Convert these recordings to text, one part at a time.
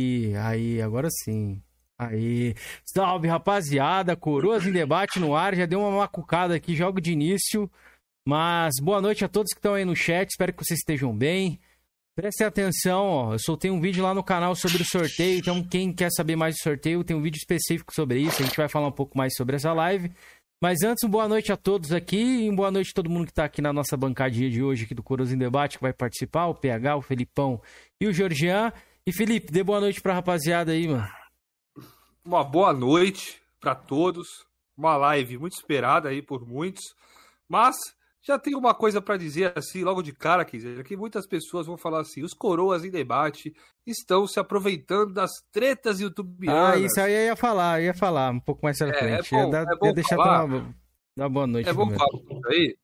Aí, aí, agora sim. Aí, salve rapaziada, Coroas em debate no ar, já deu uma macucada aqui, jogo de início, mas boa noite a todos que estão aí no chat, espero que vocês estejam bem. Prestem atenção, ó, eu soltei um vídeo lá no canal sobre o sorteio, então quem quer saber mais do sorteio, tem um vídeo específico sobre isso, a gente vai falar um pouco mais sobre essa live. Mas antes, boa noite a todos aqui. E boa noite a todo mundo que está aqui na nossa bancadinha de hoje aqui do Coroas em Debate, que vai participar, o PH, o Felipão e o Georgian. E Felipe, dê boa noite pra rapaziada aí, mano. Uma boa noite para todos. Uma live muito esperada aí por muitos. Mas já tenho uma coisa para dizer assim, logo de cara, quiser, que muitas pessoas vão falar assim: os coroas em debate estão se aproveitando das tretas youtubianas. Ah, isso aí eu ia falar, eu ia falar um pouco mais pra frente. É, é bom, ia, dar, é ia deixar falar, uma, uma boa noite. É bom falar isso aí,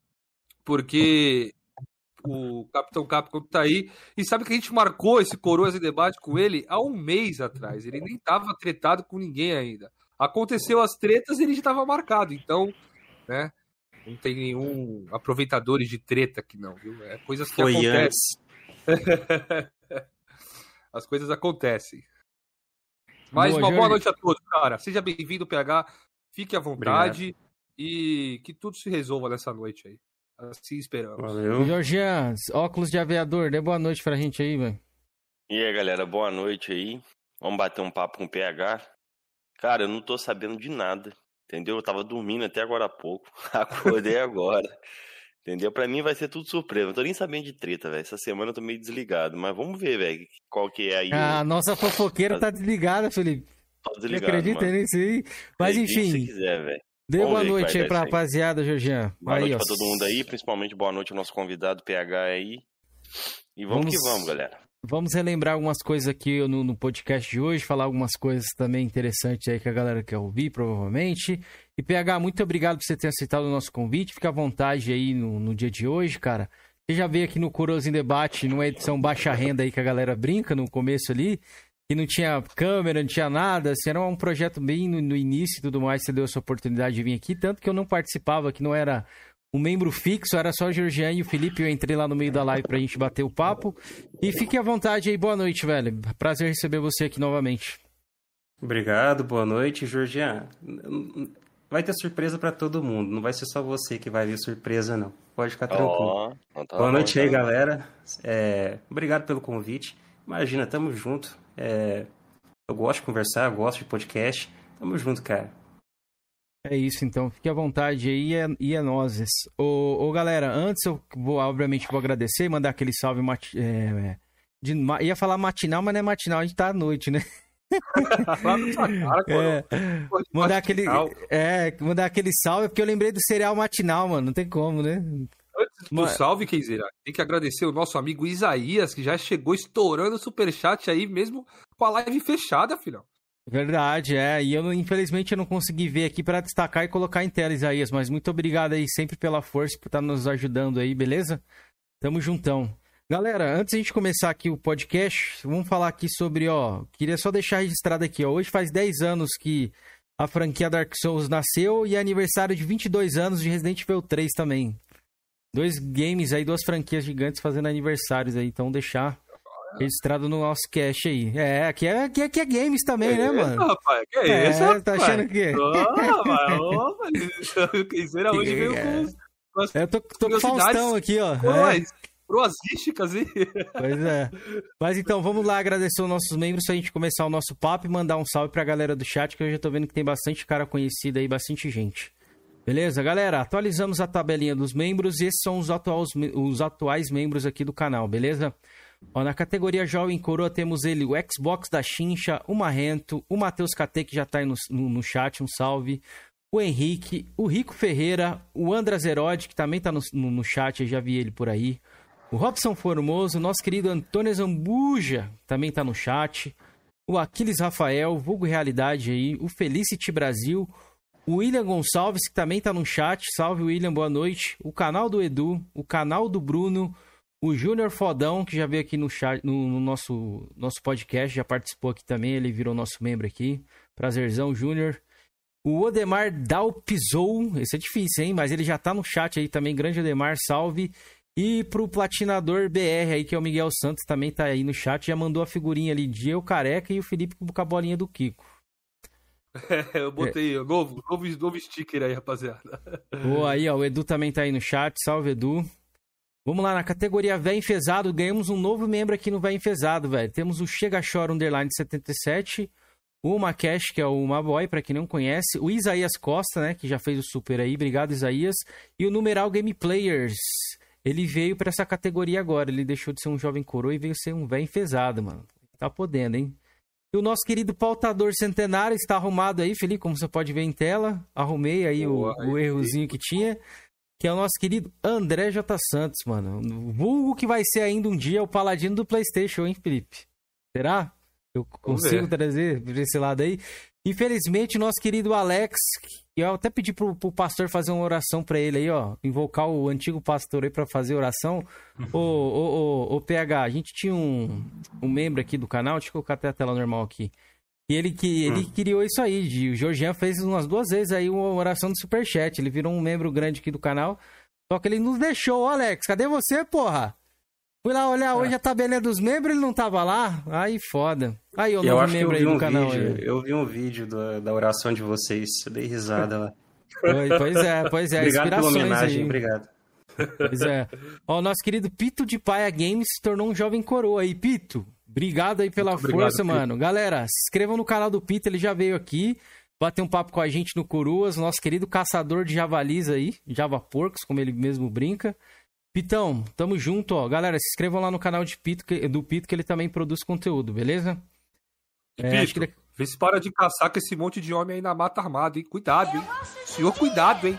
porque o Capitão Capcom tá aí. E sabe que a gente marcou esse Coroas em debate com ele há um mês atrás. Ele nem tava tretado com ninguém ainda. Aconteceu as tretas e ele já tava marcado. Então, né? Não tem nenhum aproveitadores de treta aqui, não, viu? É coisas que Foi acontecem. as coisas acontecem. Mas boa, uma boa noite a todos, cara. Seja bem-vindo, PH. Fique à vontade Obrigado. e que tudo se resolva nessa noite aí. Assim esperamos. Valeu. Jorgian, óculos de aviador, dê boa noite pra gente aí, velho. E aí, galera, boa noite aí. Vamos bater um papo com o PH. Cara, eu não tô sabendo de nada, entendeu? Eu tava dormindo até agora há pouco. Acordei agora. Entendeu? Pra mim vai ser tudo surpresa. Não tô nem sabendo de treta, velho. Essa semana eu tô meio desligado. Mas vamos ver, velho, qual que é aí. A nossa fofoqueira tá desligada, Felipe. Tô desligado, acredita nisso aí. Mas enfim. Se quiser, velho. Dê boa noite aí pra rapaziada, Georgian. Boa aí, noite ó. pra todo mundo aí, principalmente boa noite ao nosso convidado PH aí. E vamos, vamos, que vamos, galera. Vamos relembrar algumas coisas aqui no, no, podcast de hoje, falar algumas coisas também interessantes aí que a galera quer ouvir, provavelmente. E PH, muito obrigado por você ter aceitado o nosso convite. Fica à vontade aí no, no dia de hoje, cara. Você já veio aqui no Coroas em Debate, numa edição baixa renda aí que a galera brinca no começo ali que não tinha câmera, não tinha nada, assim, era um projeto bem no, no, início e tudo mais, você deu essa oportunidade de vir aqui, tanto que eu não participava, que não era um membro fixo, era só o Georgian e o Felipe, eu entrei lá no meio da live pra gente bater o papo, e fique à vontade aí, boa noite, velho, prazer receber você aqui novamente. Obrigado, boa noite, Georgian. Vai ter surpresa para todo mundo, não vai ser só você que vai ver surpresa, não. Pode ficar tranquilo. Oh, tá boa noite aí, galera. É... Obrigado pelo convite. Imagina, tamo junto. É, eu gosto de conversar, eu gosto de podcast. Tamo junto, cara. É isso, então. Fique à vontade aí e é, é nozes. Ô, ô, galera, antes eu vou, obviamente, vou agradecer e mandar aquele salve mati é, de, ia falar matinal, mas não é matinal, a gente tá à noite, né? é, mandar aquele é, mandar aquele salve porque eu lembrei do cereal matinal, mano, não tem como, né? Antes do Mas... salve, Keizera, tem que agradecer o nosso amigo Isaías, que já chegou estourando o superchat aí, mesmo com a live fechada, filhão. Verdade, é. E eu, infelizmente, eu não consegui ver aqui para destacar e colocar em tela, Isaías. Mas muito obrigado aí sempre pela força, por estar tá nos ajudando aí, beleza? Tamo juntão. Galera, antes de a gente começar aqui o podcast, vamos falar aqui sobre, ó. Queria só deixar registrado aqui, ó. Hoje faz 10 anos que a franquia Dark Souls nasceu e é aniversário de 22 anos de Resident Evil 3 também dois games aí, duas franquias gigantes fazendo aniversários aí, então deixar registrado no nosso cache aí. É, aqui é, aqui é, aqui é games também, que né, mano? Rapaz, que é, isso, rapaz? Tá achando que... Oh, oh, Quinzeira hoje veio com... As... É, eu tô, tô com o Faustão aqui, ó. é. Proasísticas, hein? Pois é. Mas então, vamos lá agradecer os nossos membros pra gente começar o nosso papo e mandar um salve pra galera do chat, que eu já tô vendo que tem bastante cara conhecido aí, bastante gente. Beleza, galera? Atualizamos a tabelinha dos membros e esses são os atuais, os atuais membros aqui do canal, beleza? Ó, na categoria Jovem Coroa temos ele, o Xbox da Chincha, o Marrento, o Matheus KT, que já tá aí no, no, no, chat, um salve. O Henrique, o Rico Ferreira, o Andras Herode, que também tá no, no, no chat, eu já vi ele por aí. O Robson Formoso, nosso querido Antônio Zambuja, também tá no chat. O Aquiles Rafael, vulgo Realidade aí. O Felicity Brasil, o William Gonçalves, que também tá no chat. Salve, William, boa noite. O canal do Edu, o canal do Bruno, o Júnior Fodão, que já veio aqui no chat, no, no, nosso, nosso podcast, já participou aqui também, ele virou nosso membro aqui. Prazerzão, Júnior. O Odemar Dalpizou, esse é difícil, hein? Mas ele já tá no chat aí também. Grande Odemar, salve. E pro Platinador BR aí, que é o Miguel Santos, também tá aí no chat, já mandou a figurinha ali de eu careca e o Felipe com a bolinha do Kiko. É, eu botei é. Novo, novo, novo sticker aí, rapaziada. Boa aí, ó. O Edu também tá aí no chat. Salve, Edu. Vamos lá, na categoria Véi Enfesado, ganhamos um novo membro aqui no Véi Enfesado, velho. Temos o Chega Chora Underline 77, o Macash, que é o Maboy, para quem não conhece, o Isaías Costa, né, que já fez o super aí, obrigado Isaías, e o Numeral Game Players. Ele veio para essa categoria agora, ele deixou de ser um jovem coroa e veio ser um velho enfesado, mano. Tá podendo, hein? E o nosso querido pautador centenário está arrumado aí, Felipe, como você pode ver em tela. Arrumei aí Boa, o, o errozinho que tinha. Que é o nosso querido André J. Santos, mano. Vulgo que vai ser ainda um dia o paladino do PlayStation, hein, Felipe? Será? Eu consigo trazer esse lado aí. Infelizmente, nosso querido Alex, eu até pedi pro, pro pastor fazer uma oração para ele aí, ó. Invocar o antigo pastor aí para fazer oração. ô, ô, ô, ô, PH, a gente tinha um, um membro aqui do canal, deixa eu colocar até a tela normal aqui. E ele, que, ele hum. criou isso aí. De, o Georgian fez umas duas vezes aí uma oração do Superchat. Ele virou um membro grande aqui do canal. Só que ele nos deixou. Ô, Alex, cadê você, porra? Fui lá olhar hoje a tabelinha dos membros, ele não tava lá. Aí foda. Aí, o eu novo membro aí um do canal. Vídeo, aí. Eu vi um vídeo da, da oração de vocês. Eu dei risada lá. Pois é, pois é. Obrigado pela homenagem, aí. obrigado. Pois é. Ó, o nosso querido Pito de Paia Games se tornou um jovem coroa aí. Pito, Obrigado aí pela Muito força, obrigado, mano. Galera, se inscrevam no canal do Pita, ele já veio aqui bater um papo com a gente no Coruas, nosso querido caçador de javalis aí, Java Porcos, como ele mesmo brinca. Pitão, tamo junto, ó. Galera, se inscrevam lá no canal de Pito, do Pito, que ele também produz conteúdo, beleza? É, Pito, que... vê se para de caçar com esse monte de homem aí na mata armada, hein? Cuidado, hein? Senhor, cuidado, hein?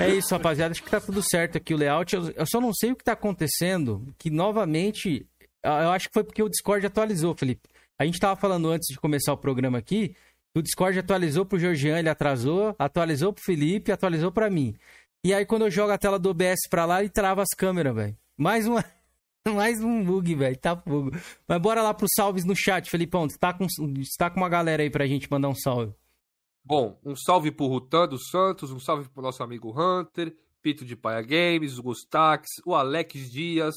É isso, rapaziada. Acho que tá tudo certo aqui o layout. Eu, só não sei o que tá acontecendo, que novamente eu acho que foi porque o Discord atualizou, Felipe. A gente tava falando antes de começar o programa aqui, o Discord atualizou pro Georgian, ele atrasou, atualizou pro Felipe, atualizou para mim. E aí quando eu jogo a tela do OBS pra lá, ele trava as câmeras, velho. Mais uma mais um bug, velho. Tá fogo. Mas bora lá pros salves no chat, Felipão. Tá com, você tá com uma galera aí pra gente mandar um salve. Bom, um salve pro Rutan dos Santos, um salve pro nosso amigo Hunter, Pito de Paia Games, o Gustax, o Alex Dias,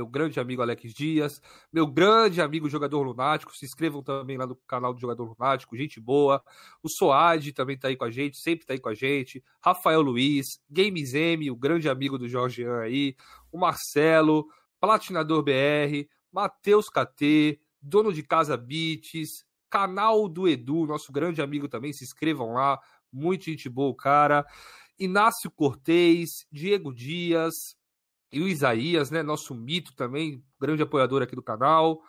meu grande amigo Alex Dias, meu grande amigo Jogador Lunático. Se inscrevam também lá no canal do Jogador Lunático, gente boa. O Soad também tá aí com a gente, sempre tá aí com a gente. Rafael Luiz, Games M, o grande amigo do Jorgean aí. O Marcelo, Platinador BR, Matheus KT, dono de casa Beats, canal do Edu, nosso grande amigo também. Se inscrevam lá, muito gente boa, cara. Inácio Cortez, Diego Dias, e o Isaías, né? Nosso mito também, grande apoiador aqui do canal.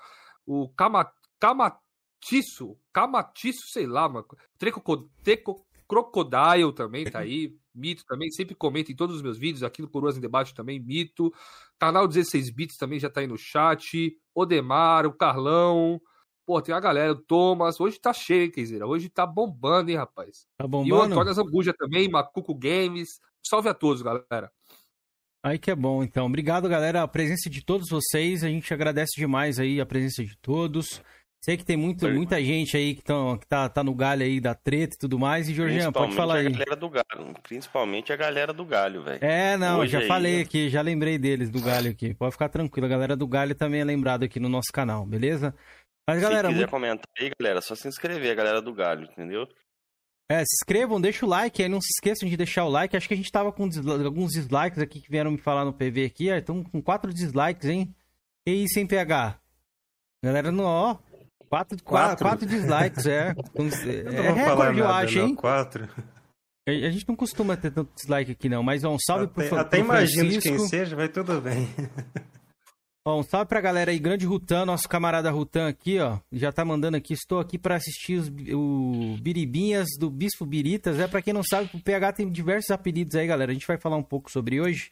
O Kama, Kamatiço, Kamatiço, sei lá, mano. Treco, Treco, Crocodile também tá aí. Mito também, sempre comenta em todos os meus vídeos, aqui no Coroas em Debate também, Mito. Canal 16 Bits também já tá aí no chat. Odemar, o Carlão. Pô, tem a galera, o Thomas. Hoje tá cheio, hein, Keizera? Hoje tá bombando, hein, rapaz? Tá bombando? E o Antônio Zambuja também, Macuco Games. Salve a todos, galera. Aí que é bom, então. Obrigado, galera. A presença de todos vocês. A gente agradece demais aí a presença de todos. Sei que tem muito, muita gente aí que, tão, que tá, tá no galho aí da treta e tudo mais. E, Jorginho, pode falar aí. A galera do galho, principalmente a galera do galho, velho. É, não, Hoje já aí, falei né? aqui, já lembrei deles do galho aqui. Pode ficar tranquilo. A galera do galho também é lembrada aqui no nosso canal, beleza? Mas, galera. Se quiser muito... comentar aí, galera, é só se inscrever, a galera do galho, entendeu? É, se inscrevam, deixa o like aí, não se esqueçam de deixar o like. Acho que a gente tava com alguns dislikes aqui que vieram me falar no PV aqui. Estão com quatro dislikes, hein? E isso, hein, PH? Galera, no ó. Quatro, quatro? quatro dislikes, é. é recorde, eu acho, não, hein? Quatro. A, a, gente não costuma ter tanto dislike aqui, não, mas ó, um salve até, pro, até pro imagino de quem seja, vai tudo bem. Ó, um salve pra galera aí, grande Rutan, nosso camarada Rutan aqui, ó. Já tá mandando aqui, estou aqui para assistir os, o Biribinhas do Bispo Biritas. É, para quem não sabe, o PH tem diversos apelidos aí, galera. A gente vai falar um pouco sobre hoje,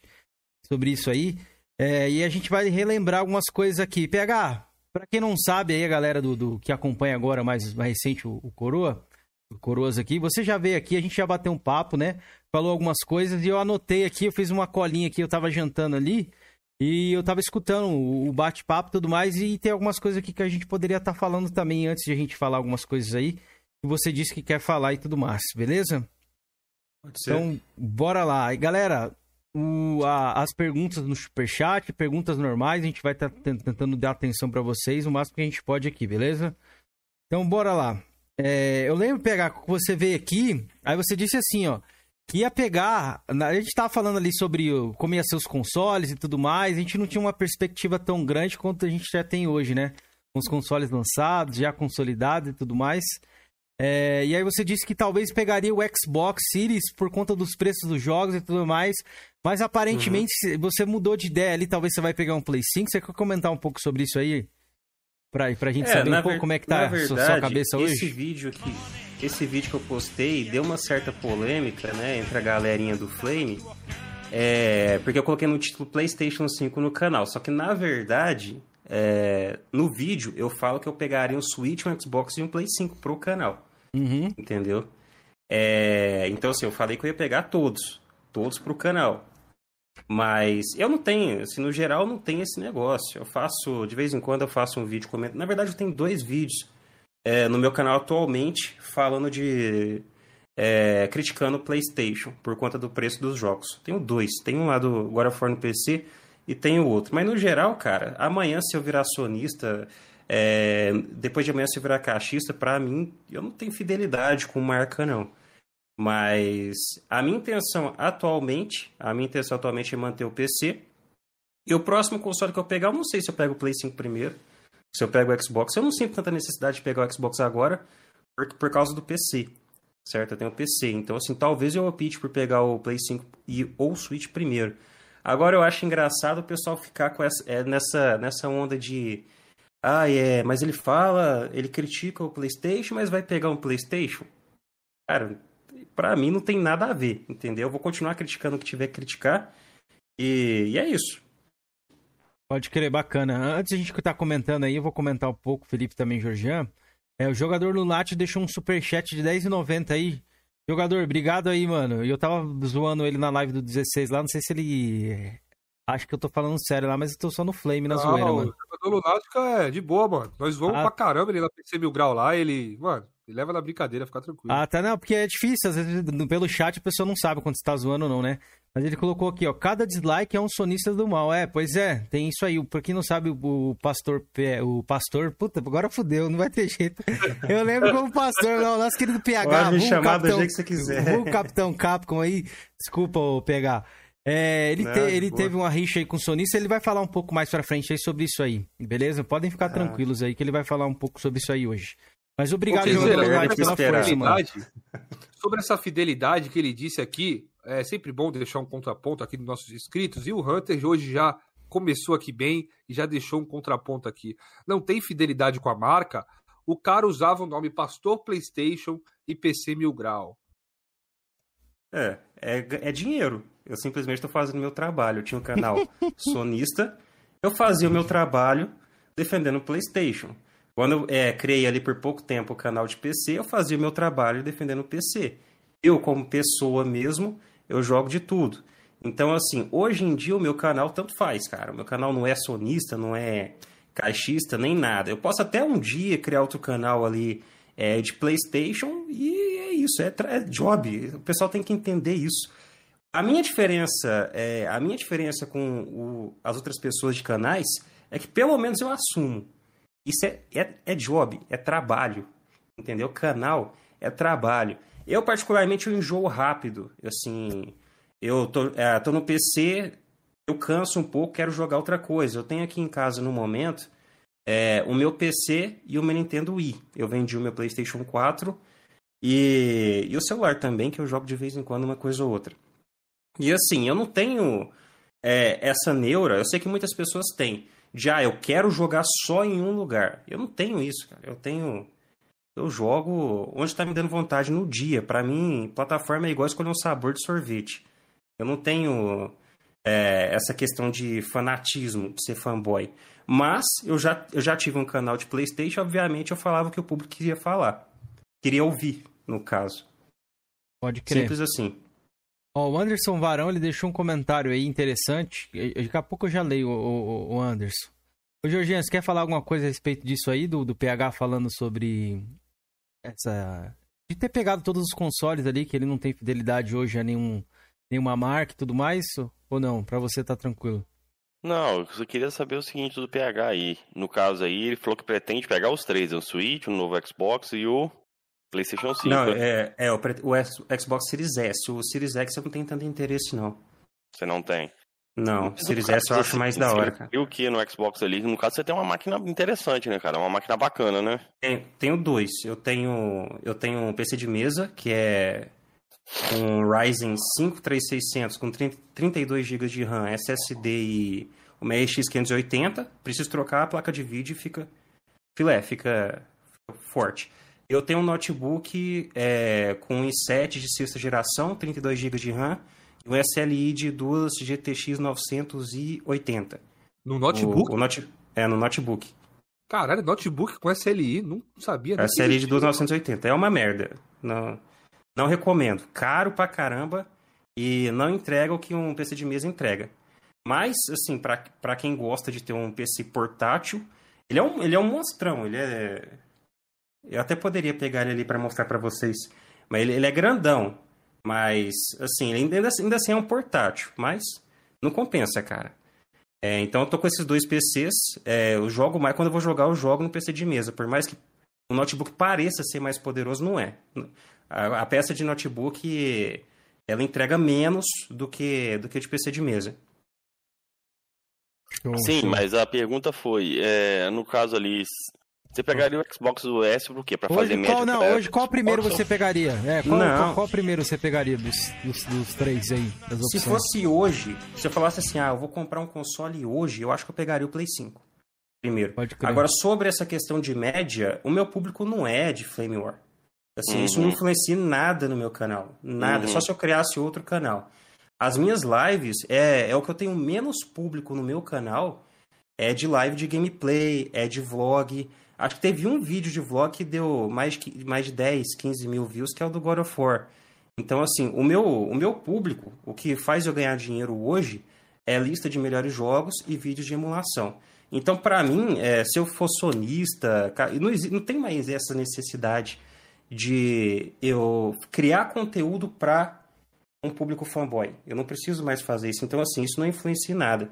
sobre isso aí. É, e a gente vai relembrar algumas coisas aqui. PH, para quem não sabe aí, a galera do, do que acompanha agora mais, mais recente o, o Coroa, o Coroas aqui, você já veio aqui, a gente já bateu um papo, né? Falou algumas coisas e eu anotei aqui, eu fiz uma colinha aqui, eu tava jantando ali. E eu tava escutando o bate-papo e tudo mais, e tem algumas coisas aqui que a gente poderia estar tá falando também antes de a gente falar algumas coisas aí, que você disse que quer falar e tudo mais, beleza? Pode ser. Então, bora lá. E galera, o, a, as perguntas no superchat, perguntas normais, a gente vai estar tá tentando dar atenção para vocês o máximo que a gente pode aqui, beleza? Então, bora lá. É, eu lembro pegar você veio aqui, aí você disse assim, ó, que ia pegar. A gente tava falando ali sobre como ia ser os consoles e tudo mais, a gente não tinha uma perspectiva tão grande quanto a gente já tem hoje, né? Com os consoles lançados, já consolidados e tudo mais. É, e aí você disse que talvez pegaria o Xbox Series por conta dos preços dos jogos e tudo mais. Mas aparentemente uhum. você mudou de ideia ali, talvez você vai pegar um Play 5. Você quer comentar um pouco sobre isso aí? Pra, pra gente é, saber um pouco como é que tá a sua cabeça hoje? Esse vídeo aqui, esse vídeo que eu postei deu uma certa polêmica, né, entre a galerinha do Flame. É, porque eu coloquei no título PlayStation 5 no canal. Só que na verdade, é, no vídeo eu falo que eu pegaria um Switch, um Xbox e um Play 5 pro canal. Uhum. Entendeu? É, então, assim, eu falei que eu ia pegar todos. Todos pro canal. Mas eu não tenho, assim, no geral não tem esse negócio. Eu faço, de vez em quando eu faço um vídeo comentando. Na verdade, eu tenho dois vídeos é, no meu canal atualmente falando de. É, criticando o PlayStation por conta do preço dos jogos. Tenho dois. Tem um lá do God of War no PC e tem o outro. Mas no geral, cara, amanhã se eu virar sonista, é, depois de amanhã se eu virar caixista, pra mim, eu não tenho fidelidade com marca, não. Mas a minha intenção atualmente, a minha intenção atualmente é manter o PC. E o próximo console que eu pegar, eu não sei se eu pego o Play 5 primeiro, se eu pego o Xbox. Eu não sinto tanta necessidade de pegar o Xbox agora por, por causa do PC, certo? Eu tenho o PC. Então, assim, talvez eu opte por pegar o Play 5 e, ou o Switch primeiro. Agora, eu acho engraçado o pessoal ficar com essa, é, nessa, nessa onda de... Ah, é, mas ele fala, ele critica o PlayStation, mas vai pegar um PlayStation? Cara, para mim não tem nada a ver, entendeu? Eu vou continuar criticando o que tiver que criticar. E, e é isso. Pode crer, bacana. Antes a gente estar tá comentando aí, eu vou comentar um pouco, Felipe também, Georgian. É, o jogador Lunati deixou um superchat de 10,90 aí. Jogador, obrigado aí, mano. E eu tava zoando ele na live do 16 lá, não sei se ele. Acho que eu tô falando sério lá, mas eu tô só no flame na não, zoeira, mano. O jogador Lunático é de boa, mano. Nós vamos ah. pra caramba ele na PC Mil Grau lá, ele. Mano, ele leva na brincadeira, fica tranquilo. Ah, tá, não, porque é difícil, às vezes pelo chat a pessoa não sabe quando você tá zoando ou não, né? Mas ele colocou aqui, ó, cada dislike é um sonista do mal. É, pois é, tem isso aí. Pra quem não sabe, o pastor, o pastor, puta, agora fudeu, não vai ter jeito. Eu lembro como pastor, não, nosso querido PH. Pode me chamar capitão, do jeito que você quiser. O capitão Capcom aí, desculpa, o PH. É, ele, não, te, ele teve uma rixa aí com o sonista, ele vai falar um pouco mais pra frente aí sobre isso aí, beleza? Podem ficar ah. tranquilos aí que ele vai falar um pouco sobre isso aí hoje. Mas obrigado, João, pela fidelidade, Sobre essa fidelidade que ele disse aqui, é sempre bom deixar um contraponto aqui nos nossos inscritos. E o Hunter hoje já começou aqui bem e já deixou um contraponto aqui. Não tem fidelidade com a marca. O cara usava o nome Pastor PlayStation e PC Mil Grau. É, é, é dinheiro. Eu simplesmente estou fazendo meu trabalho. Eu tinha um canal sonista, eu fazia o meu trabalho defendendo o PlayStation. Quando eu é, criei ali por pouco tempo o canal de PC, eu fazia o meu trabalho defendendo o PC. Eu, como pessoa mesmo, eu jogo de tudo. Então, assim, hoje em dia o meu canal tanto faz, cara. O meu canal não é sonista, não é caixista, nem nada. Eu posso até um dia criar outro canal ali é, de PlayStation e é isso, é, é, job. O pessoal tem que entender isso. A minha diferença, é, a minha diferença com o, as outras pessoas de canais é que pelo menos eu assumo. Isso é, é, é job, é trabalho, entendeu? Canal é trabalho. Eu, particularmente, eu enjoo rápido. Assim, eu tô, é, tô no PC, eu canso um pouco, quero jogar outra coisa. Eu tenho aqui em casa, no momento, é, o meu PC e o meu Nintendo Wii. Eu vendi o meu PlayStation 4 e, e o celular também, que eu jogo de vez em quando uma coisa ou outra. E assim, eu não tenho é, essa neura, eu sei que muitas pessoas têm de ah, eu quero jogar só em um lugar. Eu não tenho isso, cara. Eu tenho. Eu jogo onde está me dando vontade no dia. Para mim, plataforma é igual escolher um sabor de sorvete. Eu não tenho é, essa questão de fanatismo, de ser fanboy. Mas eu já, eu já tive um canal de PlayStation, obviamente eu falava o que o público queria falar. Queria ouvir, no caso. Pode crer. Simples assim. Ó, o Anderson Varão, ele deixou um comentário aí interessante. Daqui a pouco eu já leio o, o, o Anderson. Ô, Georgiano, você quer falar alguma coisa a respeito disso aí, do, do PH falando sobre essa... De ter pegado todos os consoles ali, que ele não tem fidelidade hoje a nenhum, nenhuma marca e tudo mais? Ou não? Pra você tá tranquilo? Não, eu só queria saber o seguinte do PH aí. No caso aí, ele falou que pretende pegar os três, o Switch, o novo Xbox e o PlayStation 5. Não, é, é o, o Xbox Series S. O Series X eu não tenho tanto interesse, não. Você não tem? Não, Mas Series S eu acho mais da hora, cara. E o que no Xbox ali? No caso, você tem uma máquina interessante, né, cara? Uma máquina bacana, né? Tenho, tenho dois. Eu tenho, eu tenho um PC de mesa, que é um Ryzen 5 3600 com 30, 32 GB de RAM, SSD e uma RX 580. Preciso trocar a placa de vídeo e fica filé, fica, forte. Eu tenho um notebook é, com i7 de sexta geração, 32 GB de RAM, um SLI de duas GTX 980. No notebook? O, o not, é, no notebook. Caralho, notebook com SLI, não sabia. SLI de 2980, é uma merda. Não, não recomendo. Caro pra caramba e não entrega o que um PC de mesa entrega. Mas, assim, para quem gosta de ter um PC portátil, ele é um, ele é um monstrão. Ele é. Eu até poderia pegar ele ali para mostrar para vocês. Mas ele, ele, é grandão. Mas, assim, ele ainda, ainda assim é um portátil. Mas não compensa, cara. É, então eu tô com esses dois PCs. É, eu jogo mais. Quando eu vou jogar, eu jogo no PC de mesa. Por mais que o notebook pareça ser mais poderoso, não é. A, a peça de notebook ela entrega menos do que do que de PC de mesa. Sim, mas a pergunta foi, é, no caso ali, você pegaria o Xbox S por quê? Pra hoje, fazer média? Qual, não, hoje qual primeiro você pegaria? É, qual, qual, qual, primeiro você pegaria dos, dos, dos três aí? se fosse hoje, se eu falasse assim, ah, eu vou comprar um console hoje, eu acho que eu pegaria o Play 5 primeiro. Agora, sobre essa questão de média, o meu público não é de Flame War. Assim, uhum. isso não influencia nada no meu canal. Nada. Uhum. Só se eu criasse outro canal. As minhas lives é, é o que eu tenho menos público no meu canal. É de live de gameplay, é de vlog. Acho que teve um vídeo de vlog que deu mais, mais de 10, 15 mil views, que é o do God of War. Então, assim, o meu, o meu público, o que faz eu ganhar dinheiro hoje, é lista de melhores jogos e vídeos de emulação. Então, para mim, é, se eu for sonista, não, não tem mais essa necessidade de eu criar conteúdo para um público fanboy. Eu não preciso mais fazer isso. Então, assim, isso não influencia em nada.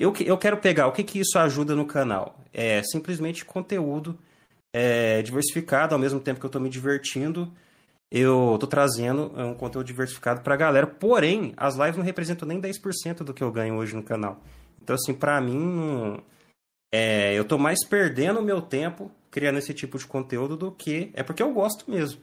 Eu, eu quero pegar o que, que isso ajuda no canal. É simplesmente conteúdo é, diversificado, ao mesmo tempo que eu estou me divertindo. Eu estou trazendo um conteúdo diversificado para a galera. Porém, as lives não representam nem 10% do que eu ganho hoje no canal. Então, assim, para mim, é, eu estou mais perdendo o meu tempo criando esse tipo de conteúdo do que é porque eu gosto mesmo.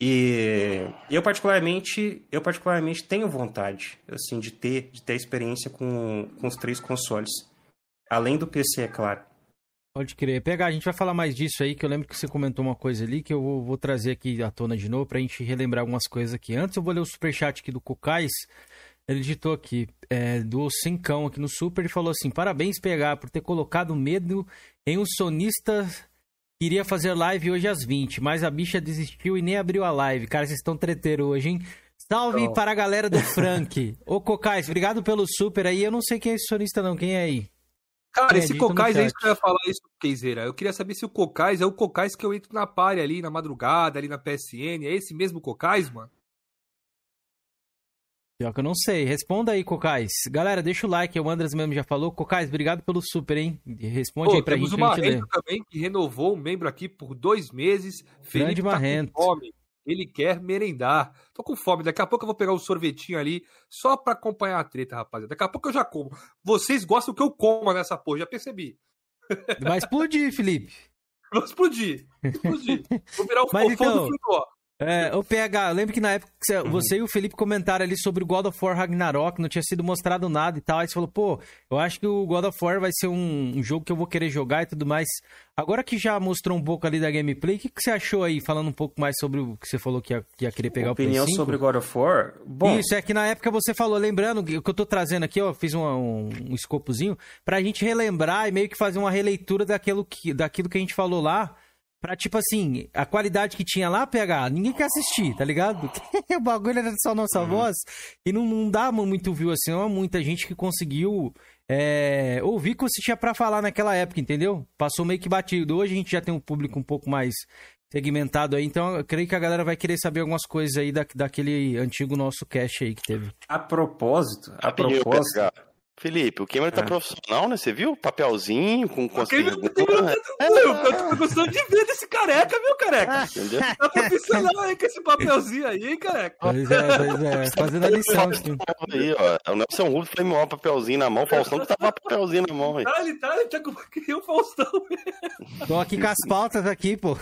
E eu particularmente, eu particularmente tenho vontade, assim, de ter, de ter experiência com, com os três consoles. Além do PC, é claro. Pode crer. Pegar, a gente vai falar mais disso aí, que eu lembro que você comentou uma coisa ali, que eu vou, vou trazer aqui à tona de novo pra gente relembrar algumas coisas aqui. Antes eu vou ler o superchat aqui do Cocais. Ele digitou aqui, é, do Cincão aqui no Super, ele falou assim, parabéns, PH, por ter colocado medo em um sonista Queria fazer live hoje às 20, mas a bicha desistiu e nem abriu a live. Cara, vocês estão treteiro hoje, hein? Salve oh. para a galera do Frank. Ô, Cocais, obrigado pelo super aí. Eu não sei quem é esse sonista, não. Quem é aí? Cara, esse Cocais é isso que eu ia falar isso, Keizeira. Eu queria saber se o Cocais é o Cocais que eu entro na party ali, na madrugada, ali na PSN. É esse mesmo Cocais, mano? Pior que eu não sei. Responda aí, Cocais. Galera, deixa o like. O Andras mesmo já falou. Cocais, obrigado pelo super, hein? Responde Pô, aí pra temos gente. Temos o Marrento também, que renovou um membro aqui por dois meses. Grande Felipe Marrento. Tá fome. Ele quer merendar. Tô com fome. Daqui a pouco eu vou pegar um sorvetinho ali só pra acompanhar a treta, rapaziada. Daqui a pouco eu já como. Vocês gostam que eu coma nessa porra, já percebi. Vai explodir, Felipe. Vou explodir. explodir. Vou virar o Mas fofão então... do. É, o PH, eu lembro que na época você, uhum. e o Felipe comentaram ali sobre o God of War Ragnarok, não tinha sido mostrado nada e tal. Aí você falou, pô, eu acho que o God of War vai ser um, um jogo que eu vou querer jogar e tudo mais. Agora que já mostrou um pouco ali da gameplay, o que, que você achou aí, falando um pouco mais sobre o que você falou que ia, que ia querer pegar Opinião o 5? sobre God of War? Bom... Isso, é que na época você falou, lembrando, o que eu tô trazendo aqui, ó, fiz um, um, um escopozinho, pra gente relembrar e meio que fazer uma releitura daquilo que, daquilo que a gente falou lá Pra, tipo assim, a qualidade que tinha lá, PH, ninguém quer assistir, tá ligado? o bagulho era só nossa uhum. voz. E não, não dá muito view assim, não há muita gente que conseguiu é, ouvir o que você tinha para falar naquela época, entendeu? Passou meio que batido. Hoje a gente já tem um público um pouco mais segmentado aí, então eu creio que a galera vai querer saber algumas coisas aí da, daquele antigo nosso cast aí que teve. A propósito, a propósito, Felipe, o Cameron tá é. profissional, né? Você viu? Papelzinho com com as perguntas. É, eu tô gostando de ver desse careca, viu, careca? Entendeu? Tá profissional aí com esse papelzinho aí, hein, careca? Pois é, pois é. Fazendo a lição. Aí, ó. O Nelson Rubio foi um papelzinho na mão, o Faustão que tava papelzinho na mão, aí. Tá, ele tá, ele tá com o Faustão. Tô aqui com as pautas aqui, pô.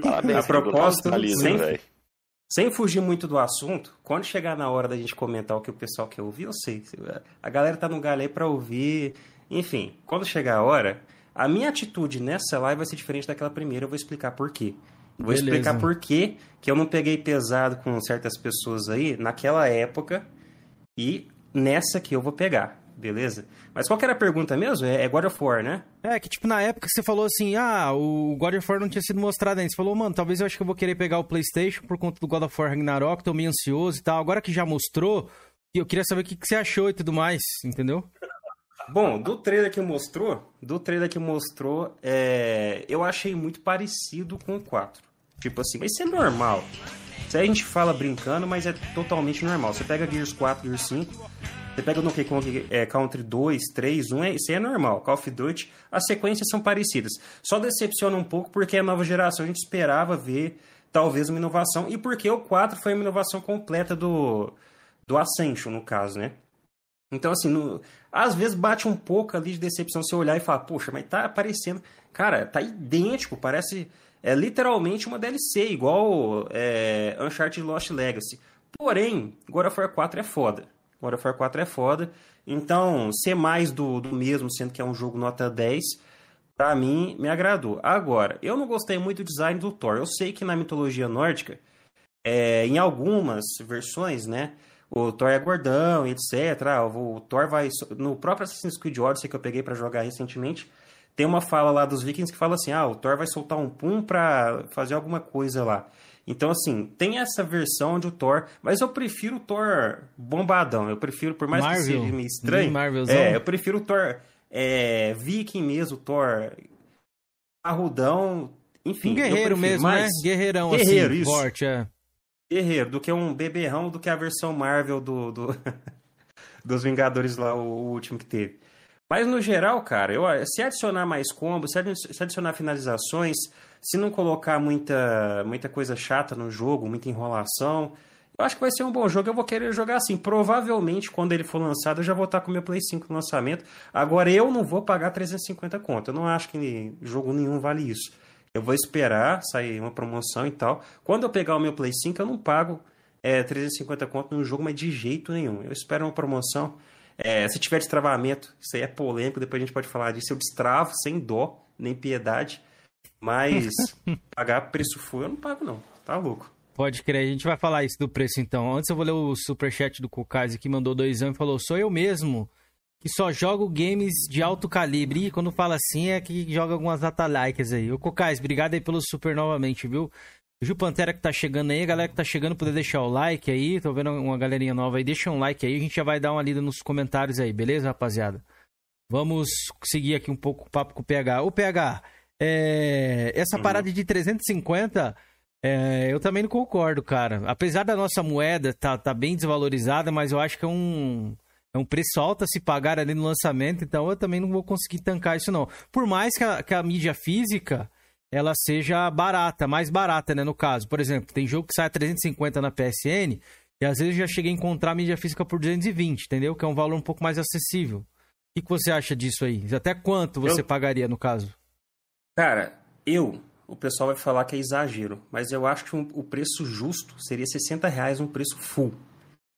Parabéns, a propósito, sem, sem fugir muito do assunto, quando chegar na hora da gente comentar o que o pessoal quer ouvir, eu sei. A galera tá no galé para ouvir. Enfim, quando chegar a hora, a minha atitude nessa live vai ser diferente daquela primeira. Eu vou explicar por quê. Vou Beleza. explicar por quê que eu não peguei pesado com certas pessoas aí naquela época e nessa que eu vou pegar beleza? Mas qual que era a pergunta mesmo? É, é God of War, né? É, que tipo, na época você falou assim, ah, o God of War não tinha sido mostrado ainda. Você falou, mano, talvez eu acho que eu vou querer pegar o Playstation por conta do God of War Ragnarok, tô meio ansioso e tal. Agora que já mostrou, eu queria saber o que, que você achou e tudo mais, entendeu? Bom, do trailer que mostrou, do trailer que mostrou, é... eu achei muito parecido com o 4. Tipo assim, mas isso é normal. Isso aí a gente fala brincando, mas é totalmente normal. Você pega Gears 4, Gears 5, você pega no Donkey é, Country 2, 3, 1, é, isso aí é normal. Call of Duty, as sequências são parecidas. Só decepciona um pouco porque a nova geração a gente esperava ver talvez uma inovação. E porque o 4 foi uma inovação completa do, do Ascension, no caso, né? Então, assim, no, às vezes bate um pouco ali de decepção você olhar e falar, poxa, mas tá aparecendo. Cara, tá idêntico, parece é literalmente uma DLC, igual é, Uncharted Lost Legacy. Porém, God of War 4 é foda. God of War 4 é foda. Então, ser mais do, do mesmo, sendo que é um jogo nota 10, pra mim, me agradou. Agora, eu não gostei muito do design do Thor. Eu sei que na mitologia nórdica, é, em algumas versões, né, o Thor é gordão, etc. Ah, o Thor vai... No próprio Assassin's Creed Odyssey que eu peguei para jogar recentemente, tem uma fala lá dos vikings que fala assim, ah, o Thor vai soltar um pum pra fazer alguma coisa lá. Então, assim, tem essa versão de o Thor, mas eu prefiro o Thor bombadão. Eu prefiro, por mais Marvel. que seja meio estranho. É, eu prefiro o Thor é, viking mesmo, o Thor arrudão, enfim. Um guerreiro mesmo, né? Guerreirão, guerreiro, assim, isso. forte, é. Guerreiro, do que um beberrão, do que a versão Marvel do, do dos Vingadores lá, o, último que teve. Mas no geral, cara, eu, se adicionar mais combos, se adicionar finalizações, se não colocar muita, muita coisa chata no jogo, muita enrolação, eu acho que vai ser um bom jogo. Eu vou querer jogar assim. Provavelmente, quando ele for lançado, eu já vou estar com o meu Play 5 no lançamento. Agora, eu não vou pagar 350 conto. Eu não acho que jogo nenhum vale isso. Eu vou esperar sair uma promoção e tal. Quando eu pegar o meu Play 5, eu não pago é, 350 conto no jogo, mas de jeito nenhum. Eu espero uma promoção. É, se tiver destravamento, isso aí é polêmico, depois a gente pode falar disso. Eu destravo sem dó, nem piedade. Mas pagar preço full eu não pago, não. Tá louco. Pode crer, a gente vai falar isso do preço então. Antes eu vou ler o superchat do Kokaz que mandou dois anos e falou: sou eu mesmo que só jogo games de alto calibre. E quando fala assim é que joga algumas datalikes aí. Ô Kokaz, obrigado aí pelo super novamente, viu? O Gil Pantera que tá chegando aí, a galera que tá chegando, poder deixar o like aí. Tô vendo uma galerinha nova aí, deixa um like aí. A gente já vai dar uma lida nos comentários aí, beleza, rapaziada? Vamos seguir aqui um pouco o papo com o PH. Ô PH, é, essa uhum. parada de 350, é, eu também não concordo, cara. Apesar da nossa moeda tá, tá bem desvalorizada, mas eu acho que é um, é um preço alto a se pagar ali no lançamento, então eu também não vou conseguir tancar isso, não. Por mais que a, que a mídia física ela seja barata, mais barata, né? No caso, por exemplo, tem jogo que sai a 350 na PSN e às vezes eu já cheguei a encontrar a mídia física por 220, entendeu? Que é um valor um pouco mais acessível. O que, que você acha disso aí? Até quanto você eu... pagaria no caso? Cara, eu, o pessoal vai falar que é exagero, mas eu acho que um, o preço justo seria 60 reais um preço full.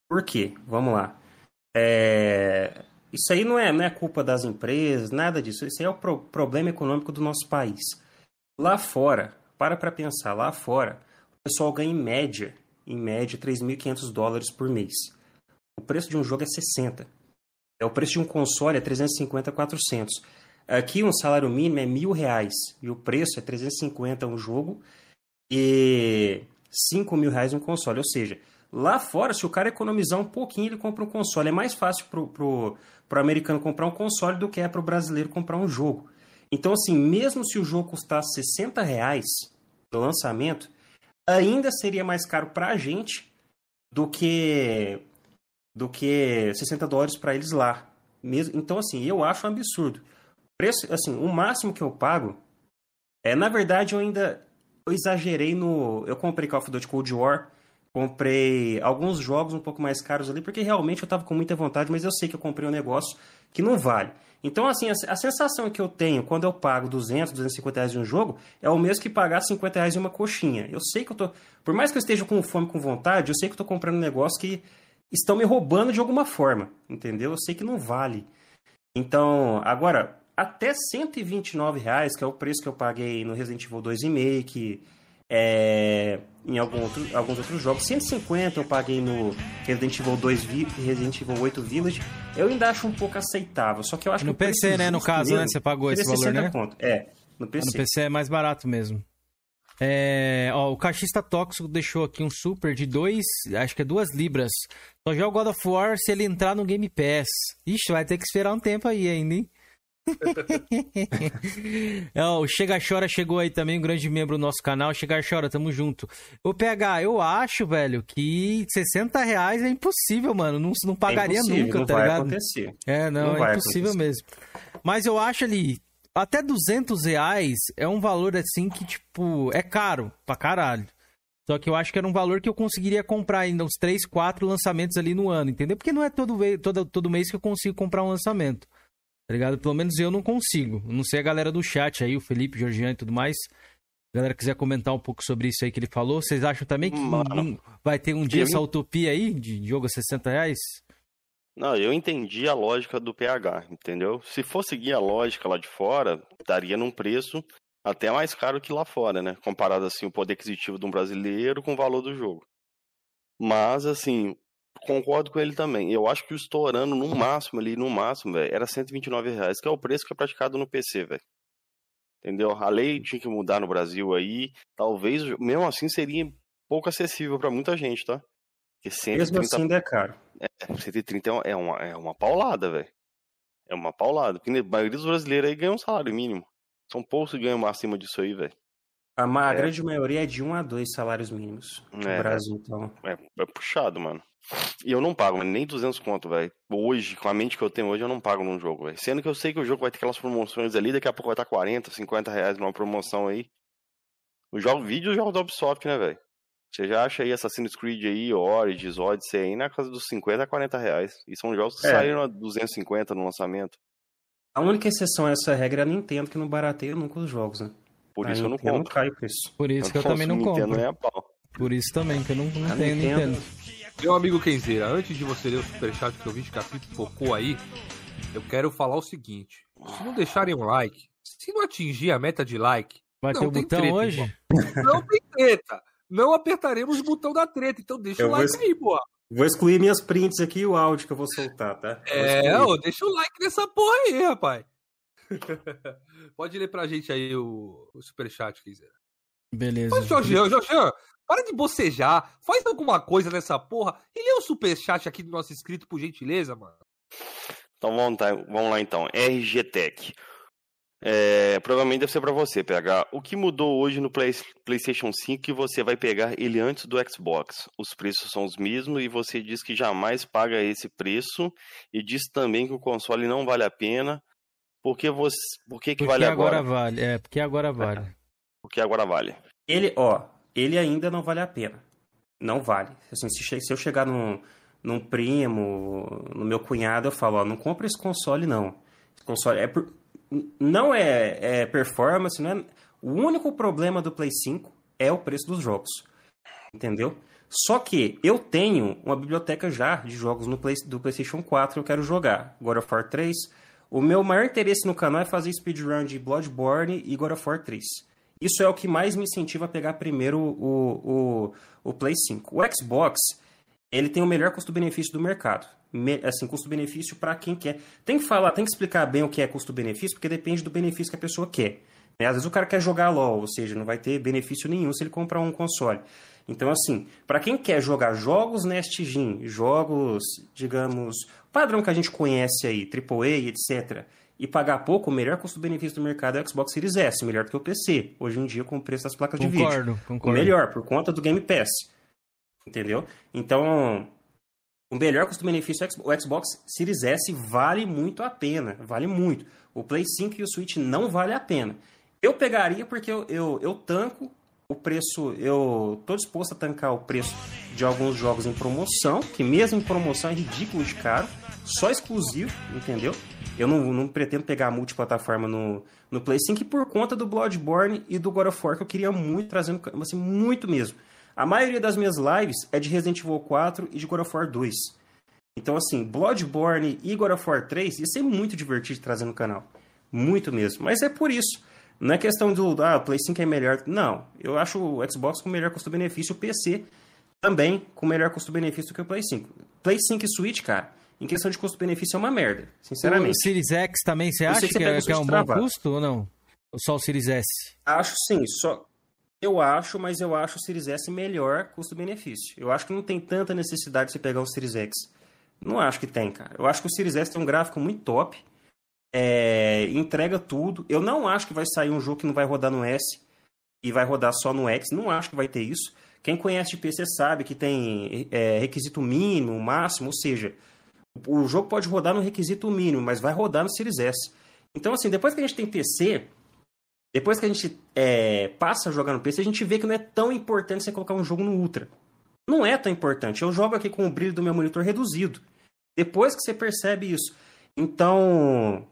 Por quê? Vamos lá. É... Isso aí não é, não é culpa das empresas, nada disso. Isso aí é o pro problema econômico do nosso país. Lá fora, para para pensar, lá fora, o pessoal ganha em média, em média, 3.500 dólares por mês. O preço de um jogo é 60. É o preço de um console é 350, 400. Aqui um salário mínimo é mil reais e o preço é 350 um jogo e 5 mil reais um console. Ou seja, Lá fora, se o cara economizar um pouquinho, ele compra um console. É mais fácil pro, pro, pro americano comprar um console do que é pro brasileiro comprar um jogo. Então, assim, mesmo se o jogo custasse 60 reais no lançamento, ainda seria mais caro pra gente do que do que 60 dólares para eles lá. Mesmo, então, assim, eu acho um absurdo. Preço, assim, o máximo que eu pago é, na verdade, eu ainda eu exagerei no. Eu comprei Call of Duty Cold War, comprei alguns jogos um pouco mais caros ali, porque realmente eu tava com muita vontade, mas eu sei que eu comprei um negócio que não vale. Então, assim, a, sensação que eu tenho quando eu pago 200, 250 reais em um jogo é o mesmo que pagar 50 reais em uma coxinha. Eu sei que eu tô. Por mais que eu esteja com fome, com vontade, eu sei que eu tô comprando um negócio que estão me roubando de alguma forma, entendeu? Eu sei que não vale. Então, agora, até 129 reais, que é o preço que eu paguei no Resident Evil 2 Remake, é, em algum outro, alguns outros jogos. 150 eu paguei no Resident Evil 2 Resident Evil 8 Village. Eu ainda acho um pouco aceitável, só que eu acho no que... No PC, né? No caso, né? Você pagou esse valor, né? Conto. É, no PC. No PC é mais barato mesmo. É, ó, o Cachista Tóxico deixou aqui um super de dois, acho que é duas libras. Só joga o God of War se ele entrar no Game Pass. Ixi, vai ter que esperar um tempo aí ainda, hein? é, o Chega Chora chegou aí também, um grande membro do nosso canal. Chega Chora, tamo junto. Ô, PH, eu acho, velho, que 60 reais é impossível, mano. Não, não pagaria é nunca, não tá vai ligado? Acontecer. É, não, não é impossível acontecer. mesmo. Mas eu acho ali, até 200 reais é um valor assim que, tipo, é caro pra caralho. Só que eu acho que era um valor que eu conseguiria comprar ainda uns 3, 4 lançamentos ali no ano, entendeu? Porque não é todo, todo, todo mês que eu consigo comprar um lançamento. Tá ligado? Pelo menos eu não consigo. Não sei a galera do chat aí, o Felipe, Georgiano e tudo mais. Se a galera quiser comentar um pouco sobre isso aí que ele falou, vocês acham também que Mano, vai ter um dia essa utopia aí de jogo a 60 reais? Não, eu entendi a lógica do PH, entendeu? Se for seguir a lógica lá de fora, estaria num preço até mais caro que lá fora, né? Comparado assim o poder aquisitivo de um brasileiro com o valor do jogo. Mas assim, concordo com ele também. Eu acho que o estourando no máximo ali, no máximo, velho, era 129 reais, que é o preço que é praticado no PC, velho. Entendeu? A lei tinha que mudar no Brasil aí. Talvez, mesmo assim, seria pouco acessível para muita gente, tá? Porque 130... Mesmo assim ainda é caro. É, 130 é uma, é uma paulada, velho. É uma paulada. Porque a maioria dos brasileiros aí ganha um salário mínimo. São poucos que ganham acima disso aí, velho. A, é. grande maioria é de um a dois salários mínimos no é, Brasil, então. É, é puxado, mano. E eu não pago, nem 200 conto, velho. Hoje, com a mente que eu tenho hoje, eu não pago num jogo, velho. Sendo que eu sei que o jogo vai ter aquelas promoções ali, daqui a pouco vai estar 40, 50 reais numa promoção aí. O jogo, vídeo jogo da Ubisoft, né, velho? Você já acha aí Assassin's Creed aí, Origins, Odyssey aí na casa dos 50 a 40 reais. E são jogos que é. saíram a 250 no lançamento. A única exceção a essa regra é a Nintendo, que não barateia nunca os jogos, né? Por isso a eu não compro. Não cai o preço. Por isso eu que eu também não compro. Nem a pau. Por isso também que eu não, não tenho Nintendo. Nintendo. Meu amigo Kenzeira, antes de você ler o superchat que eu vi que a focou aí, eu quero falar o seguinte: se não deixarem um like, se não atingir a meta de like, vai ter o botão treta, hoje? Irmão. Não tem treta. Não apertaremos o botão da treta, então deixa eu o like aí, boa. Vou excluir minhas prints aqui e o áudio que eu vou soltar, tá? Vou é, ô, deixa o like nessa porra aí, rapaz. Pode ler pra gente aí o, o superchat, Kenzeira. Beleza. Mas, Jorge, Jorge, para de bocejar. Faz alguma coisa nessa porra. E lê o superchat aqui do nosso inscrito, por gentileza, mano. Então vamos, tá, vamos lá então. RG Tech. É, provavelmente deve ser para você, PH. O que mudou hoje no Play, PlayStation 5 que você vai pegar ele antes do Xbox? Os preços são os mesmos e você diz que jamais paga esse preço e diz também que o console não vale a pena. Por que, você, por que, que porque vale agora? agora vale, é, porque agora vale. porque agora vale. Ele, ó, ele ainda não vale a pena. Não vale. Assim, se, eu chegar num, num primo, no meu cunhado, eu falo, ó, não compra esse console, não. Esse console é por, não é, é, performance, não é... O único problema do Play 5 é o preço dos jogos. Entendeu? Só que eu tenho uma biblioteca já de jogos no Play, do PlayStation 4 que eu quero jogar. God of War 3. O meu maior interesse no canal é fazer speedrun de Bloodborne e God of War 3. Isso é o que mais me incentiva a pegar primeiro o, o, o Play 5. O Xbox, ele tem o melhor custo-benefício do mercado. Me, assim, custo-benefício para quem quer. Tem que falar, tem que explicar bem o que é custo-benefício, porque depende do benefício que a pessoa quer. Né? Às vezes o cara quer jogar LOL, ou seja, não vai ter benefício nenhum se ele comprar um console. Então, assim, para quem quer jogar jogos Nest Gen, jogos, digamos, padrão que a gente conhece aí, AAA, etc., e pagar pouco, o melhor custo-benefício do mercado é o Xbox Series S, melhor do que o PC, hoje em dia com o preço das placas concordo, de vídeo. Concordo, concordo. Melhor, por conta do Game Pass. Entendeu? Então, o melhor custo-benefício, o Xbox Series S vale muito a pena, vale muito. O Play 5 e o Switch não vale a pena. Eu pegaria porque eu, eu, eu tanco o preço, eu tô disposto a tancar o preço de alguns jogos em promoção, que mesmo em promoção é ridículo de caro, só exclusivo, entendeu? Eu não, não pretendo pegar multiplataforma no, no Play 5 por conta do Bloodborne e do God of War, que eu queria muito trazendo, assim, muito mesmo. A maioria das minhas lives é de Resident Evil 4 e de God of War 2. Então, assim, Bloodborne e God of War 3 ia ser muito divertido de trazer no canal. Muito mesmo. Mas é por isso. Não é questão do ah, o Play 5 é melhor. Não. Eu acho o Xbox com melhor custo-benefício, o PC também com melhor custo-benefício que o Play 5. Play 5 e Switch, cara, em questão de custo-benefício é uma merda, sinceramente. O Series X também você acha que, que, é, que é um bom custo ou não? Ou só o Series S? Acho sim, só eu acho, mas eu acho o Series S melhor custo-benefício. Eu acho que não tem tanta necessidade de você pegar o Series X. Não acho que tem, cara. Eu acho que o Series S tem um gráfico muito top é, entrega tudo. Eu não acho que vai sair um jogo que não vai rodar no S e vai rodar só no X. Não acho que vai ter isso. Quem conhece de PC sabe que tem é, requisito mínimo, máximo, ou seja, o jogo pode rodar no requisito mínimo, mas vai rodar no Series S. Então, assim, depois que a gente tem PC, depois que a gente é, passa a jogar no PC, a gente vê que não é tão importante você colocar um jogo no Ultra. Não é tão importante. Eu jogo aqui com o brilho do meu monitor reduzido. Depois que você percebe isso. Então,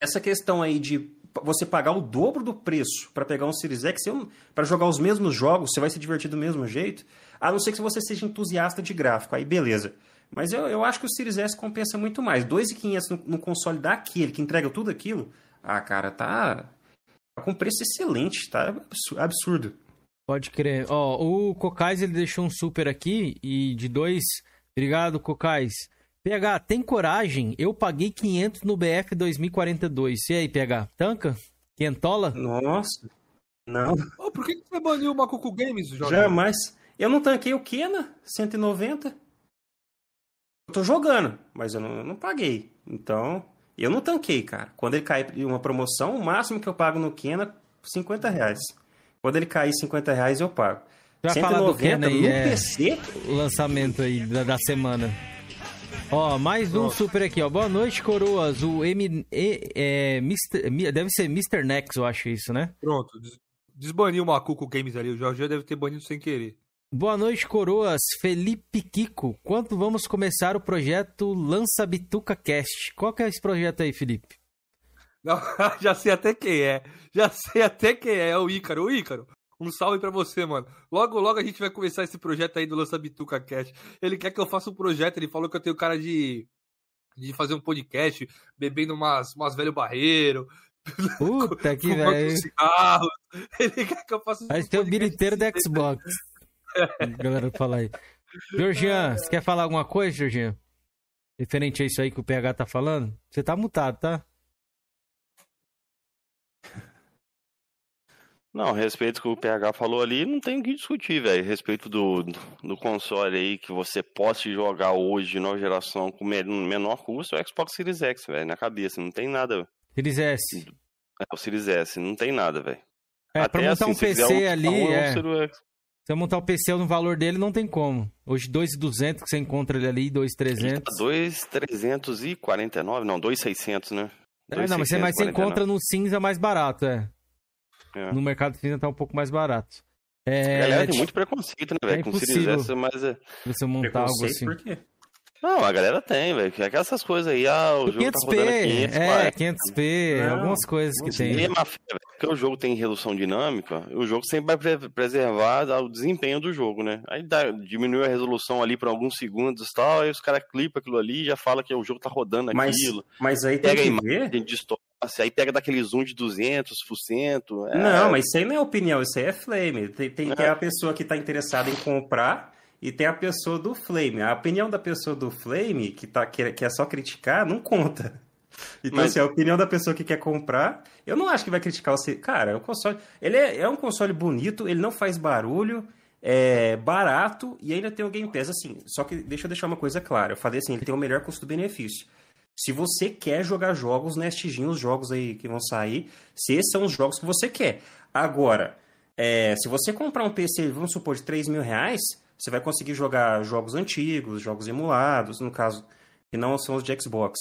essa questão aí de você pagar o dobro do preço para pegar um Series X, para jogar os mesmos jogos, você vai se divertir do mesmo jeito, a não ser que você seja entusiasta de gráfico, aí beleza. Mas eu, eu acho que o Series S compensa muito mais. 2.500 no, no console daquele, que entrega tudo aquilo, ah, cara, tá, tá com preço excelente, tá absurdo. Pode crer. Ó, o Cocais, ele deixou um super aqui, e de dois... Obrigado, Cocais. PH, tem coragem? Eu paguei 500 no BF 2042. E aí, PH? Tanca? Quentola? Nossa. Não. Oh, por que você baniu o Macuco Games, Jorge? Jamais. Eu não tanquei o Kena 190. Eu tô jogando, mas eu não, eu não paguei. Então, eu não tanquei, cara. Quando ele cair uma promoção, o máximo que eu pago no Kena, 50 reais. Quando ele cair 50 reais, eu pago. Já 190 falar do Kena aí, no é... PC? O lançamento aí da, da semana. Ó, mais um super aqui, ó. Boa noite, coroas. O M. E, é, Mister, deve ser Mr. Nex, eu acho isso, né? Pronto. Desbaniu o Macuco Games ali. O Jorge deve ter banido sem querer. Boa noite, coroas. Felipe Kiko. Quando vamos começar o projeto Lança Bituca Cast? Qual que é esse projeto aí, Felipe? Não, já sei até quem é. Já sei até quem é. É o Ícaro. O Ícaro. Um salve para você, mano. Logo, logo a gente vai começar esse projeto aí do Lança Bituca Cast. Ele quer que eu faça um projeto, ele falou que eu tenho cara de, de fazer um podcast, bebendo umas, umas velho barreiro. Puta que velho. Ele quer que eu faça um Mas tem o inteiro da Xbox. Galera, fala aí. Georgian, você quer falar alguma coisa, Georgian? Referente a isso aí que o PH tá falando? Você tá mutado, tá? Não, respeito que o PH falou ali, não tem o que discutir, velho. Respeito do, do console aí que você possa jogar hoje, nova geração, com menor custo, é o Xbox Series X, velho, na cabeça. Não tem nada. Series S. É, o Series S, não tem nada, velho. É, Até pra montar assim, um PC ali, um, é... Se eu montar o PC no valor dele, não tem como. Hoje, 2,200 que você encontra ele ali, 2,300. 2,349, não, 2,600, né? É, não, mas você, mas você encontra no cinza mais barato, é. É. No mercado cinza tá um pouco mais barato. É, galera tem muito preconceito, né, velho? É com Series S, mas é. Você montar algo assim. Por quê? Não, a galera tem, velho. É essas coisas aí, ah, o, jogo 500p, tá rodando 500, é, 500p, não, algumas coisas que tem. É uma porque o jogo tem redução dinâmica, o jogo sempre vai preservar o desempenho do jogo, né? Aí dá, diminui a resolução ali por alguns segundos e tal, aí os caras clipam aquilo ali e já fala que o jogo tá rodando mas, aquilo. Mas aí tem que ver... Distorce, aí pega daquele zoom de 200%. É... Não, mas isso aí não é opinião, isso aí é flame. Tem, tem, é. tem a pessoa que tá interessada em comprar e tem a pessoa do Flame. A opinião da pessoa do Flame, que, tá, que, que é só criticar, não conta. Então, Mas... assim, a opinião da pessoa que quer comprar, eu não acho que vai criticar você. Cara, o console. Ele é, é um console bonito, ele não faz barulho, é barato e ainda tem o Game Pass. Assim, só que deixa eu deixar uma coisa clara. Eu falei assim, ele tem o melhor custo-benefício. Se você quer jogar jogos, né, os jogos aí que vão sair, se esses são os jogos que você quer. Agora, é, se você comprar um PC, vamos supor, de 3 mil reais, você vai conseguir jogar jogos antigos, jogos emulados, no caso, que não são os de Xbox.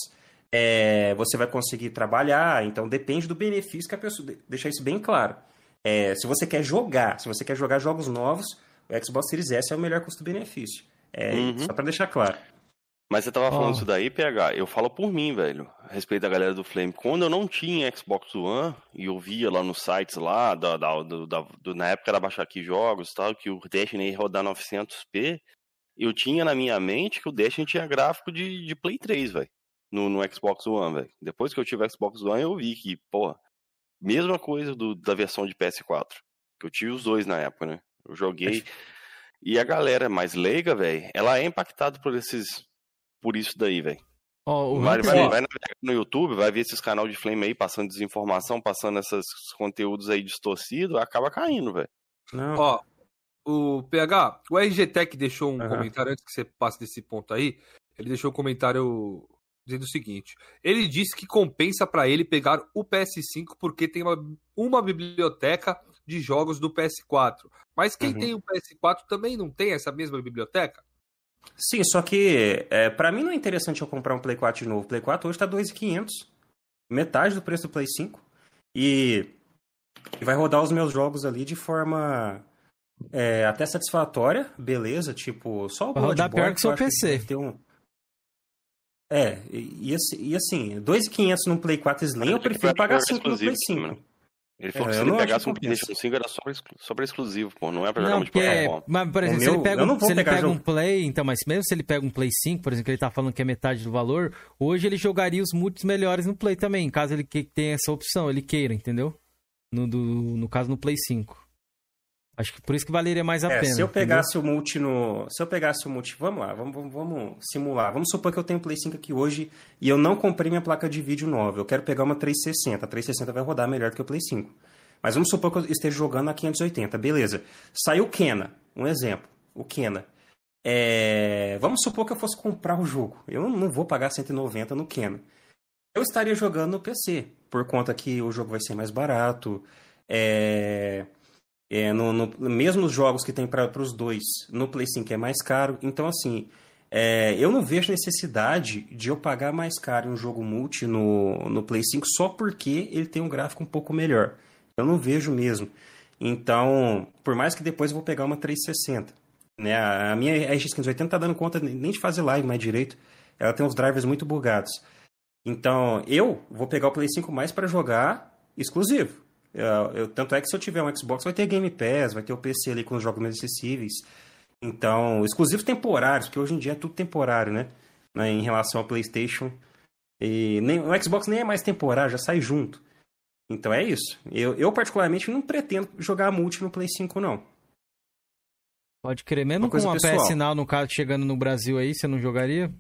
É, você vai conseguir trabalhar, então depende do benefício que a pessoa. Deixar isso bem claro. É, se você quer jogar, se você quer jogar jogos novos, o Xbox Series S é o melhor custo-benefício. É, uhum. Só para deixar claro. Mas você tava falando oh. isso daí, PH, eu falo por mim, velho, a respeito da galera do Flame. Quando eu não tinha Xbox One, e eu via lá nos sites lá, da, da, da do, na época era baixar aqui jogos tal, que o Destiny ia rodar 900p, eu tinha na minha mente que o Destiny tinha gráfico de, de Play 3, velho, no, no Xbox One, velho. Depois que eu tive o Xbox One, eu vi que, porra, mesma coisa do, da versão de PS4, que eu tive os dois na época, né? Eu joguei... E a galera mais leiga, velho, ela é impactada por esses por isso daí, velho. Oh, vai, vai, vai no YouTube, vai ver esses canal de flame aí passando desinformação, passando esses conteúdos aí distorcidos, acaba caindo, velho. Ó, o PH, o RG Tech deixou um uhum. comentário antes que você passe desse ponto aí. Ele deixou um comentário dizendo o seguinte: ele disse que compensa para ele pegar o PS5 porque tem uma, uma biblioteca de jogos do PS4. Mas quem uhum. tem o PS4 também não tem essa mesma biblioteca? Sim, só que é, para mim não é interessante eu comprar um Play 4 de novo. O Play 4 hoje tá 2.500, metade do preço do Play 5. E vai rodar os meus jogos ali de forma é, até satisfatória, beleza, tipo, só o Vai rodar pior que seu PC. Que um... É, e, e assim, 2.500 no Play 4 Slim, eu prefiro pagar 5 no Play 5. Mano. Ele falou é, que se ele pegasse um PlayStation 5 era só pra, só pra exclusivo, pô. Não é pra jogar não, multiplataforma. É, mas, por exemplo, se ele pega, um, se ele pega um Play, então, mas mesmo se ele pega um Play 5, por exemplo, que ele tá falando que é metade do valor, hoje ele jogaria os multis melhores no Play também, caso ele tenha essa opção, ele queira, entendeu? No, do, no caso, no Play 5. Acho que por isso que valeria mais a é, pena. Se eu pegasse entendeu? o multi no. Se eu pegasse o multi. Vamos lá, vamos, vamos, vamos, simular. Vamos supor que eu tenho Play 5 aqui hoje e eu não comprei minha placa de vídeo nova. Eu quero pegar uma 360. A 360 vai rodar melhor do que o Play 5. Mas vamos supor que eu esteja jogando a 580, beleza. Saiu o Kena, um exemplo, o Kena. É... Vamos supor que eu fosse comprar o jogo. Eu não vou pagar 190 no Kena. Eu estaria jogando no PC, por conta que o jogo vai ser mais barato. É... É, no, no, mesmo os jogos que tem para os dois, no Play 5 é mais caro. Então, assim, é, eu não vejo necessidade de eu pagar mais caro um jogo multi no, no Play 5 só porque ele tem um gráfico um pouco melhor. Eu não vejo mesmo. Então, por mais que depois eu vou pegar uma 360. Né? A minha RX 580 tá dando conta nem de fazer live mais direito. Ela tem uns drivers muito bugados. Então, eu vou pegar o Play 5 mais para jogar exclusivo. Eu, eu, tanto é que se eu tiver um Xbox, vai ter Game Pass, vai ter o PC ali com os jogos mais acessíveis. Então, exclusivos temporários, porque hoje em dia é tudo temporário, né? né? Em relação ao PlayStation. E nem, o Xbox nem é mais temporário, já sai junto. Então é isso. Eu, eu particularmente não pretendo jogar multi no Play 5, não. Pode crer, mesmo uma com uma pessoal. PS Now, no caso, chegando no Brasil aí, você não jogaria?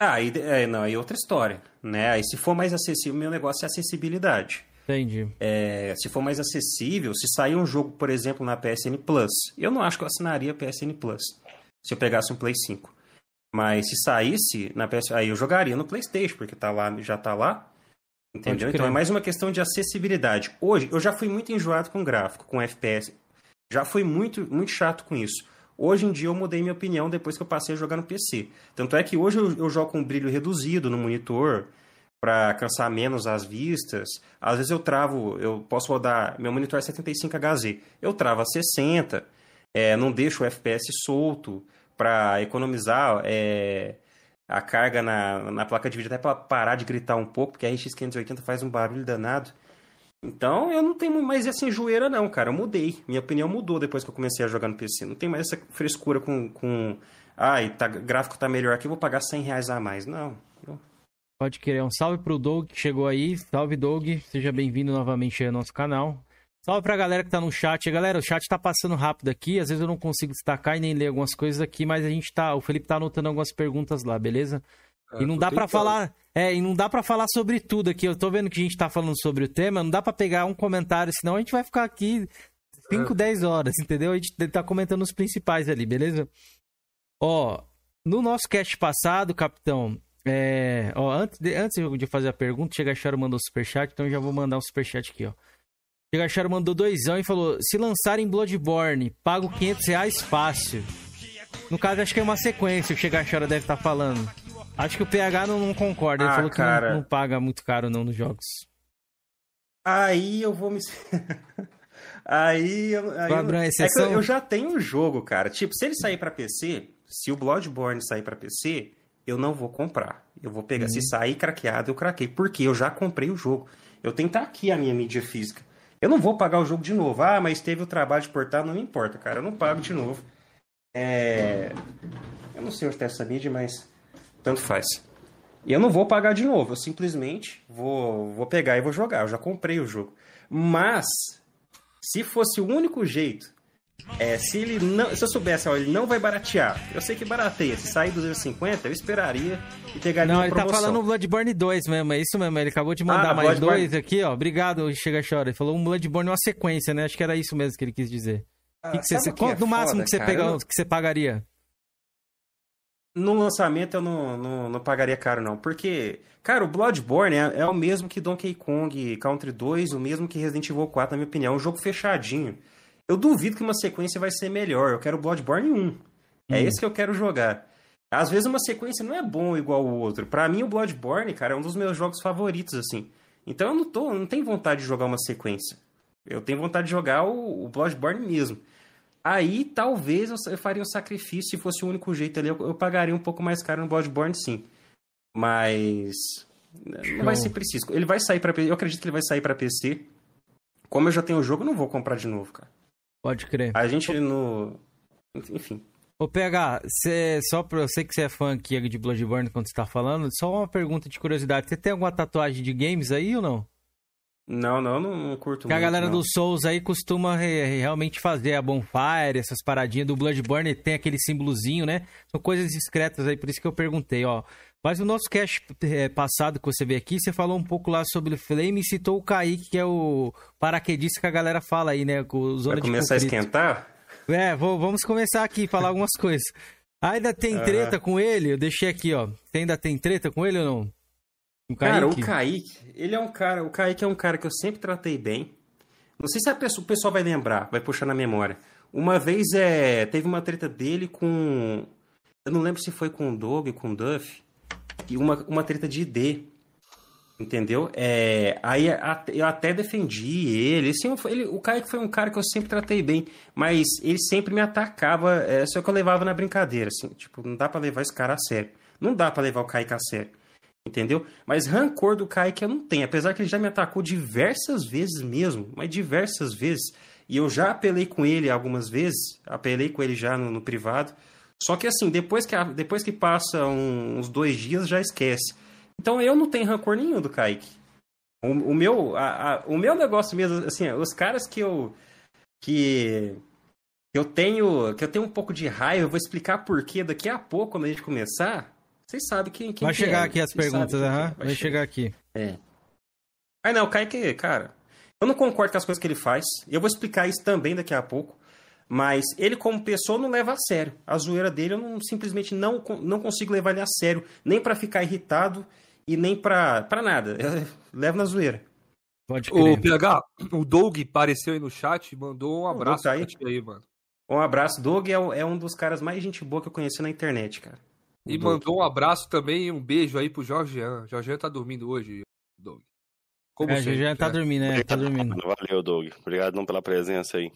Ah, aí, é, não, aí é outra história, né? Aí se for mais acessível, meu negócio é acessibilidade. Entendi. É, se for mais acessível, se sair um jogo, por exemplo, na PSN Plus, eu não acho que eu assinaria a PSN Plus se eu pegasse um Play 5. Mas se saísse na PS, aí eu jogaria no PlayStation, porque tá lá, já tá lá. Entendeu? Então é mais uma questão de acessibilidade. Hoje, eu já fui muito enjoado com gráfico, com FPS. Já fui muito, muito chato com isso. Hoje em dia eu mudei minha opinião depois que eu passei a jogar no PC. Tanto é que hoje eu, eu jogo com brilho reduzido no monitor para cansar menos as vistas. Às vezes eu travo, eu posso rodar, meu monitor é 75Hz, eu travo a 60, é, não deixo o FPS solto para economizar é, a carga na, na placa de vídeo, até para parar de gritar um pouco, porque a RX 580 faz um barulho danado. Então eu não tenho mais essa enjoeira, não, cara. Eu mudei. Minha opinião mudou depois que eu comecei a jogar no PC. Não tem mais essa frescura com. com ai, tá, gráfico tá melhor aqui, vou pagar 100 reais a mais. Não. Pode querer. Um salve pro Doug que chegou aí. Salve, Doug. Seja bem-vindo novamente ao nosso canal. Salve pra galera que tá no chat. Galera, o chat tá passando rápido aqui. Às vezes eu não consigo destacar e nem ler algumas coisas aqui, mas a gente tá. O Felipe tá anotando algumas perguntas lá, beleza? E não dá para falar. É, e não dá para falar sobre tudo aqui. Eu tô vendo que a gente tá falando sobre o tema, não dá para pegar um comentário, senão a gente vai ficar aqui 5, 10 horas, entendeu? A gente tá comentando os principais ali, beleza? Ó, no nosso cast passado, capitão, é, ó, antes, de, antes de fazer a pergunta, Chega Charo mandou superchat, então eu já vou mandar um superchat aqui, ó. Chega Charo mandou doisão e falou: se lançarem Bloodborne, pago 500 reais fácil. No caso, acho que é uma sequência, o Chega Charo deve estar tá falando. Acho que o PH não, não concorda, ele ah, falou que não, não, paga muito caro não nos jogos. Aí eu vou me. aí, eu, aí eu... É que eu, eu já tenho o jogo, cara. Tipo, se ele sair para PC, se o Bloodborne sair para PC, eu não vou comprar. Eu vou pegar. Uhum. Se sair craqueado, eu craquei. Porque eu já comprei o jogo. Eu tenho que estar aqui a minha mídia física. Eu não vou pagar o jogo de novo. Ah, mas teve o trabalho de portar, não importa, cara. Eu não pago de novo. É... Eu não sei onde está essa mídia, mas tanto faz. E eu não vou pagar de novo. Eu simplesmente vou, vou pegar e vou jogar. Eu já comprei o jogo. Mas, se fosse o único jeito é, se ele não. Se eu soubesse, ó, ele não vai baratear. Eu sei que barateia. Se sair 250, eu esperaria e pegaria Não, ele tá falando o Bloodborne 2 mesmo, é isso mesmo. Ele acabou de mandar ah, mais Bloodborne... dois aqui, ó. Obrigado, Chega Chora. Ele falou um Bloodborne uma sequência, né? Acho que era isso mesmo que ele quis dizer. Ah, que que você, que é no máximo que você, pega, eu... que você pagaria? No lançamento eu não, não, não, pagaria caro, não. Porque, cara, o Bloodborne é, é, o mesmo que Donkey Kong Country 2, o mesmo que Resident Evil 4, na minha opinião. É um jogo fechadinho. Eu duvido que uma sequência vai ser melhor. Eu quero Bloodborne 1. É hum. É esse que eu quero jogar. Às vezes uma sequência não é bom igual o outro. Para mim, o Bloodborne, cara, é um dos meus jogos favoritos, assim. Então eu não, tô, não tenho vontade de jogar uma sequência. Eu tenho vontade de jogar o, o Bloodborne mesmo. Aí talvez eu, faria um sacrifício, se fosse o único jeito ali, eu, eu pagaria um pouco mais caro no Bloodborne, sim. Mas. Não vai ser preciso. Ele vai sair para Eu acredito que ele vai sair para PC. Como eu já tenho o jogo, não vou comprar de novo, cara. Pode crer. A gente no. Enfim. Ô, PH, cê, só pra, eu sei que você é fã aqui de Bloodborne quando você tá falando, só uma pergunta de curiosidade. Você tem alguma tatuagem de games aí ou não? Não, não, não, não curto Porque muito. a galera não. do Souls aí costuma re realmente fazer a bonfire, essas paradinhas do Bloodborne, tem aquele símbolozinho, né? São coisas discretas aí, por isso que eu perguntei, ó. Mas no nosso cast é, passado que você veio aqui, você falou um pouco lá sobre o Flame e citou o Kaique, que é o paraquedista que a galera fala aí, né? Com zona Vai começar a esquentar? É, vou, vamos começar aqui, falar algumas coisas. Ainda tem treta com ele? Eu deixei aqui, ó. Você ainda tem treta com ele ou não? O cara, o Kaique, ele é um cara. O Kaique é um cara que eu sempre tratei bem. Não sei se pessoa, o pessoal vai lembrar, vai puxar na memória. Uma vez é, teve uma treta dele com. Eu não lembro se foi com o Doug, com o Duff e uma, uma treta de ID. Entendeu? É, aí eu até defendi ele. Assim, ele. O Kaique foi um cara que eu sempre tratei bem, mas ele sempre me atacava, é, só que eu levava na brincadeira. Assim, tipo, não dá para levar esse cara a sério. Não dá para levar o Kaique a sério. Entendeu? Mas rancor do Kaique eu não tenho. Apesar que ele já me atacou diversas vezes mesmo, mas diversas vezes. E eu já apelei com ele algumas vezes, apelei com ele já no, no privado. Só que assim, depois que, depois que passa uns dois dias, já esquece. Então eu não tenho rancor nenhum do Kaique. O, o meu, a, a, o meu negócio mesmo, assim, os caras que eu. que eu tenho. que eu tenho um pouco de raiva, eu vou explicar por quê daqui a pouco, quando a gente começar. Vocês sabem quem, quem Vai que chegar é. aqui as perguntas, aham. Vai, vai chegar aqui. É. Aí não, o Kaique, cara, eu não concordo com as coisas que ele faz. Eu vou explicar isso também daqui a pouco. Mas ele, como pessoa, não leva a sério. A zoeira dele, eu não, simplesmente não, não consigo levar ele a sério. Nem para ficar irritado e nem pra, pra nada. Levo na zoeira. Pode crer. O PH, o Doug apareceu aí no chat mandou um abraço tá aí. aí, mano. Um abraço. Doug é, é, um dos caras mais gente boa que eu conheci na internet, cara. E Doug. mandou um abraço também e um beijo aí pro Jorgean. Jorgean tá dormindo hoje, Doug. Como é, Jorgean tá dormindo, né? Tá dormindo. Valeu, Doug. Obrigado pela presença aí.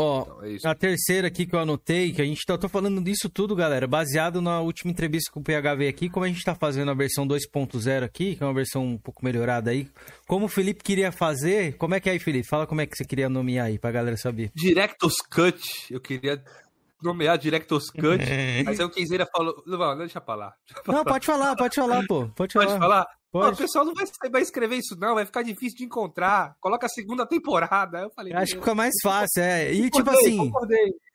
Ó, então, é a terceira aqui que eu anotei, que a gente tá, tô falando disso tudo, galera, baseado na última entrevista com o PHV aqui, como a gente tá fazendo a versão 2.0 aqui, que é uma versão um pouco melhorada aí. Como o Felipe queria fazer, como é que é aí, Felipe? Fala como é que você queria nomear aí pra galera saber. Directos Cut, eu queria nomear Directos Cut, mas aí o Kenzeira falou, não, deixa pra lá. Não, pode falar, pode falar, pô, pode falar. Pode falar? Pô, o pessoal não vai, vai, escrever isso, não, vai ficar difícil de encontrar. Coloca a segunda temporada. Eu falei, acho que fica mais fácil, é. E tipo assim.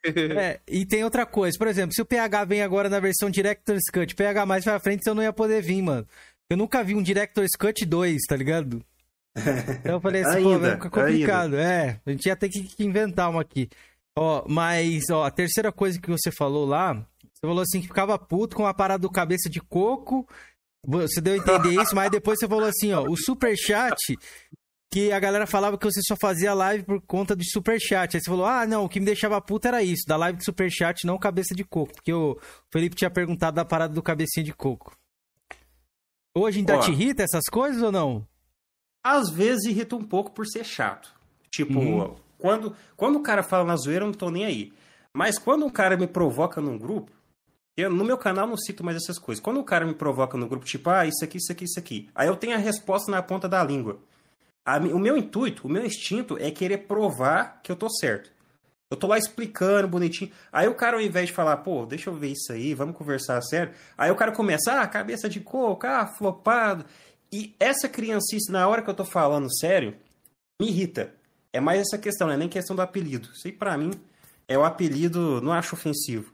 É, e tem outra coisa, por exemplo, se o PH vem agora na versão Director's Cut, PH mais pra frente eu não ia poder vir, mano. Eu nunca vi um Director's Cut 2, tá ligado? Então eu falei assim, ainda, pô, vai ficar complicado. Ainda. É, a gente ia ter que inventar uma aqui. Ó, mas, ó, a terceira coisa que você falou lá, você falou assim que ficava puto com a parada do cabeça de coco. Você deu a entender isso, mas depois você falou assim, ó, o super chat que a galera falava que você só fazia live por conta de superchat. Aí você falou, ah, não, o que me deixava puta era isso, da live de superchat, não cabeça de coco. Porque o Felipe tinha perguntado da parada do cabecinha de coco. Hoje ainda Ó, te irrita essas coisas ou não? Às vezes irrita um pouco por ser chato. Tipo, uhum. Quando, quando o cara fala na zoeira, eu não tô nem aí. Mas quando um cara me provoca num grupo, eu, no meu canal não cito mais essas coisas. Quando o cara me provoca no grupo, tipo, ah, isso aqui, isso aqui, isso aqui. Aí eu tenho a resposta na ponta da língua. A, o meu intuito, o meu instinto é querer provar que eu tô certo. Eu tô lá explicando bonitinho. Aí o cara, ao invés de falar, pô, deixa eu ver isso aí, vamos conversar sério. Aí o cara começa, ah, cabeça de coco, ah, flopado. E essa criancice, na hora que eu tô falando sério, me irrita. É mais essa questão, não é nem questão do apelido. Isso aí pra mim é o apelido, não acho ofensivo.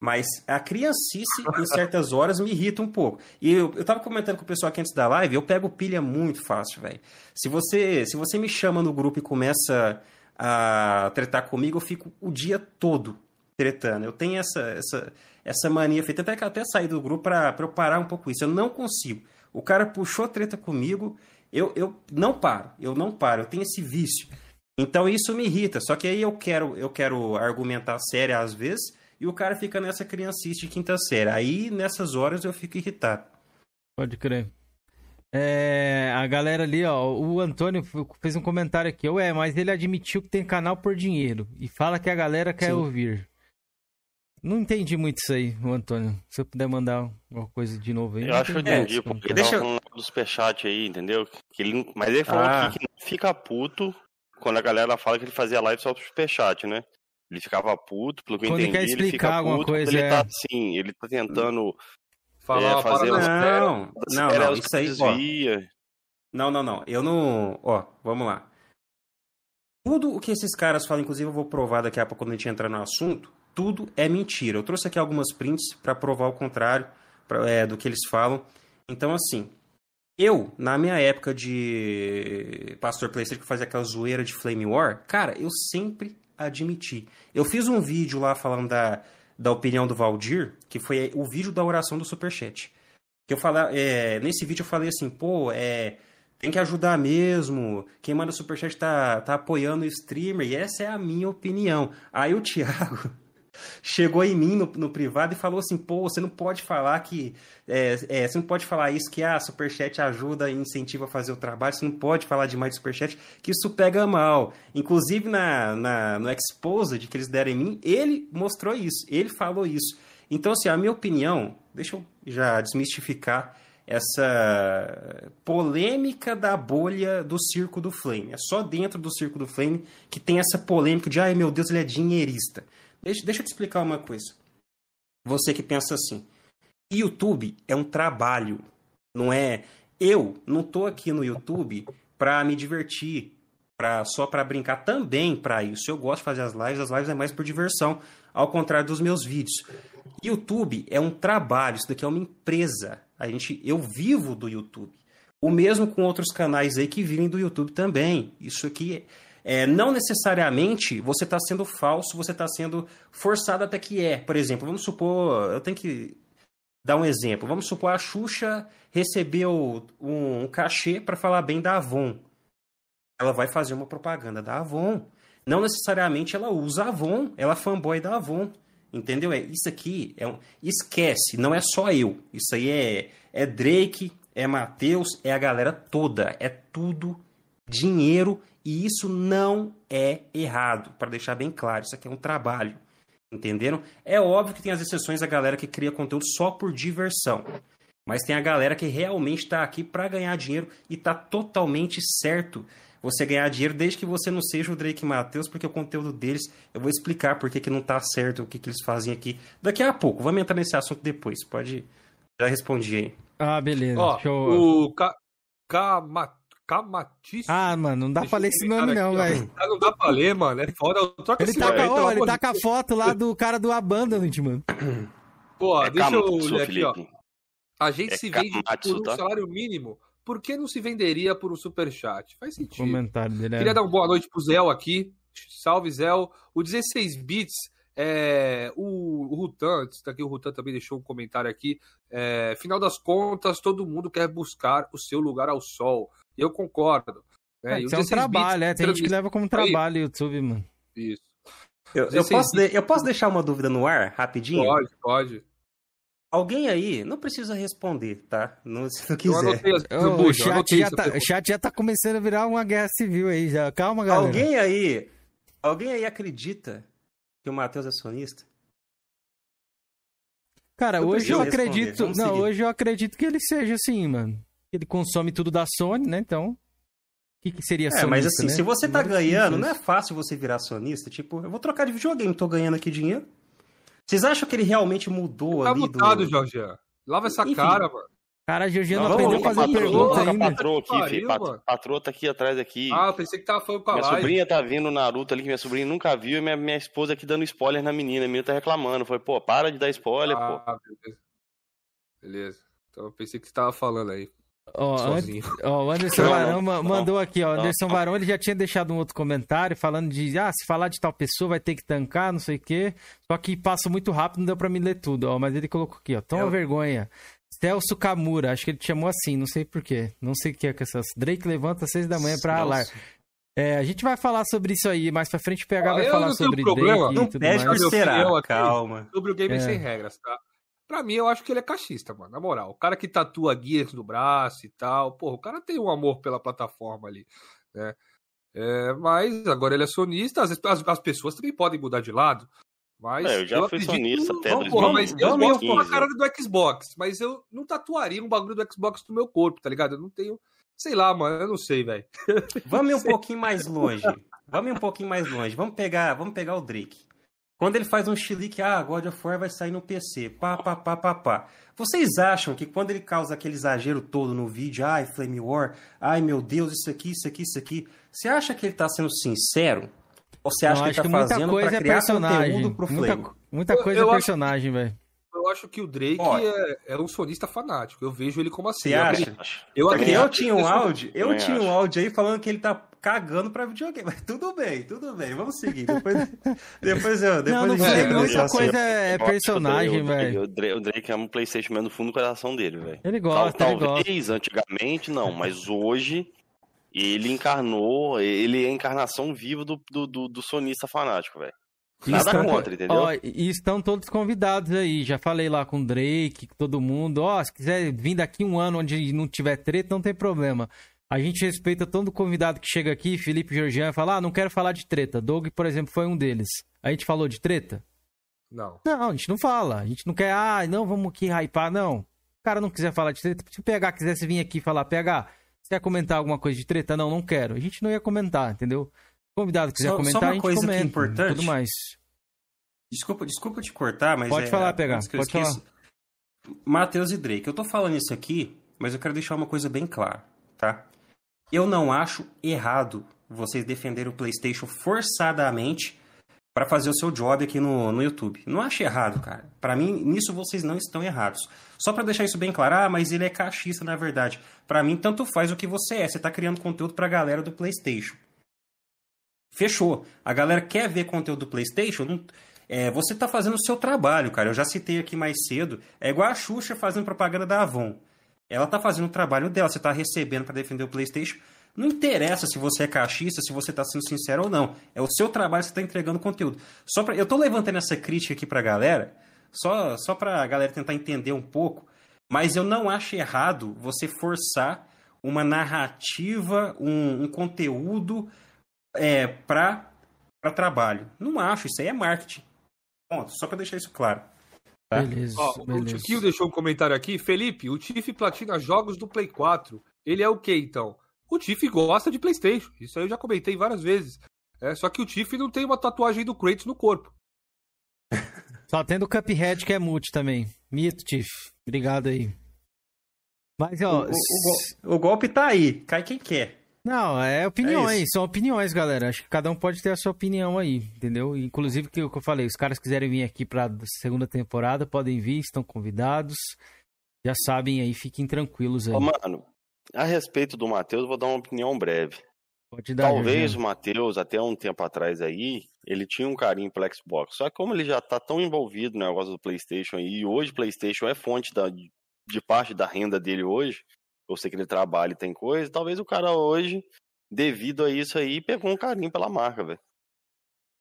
Mas a criancice, em certas horas, me irrita um pouco. E eu, eu tava comentando com o pessoal aqui antes da live, eu pego pilha muito fácil, velho. Se você, se você me chama no grupo e começa a tretar comigo, eu fico o dia todo tretando. Eu tenho essa, essa, essa mania feita. Até que até sair do grupo pra eu parar um pouco isso. Eu não consigo. O cara puxou treta comigo, eu, eu não paro. Eu não paro. Eu tenho esse vício. Então isso me irrita. Só que aí eu quero, eu quero argumentar sério às vezes e o cara fica nessa criancice de quinta série. Aí, nessas horas, eu fico irritado. Pode crer. É, a galera ali, ó, o Antônio fez um comentário aqui. Ué, mas ele admitiu que tem canal por dinheiro e fala que a galera quer Sim. ouvir. Não entendi muito isso aí, o Antônio. Se eu puder mandar uma coisa de novo aí. Eu acho que eu entendi, porque deixa... falando do superchat aí, entendeu? Que ele... Mas ele falou ah. aqui que não fica puto quando a galera fala que ele fazia live só pro superchat, né? Ele ficava puto, pelo que eu entendi. Ele quer explicar ele alguma coisa. Ele é... tá assim, ele tá tentando falar é, fazer não, não, não, não, isso aí, ó, Não, não, não. Eu não, ó, vamos lá. Tudo o que esses caras falam, inclusive eu vou provar daqui a pouco quando a gente entrar no assunto, tudo é mentira. Eu trouxe aqui algumas prints para provar o contrário pra, é, do que eles falam. Então, assim, eu, na minha época de Pastor PlayStation, que fazia aquela zoeira de Flame War, cara, eu sempre admitir. Eu fiz um vídeo lá falando da, da opinião do Valdir, que foi o vídeo da oração do Superchat. Que eu falei, é, nesse vídeo eu falei assim, pô, é, tem que ajudar mesmo. Quem manda Superchat tá, tá apoiando o streamer, e essa é a minha opinião. Aí o Thiago chegou em mim no, no, privado e falou assim: pô, você não pode falar que. É, é, você não pode falar isso, que a ah, Superchat ajuda e incentiva a fazer o trabalho, você não pode falar demais de Superchat, que isso pega mal. Inclusive na, na, no Exposed que eles deram em mim, ele mostrou isso, ele falou isso. Então, assim, a minha opinião, deixa eu já desmistificar essa polêmica da bolha do Circo do Flame. É só dentro do Circo do Flame que tem essa polêmica de, ai meu Deus, ele é dinheirista. Deixa, deixa eu te explicar uma coisa. Você que pensa assim: YouTube é um trabalho, não é? Eu não tô aqui no YouTube para me divertir, para só para brincar também para isso. Eu gosto de fazer as lives, as lives é mais por diversão, ao contrário dos meus vídeos. YouTube é um trabalho, isso daqui é uma empresa. A gente, eu vivo do YouTube. O mesmo com outros canais aí que vivem do YouTube também. Isso aqui é, não necessariamente você está sendo falso, você está sendo forçado até que é. Por exemplo, vamos supor, eu tenho que dar um exemplo. Vamos supor a Xuxa recebeu um, cachê para falar bem da Avon. Ela vai fazer uma propaganda da Avon. Não necessariamente ela usa Avon, ela é fanboy da Avon. Entendeu? É, isso aqui é um. Esquece, não é só eu. Isso aí é, é Drake, é Matheus, é a galera toda. É tudo dinheiro e isso não é errado, para deixar bem claro. Isso aqui é um trabalho. Entenderam? É óbvio que tem as exceções a galera que cria conteúdo só por diversão. Mas tem a galera que realmente está aqui para ganhar dinheiro e está totalmente certo você ganhar dinheiro desde que você não seja o Drake Matheus, porque o conteúdo deles eu vou explicar por que, que não está certo o que, que eles fazem aqui daqui a pouco. Vamos entrar nesse assunto depois. Pode. Já respondi aí. Ah, beleza. Ó, O K. K. Camatice. Ah, mano, não dá Deixa pra ler esse nome, não, velho. Não dá pra ler, mano. É foda. Troca ele tá, com, ó, ele tá com a foto lá do cara do Abandoned, mano. Pô, é deixa eu ler aqui, ó. A gente é se vende por um tá? salário mínimo por que não se venderia por um superchat? Faz sentido. Comentário dele. É... Queria dar uma boa noite pro Zé aqui. Salve, Zé. O 16 bits é, o, o Rutan, daqui o Rutan também deixou um comentário aqui. É, final das contas, todo mundo quer buscar o seu lugar ao sol. Eu concordo. Né? É, isso é um trabalho, é. Tem gente que leva como trabalho o YouTube, mano. Isso. Eu, eu, posso de, eu posso deixar uma dúvida no ar, rapidinho? Pode, pode. Alguém aí, não precisa responder, tá? Não, se não quiser. Eu, o, chat já tá, o chat já tá começando a virar uma guerra civil aí já. Calma, galera. Alguém aí, alguém aí acredita que o Matheus é sonista? Cara, eu hoje eu acredito. Não, hoje eu acredito que ele seja assim, mano. Ele consome tudo da Sony, né? Então. O que, que seria é, sonista? Mas assim, né? se você tá ganhando, não é fácil você virar sonista. Tipo, eu vou trocar de videogame, tô ganhando aqui dinheiro. Vocês acham que ele realmente mudou tá ali? Tá mutado, do... Jorge. Lava essa Enfim, cara, mano. Cara, a Georgiana não, aprendeu a fazer pergunta ainda. Patroa aqui, pariu, Pat, patroa tá aqui atrás aqui. Ah, eu pensei que tava falando com a Minha live. sobrinha tá vindo Naruto ali, que minha sobrinha nunca viu, e minha, minha esposa aqui dando spoiler na menina. A menina tá reclamando. Foi, pô, para de dar spoiler, ah, pô. Beleza. beleza. Então eu pensei que você tava falando aí. Ó, ó, o Anderson Varão mandou aqui, ó. Anderson Varão ele já tinha deixado um outro comentário falando de ah, se falar de tal pessoa vai ter que tancar, não sei o quê. Só que passa muito rápido, não deu pra me ler tudo, ó. Mas ele colocou aqui, ó. Toma Eu... vergonha. Celso Kamura, acho que ele te chamou assim, não sei porquê. Não sei o que é com essas. Drake levanta às seis da manhã pra ralar. É, a gente vai falar sobre isso aí, mais pra frente o PH ah, vai falar sobre problema. Drake não e tudo pede mais. Será? Calma. Sobre o game é. sem regras, tá? Pra mim, eu acho que ele é cachista, mano. Na moral. O cara que tatua Gears no braço e tal. Porra, o cara tem um amor pela plataforma ali, né? É, mas agora ele é sonista. As, as, as pessoas também podem mudar de lado. Mas é, eu já eu fui sonista até não, 2015. Mas eu com a cara do Xbox, mas eu não tatuaria um bagulho do Xbox no meu corpo, tá ligado? Eu não tenho. Sei lá, mano, eu não sei, velho. Vamos um pouquinho mais longe. Vamos um pouquinho mais longe. Vamos pegar, vamos pegar o Drake. Quando ele faz um chilique, ah, God of War vai sair no PC, pá, pá, pá, pá, pá. Vocês acham que quando ele causa aquele exagero todo no vídeo, ai, Flame War, ai, meu Deus, isso aqui, isso aqui, isso aqui, você acha que ele tá sendo sincero? Ou você acha Não, que ele tá fazendo pra é criar conteúdo pro Flame? Muita, muita coisa eu, eu é personagem, velho. Eu acho que o Drake é, é, um sonista fanático. Eu vejo ele como assim. Você acha? Eu, eu, eu tinha um áudio, eu tinha um áudio aí falando que ele tá cagando pra videogame. Mas tudo bem, tudo bem, vamos seguir. Depois, depois eu. Depois não, não sei, muita coisa é personagem, velho. O Drake, o Drake ama o PlayStation no fundo do coração dele, velho. Ele gosta, Tal, ele Talvez, gosta. antigamente não, mas hoje ele encarnou, ele é a encarnação viva do, do, do, do sonista fanático, velho. Nada estão, contra, entendeu? Ó, e estão todos convidados aí. Já falei lá com o Drake, com todo mundo. Ó, se quiser vir daqui um ano onde não tiver treta, não tem problema. A gente respeita todo convidado que chega aqui, Felipe Georgian, fala, ah, não quero falar de treta. Doug, por exemplo, foi um deles. A gente falou de treta? Não. Não, a gente não fala. A gente não quer, ah, não, vamos aqui hypar, não. O cara não quiser falar de treta, se o PH quisesse vir aqui falar, PH, você quer comentar alguma coisa de treta? Não, não quero. A gente não ia comentar, entendeu? O convidado quiser só, comentar, só uma a gente coisa comenta, que é importante. Tudo mais. Desculpa, desculpa te cortar, mas Pode é, falar, PH, pode falar. Matheus e Drake, eu tô falando isso aqui, mas eu quero deixar uma coisa bem clara, tá? Eu não acho errado vocês defenderem o PlayStation forçadamente para fazer o seu job aqui no, no YouTube. Não acho errado, cara. Para mim, nisso vocês não estão errados. Só para deixar isso bem claro, ah, mas ele é cachista, na verdade. Para mim, tanto faz o que você é. Você tá criando conteúdo pra galera do PlayStation. Fechou. A galera quer ver conteúdo do PlayStation? É, você tá fazendo o seu trabalho, cara. Eu já citei aqui mais cedo. É igual a Xuxa fazendo propaganda da Avon. Ela tá fazendo o trabalho dela, você tá recebendo para defender o PlayStation. Não interessa se você é cachista, se você tá sendo sincero ou não. É o seu trabalho, você tá entregando conteúdo. Só pra, eu tô levantando essa crítica aqui pra galera, só, só pra galera tentar entender um pouco, mas eu não acho errado você forçar uma narrativa, um, um conteúdo é, para trabalho. Não acho, isso aí é marketing. Ponto, só para deixar isso claro. Tá? Beleza, Ó, beleza. O Tio deixou um comentário aqui. Felipe, o Tiff platina jogos do Play 4. Ele é o que então? O Tiff gosta de PlayStation. Isso aí eu já comentei várias vezes. É, só que o Tiff não tem uma tatuagem do Kratos no corpo. Só tendo o Cuphead que é multi também. Mito, Tiff. Obrigado aí. Mas, ó. O, o, o, golpe tá aí. Cai quem quer. Não, é opiniões, é são opiniões, galera. Acho que cada um pode ter a sua opinião aí, entendeu? Inclusive, que o que eu falei, os caras quiserem vir aqui pra segunda temporada, podem vir, estão convidados. Já sabem aí, fiquem tranquilos aí. Ô, mano, a respeito do Matheus, vou dar uma opinião breve. Talvez o Matheus, até um tempo atrás aí, ele tinha um carinho pelo Xbox. Só que como ele já tá tão envolvido no negócio do PlayStation aí, e hoje o PlayStation é fonte da, de parte da renda dele hoje, eu sei que ele trabalha e tem coisa, talvez o cara hoje, devido a isso aí, pegou um carinho pela marca, velho.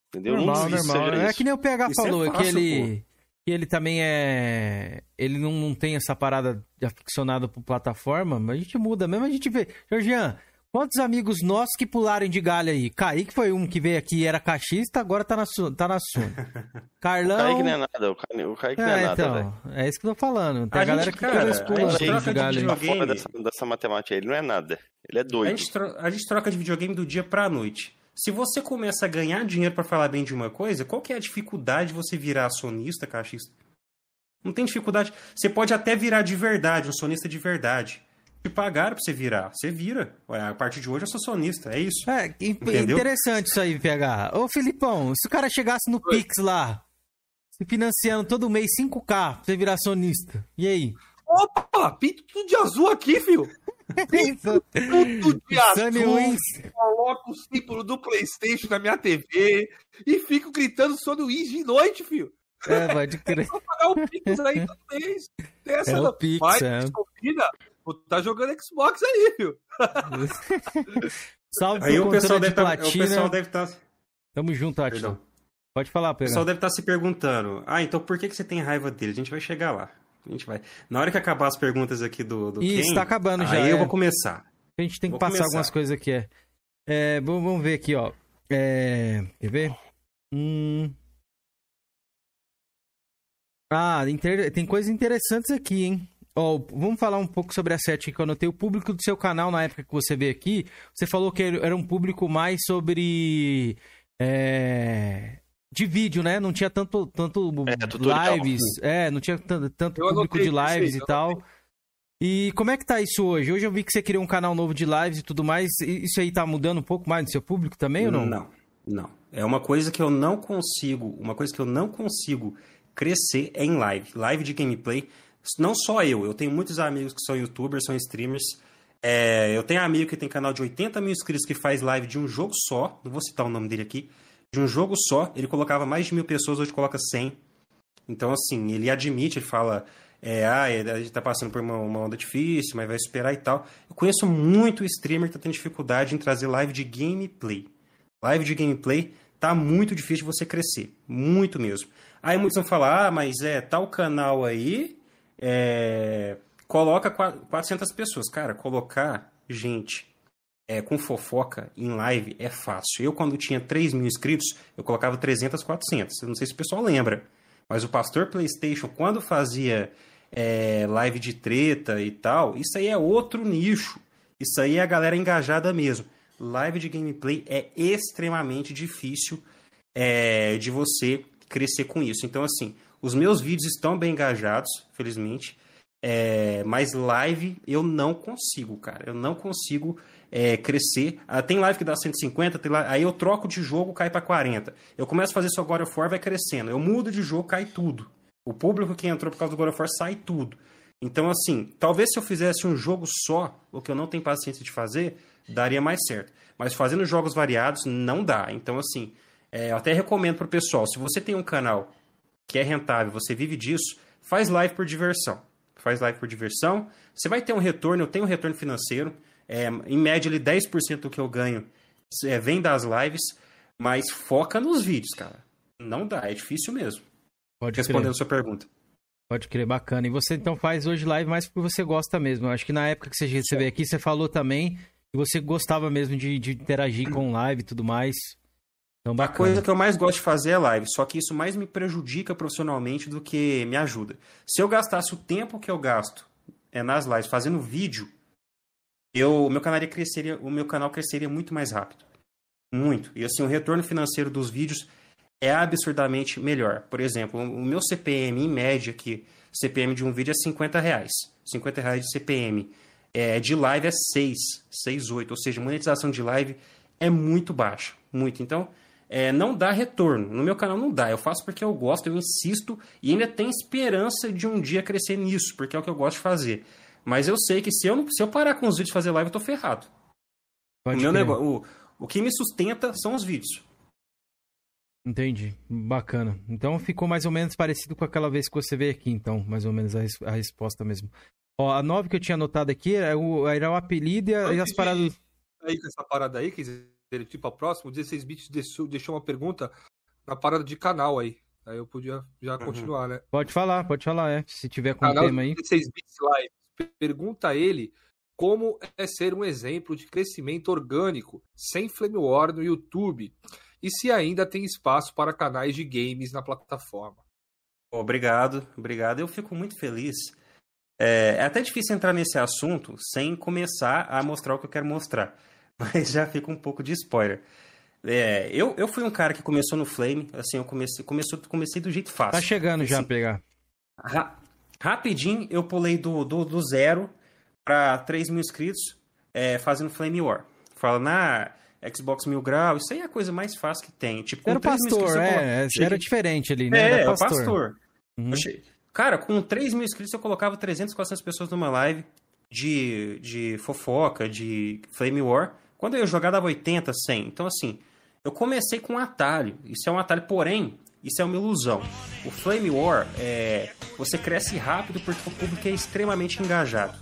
Entendeu? Normal, normal. É que nem o PH isso falou, é, fácil, é que ele. Pô. Que ele também é. Ele não, não tem essa parada de aficionado por plataforma, mas a gente muda mesmo, a gente vê. Jorgian, Quantos amigos nossos que pularam de galho aí? Kaique foi um que veio aqui era cachista, agora tá na, tá na Suna. Carlão... O Kaique não é nada, o Kaique, o Kaique é, não é nada, então, É isso que eu tô falando. Tem a, a galera gente, que cara, pula de galho de aí. Fora dessa, dessa matemática, ele não é nada. Ele é doido. A gente, troca, a gente troca de videogame do dia pra noite. Se você começa a ganhar dinheiro para falar bem de uma coisa, qual que é a dificuldade de você virar sonista, cachista? Não tem dificuldade. Você pode até virar de verdade, um sonista de verdade te pagaram pra você virar. Você vira. A partir de hoje eu sou sonista, é isso. É, Entendeu? interessante isso aí, PH. Ô, Filipão, se o cara chegasse no Oi. Pix lá, se financiando todo mês 5K pra você virar sonista, e aí? Opa, pinto tudo de azul aqui, filho. Pinto tudo de azul. Wins. Coloco o símbolo do Playstation na minha TV e fico gritando Sony Wins de noite, filho. É, pode crer. Vou pagar o Pix aí todo mês. Tem essa é o Pix, é. Tá jogando Xbox aí, viu? Salve aí o pessoal, de tá, o pessoal deve estar. Tá... Tamo junto, Atila. Pode falar, Pedro. O pessoal deve estar tá se perguntando: ah, então por que, que você tem raiva dele? A gente vai chegar lá. A gente vai. Na hora que acabar as perguntas aqui do, do Isso, Ken, tá acabando aí já. Aí eu é. vou começar. A gente tem que vou passar começar. algumas coisas aqui. É. é vamos ver aqui, ó. É, quer ver? Hum. Ah, tem coisas interessantes aqui, hein? Oh, vamos falar um pouco sobre a Sete que eu anotei. O público do seu canal, na época que você veio aqui, você falou que era um público mais sobre. É, de vídeo, né? Não tinha tanto, tanto é, lives. É, não tinha tanto, tanto público de lives e tal. E como é que tá isso hoje? Hoje eu vi que você criou um canal novo de lives e tudo mais. Isso aí tá mudando um pouco mais no seu público também ou não? Não, não. É uma coisa que eu não consigo. Uma coisa que eu não consigo crescer é em live. Live de gameplay não só eu, eu tenho muitos amigos que são youtubers, são streamers. É, eu tenho amigo que tem canal de 80 mil inscritos que faz live de um jogo só. Não vou citar o nome dele aqui. De um jogo só, ele colocava mais de mil pessoas, hoje coloca 100. Então, assim, ele admite, ele fala: é, ah, é, a gente tá passando por uma, uma, onda difícil, mas vai superar e tal. Eu conheço muito streamer que tá tendo dificuldade em trazer live de gameplay. Live de gameplay tá muito difícil de você crescer. Muito mesmo. Aí muitos vão falar: ah, mas é tal canal aí é, coloca 400 pessoas. Cara, colocar gente é, com fofoca em live é fácil. Eu, quando tinha 3 mil inscritos, eu colocava 300, 400. Eu não sei se o pessoal lembra. Mas o Pastor PlayStation, quando fazia é, live de treta e tal, isso aí é outro nicho. Isso aí é a galera engajada mesmo. Live de gameplay é extremamente difícil é, de você crescer com isso. Então, assim, os meus vídeos estão bem engajados, felizmente. É, mas live eu não consigo, cara. Eu não consigo é, crescer. Ah, tem live que dá 150, tem live... aí eu troco de jogo, cai para 40. Eu começo a fazer isso agora, For vai crescendo. Eu mudo de jogo, cai tudo. O público que entrou por causa do God of War sai tudo. Então, assim, talvez se eu fizesse um jogo só, o que eu não tenho paciência de fazer, daria mais certo. Mas fazendo jogos variados, não dá. Então, assim, é, eu até recomendo pro pessoal, se você tem um canal que é rentável, você vive disso, faz live por diversão. Faz live por diversão. Você vai ter um retorno, eu tenho um retorno financeiro. É, em média, ali, 10% do que eu ganho é, vem das lives, mas foca nos vídeos, cara. Não dá, é difícil mesmo. Pode Respondendo a sua pergunta. Pode crer, bacana. E você então faz hoje live mais porque você gosta mesmo. Eu acho que na época que você, veio aqui, você falou também que você gostava mesmo de, de interagir com live e tudo mais. Então, a coisa que eu mais gosto de fazer é live, só que isso mais me prejudica profissionalmente do que me ajuda. Se eu gastasse o tempo que eu gasto é, nas lives fazendo vídeo, eu, o meu canal cresceria, o meu canal cresceria muito mais rápido. Muito. E assim, o retorno financeiro dos vídeos é absurdamente melhor. Por exemplo, o meu CPM em média aqui, CPM de um vídeo é 50 reais. 50 reais de CPM. É, de live é 6, 6, 8. Ou seja, monetização de live é muito baixa. Muito. Então, é, não dá retorno. No meu canal não dá. Eu faço porque eu gosto, eu insisto e ainda tenho esperança de um dia crescer nisso, porque é o que eu gosto de fazer. Mas eu sei que se eu, se eu parar com os vídeos e fazer live, eu tô ferrado. Pode o meu negócio, o, o que me sustenta são os vídeos. Entendi. Bacana. Então ficou mais ou menos parecido com aquela vez que você veio aqui, então, mais ou menos a, res a resposta mesmo. Ó, a 9 que eu tinha anotado aqui era o, era o apelido e, a, e as paradas. Aí com essa parada aí, quer dizer, tipo, a próxima, 16 bits deixou, deixou uma pergunta na parada de canal aí. Aí eu podia já uhum. continuar, né? Pode falar, pode falar, é. Se tiver com canal tema aí. 16 bits live. Pergunta a ele como é ser um exemplo de crescimento orgânico sem flame war no YouTube e se ainda tem espaço para canais de games na plataforma. Obrigado, obrigado. Eu fico muito feliz. É, é, até difícil entrar nesse assunto sem começar a mostrar o que eu quero mostrar, mas já fica um pouco de spoiler. É, eu, eu fui um cara que começou no Flame, assim, eu comecei, começou, comecei do jeito fácil. Tá chegando assim, já a pegar. Ra rapidinho eu pulei do, do, do zero para 3 mil inscritos é, fazendo Flame War. Fala, na Xbox Mil Grau, isso aí é a coisa mais fácil que tem. Tipo, era pastor, é, era diferente ali, né? É, era pastor. pastor. Uhum. Cara, com 3 mil inscritos eu colocava 300, 400 pessoas numa live de, de fofoca, de Flame War. Quando eu ia jogar dava 80, 100. Então, assim, eu comecei com um atalho. Isso é um atalho, porém, isso é uma ilusão. O Flame War, é, você cresce rápido porque o público é extremamente engajado.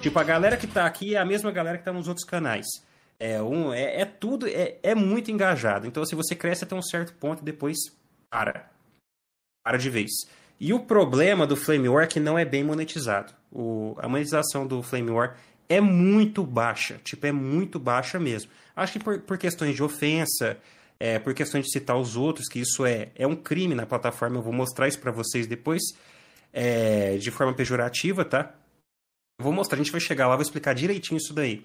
Tipo, a galera que tá aqui é a mesma galera que tá nos outros canais. É, um, é, é tudo, é, é muito engajado. Então, se você cresce até um certo ponto, depois para. Para de vez. E o problema do Flame War é que não é bem monetizado. O, a monetização do Flame War é muito baixa. Tipo, é muito baixa mesmo. Acho que por, por questões de ofensa, é, por questões de citar os outros, que isso é, é um crime na plataforma. Eu vou mostrar isso para vocês depois, é, de forma pejorativa, tá? Vou mostrar, a gente vai chegar lá, vou explicar direitinho isso daí.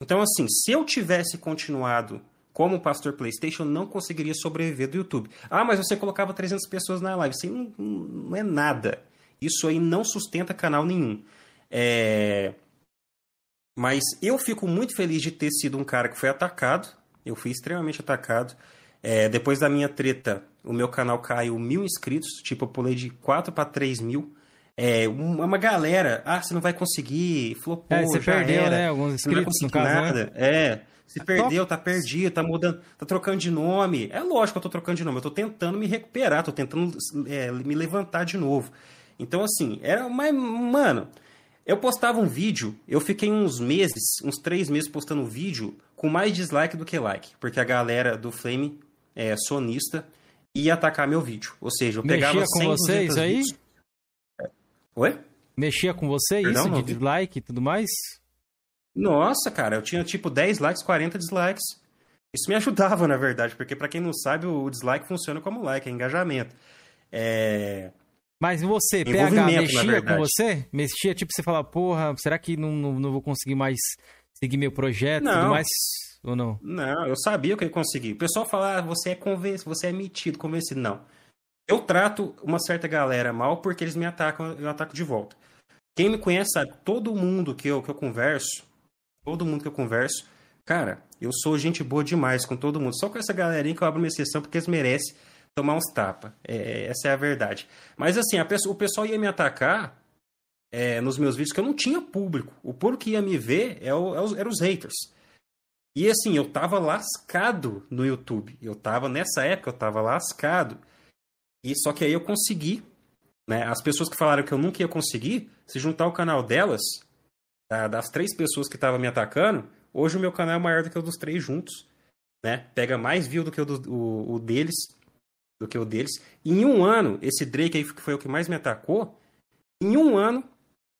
Então, assim, se eu tivesse continuado como pastor PlayStation, eu não conseguiria sobreviver do YouTube. Ah, mas você colocava 300 pessoas na live. Isso aí não, não é nada. Isso aí não sustenta canal nenhum. É... Mas eu fico muito feliz de ter sido um cara que foi atacado. Eu fui extremamente atacado. É, depois da minha treta, o meu canal caiu mil inscritos. Tipo, eu pulei de 4 para 3 mil. É, uma galera, ah, você não vai conseguir, flopou, é, você já perdeu, era, né, alguns inscritos, não vai conseguir nada. Né? É, se perdeu, tá perdido, tá mudando, tá trocando de nome. É lógico que eu tô trocando de nome, eu tô tentando me recuperar, tô tentando é, me levantar de novo. Então, assim, era uma. Mano, eu postava um vídeo, eu fiquei uns meses, uns três meses postando vídeo com mais dislike do que like, porque a galera do Flame é sonista ia atacar meu vídeo. Ou seja, eu pegava Mexia com 100, vocês aí? Vídeos, Oi? Mexia com você Perdão, isso, de dislike e tudo mais? Nossa, cara, eu tinha tipo 10 likes, 40 dislikes. Isso me ajudava, na verdade, porque para quem não sabe, o dislike funciona como like, é engajamento. É... Mas você, PH, mexia com você? Mexia, tipo, você fala, porra, será que não, não, não vou conseguir mais seguir meu projeto e tudo mais? Ou não? Não, eu sabia que eu ia conseguir. O pessoal fala, ah, você é convencido, você é metido, convencido. Não. Eu trato uma certa galera mal porque eles me atacam, eu ataco de volta. Quem me conhece sabe, todo mundo que eu, que eu converso, todo mundo que eu converso, cara, eu sou gente boa demais com todo mundo. Só com essa galerinha que eu abro minha sessão porque eles merecem tomar uns tapas. É, essa é a verdade. Mas assim, pessoa, o pessoal ia me atacar é, nos meus vídeos que eu não tinha público. O público que ia me ver é o, é os, eram os haters. E assim, eu tava lascado no YouTube. Eu tava, nessa época, eu tava lascado. E só que aí eu consegui, né? As pessoas que falaram que eu nunca ia conseguir, se juntar o canal delas, das três pessoas que estavam me atacando, hoje o meu canal é maior do que o dos três juntos, né? Pega mais view do que o, do, o, o deles, do que o deles. E em um ano, esse Drake aí que foi o que mais me atacou, em um ano,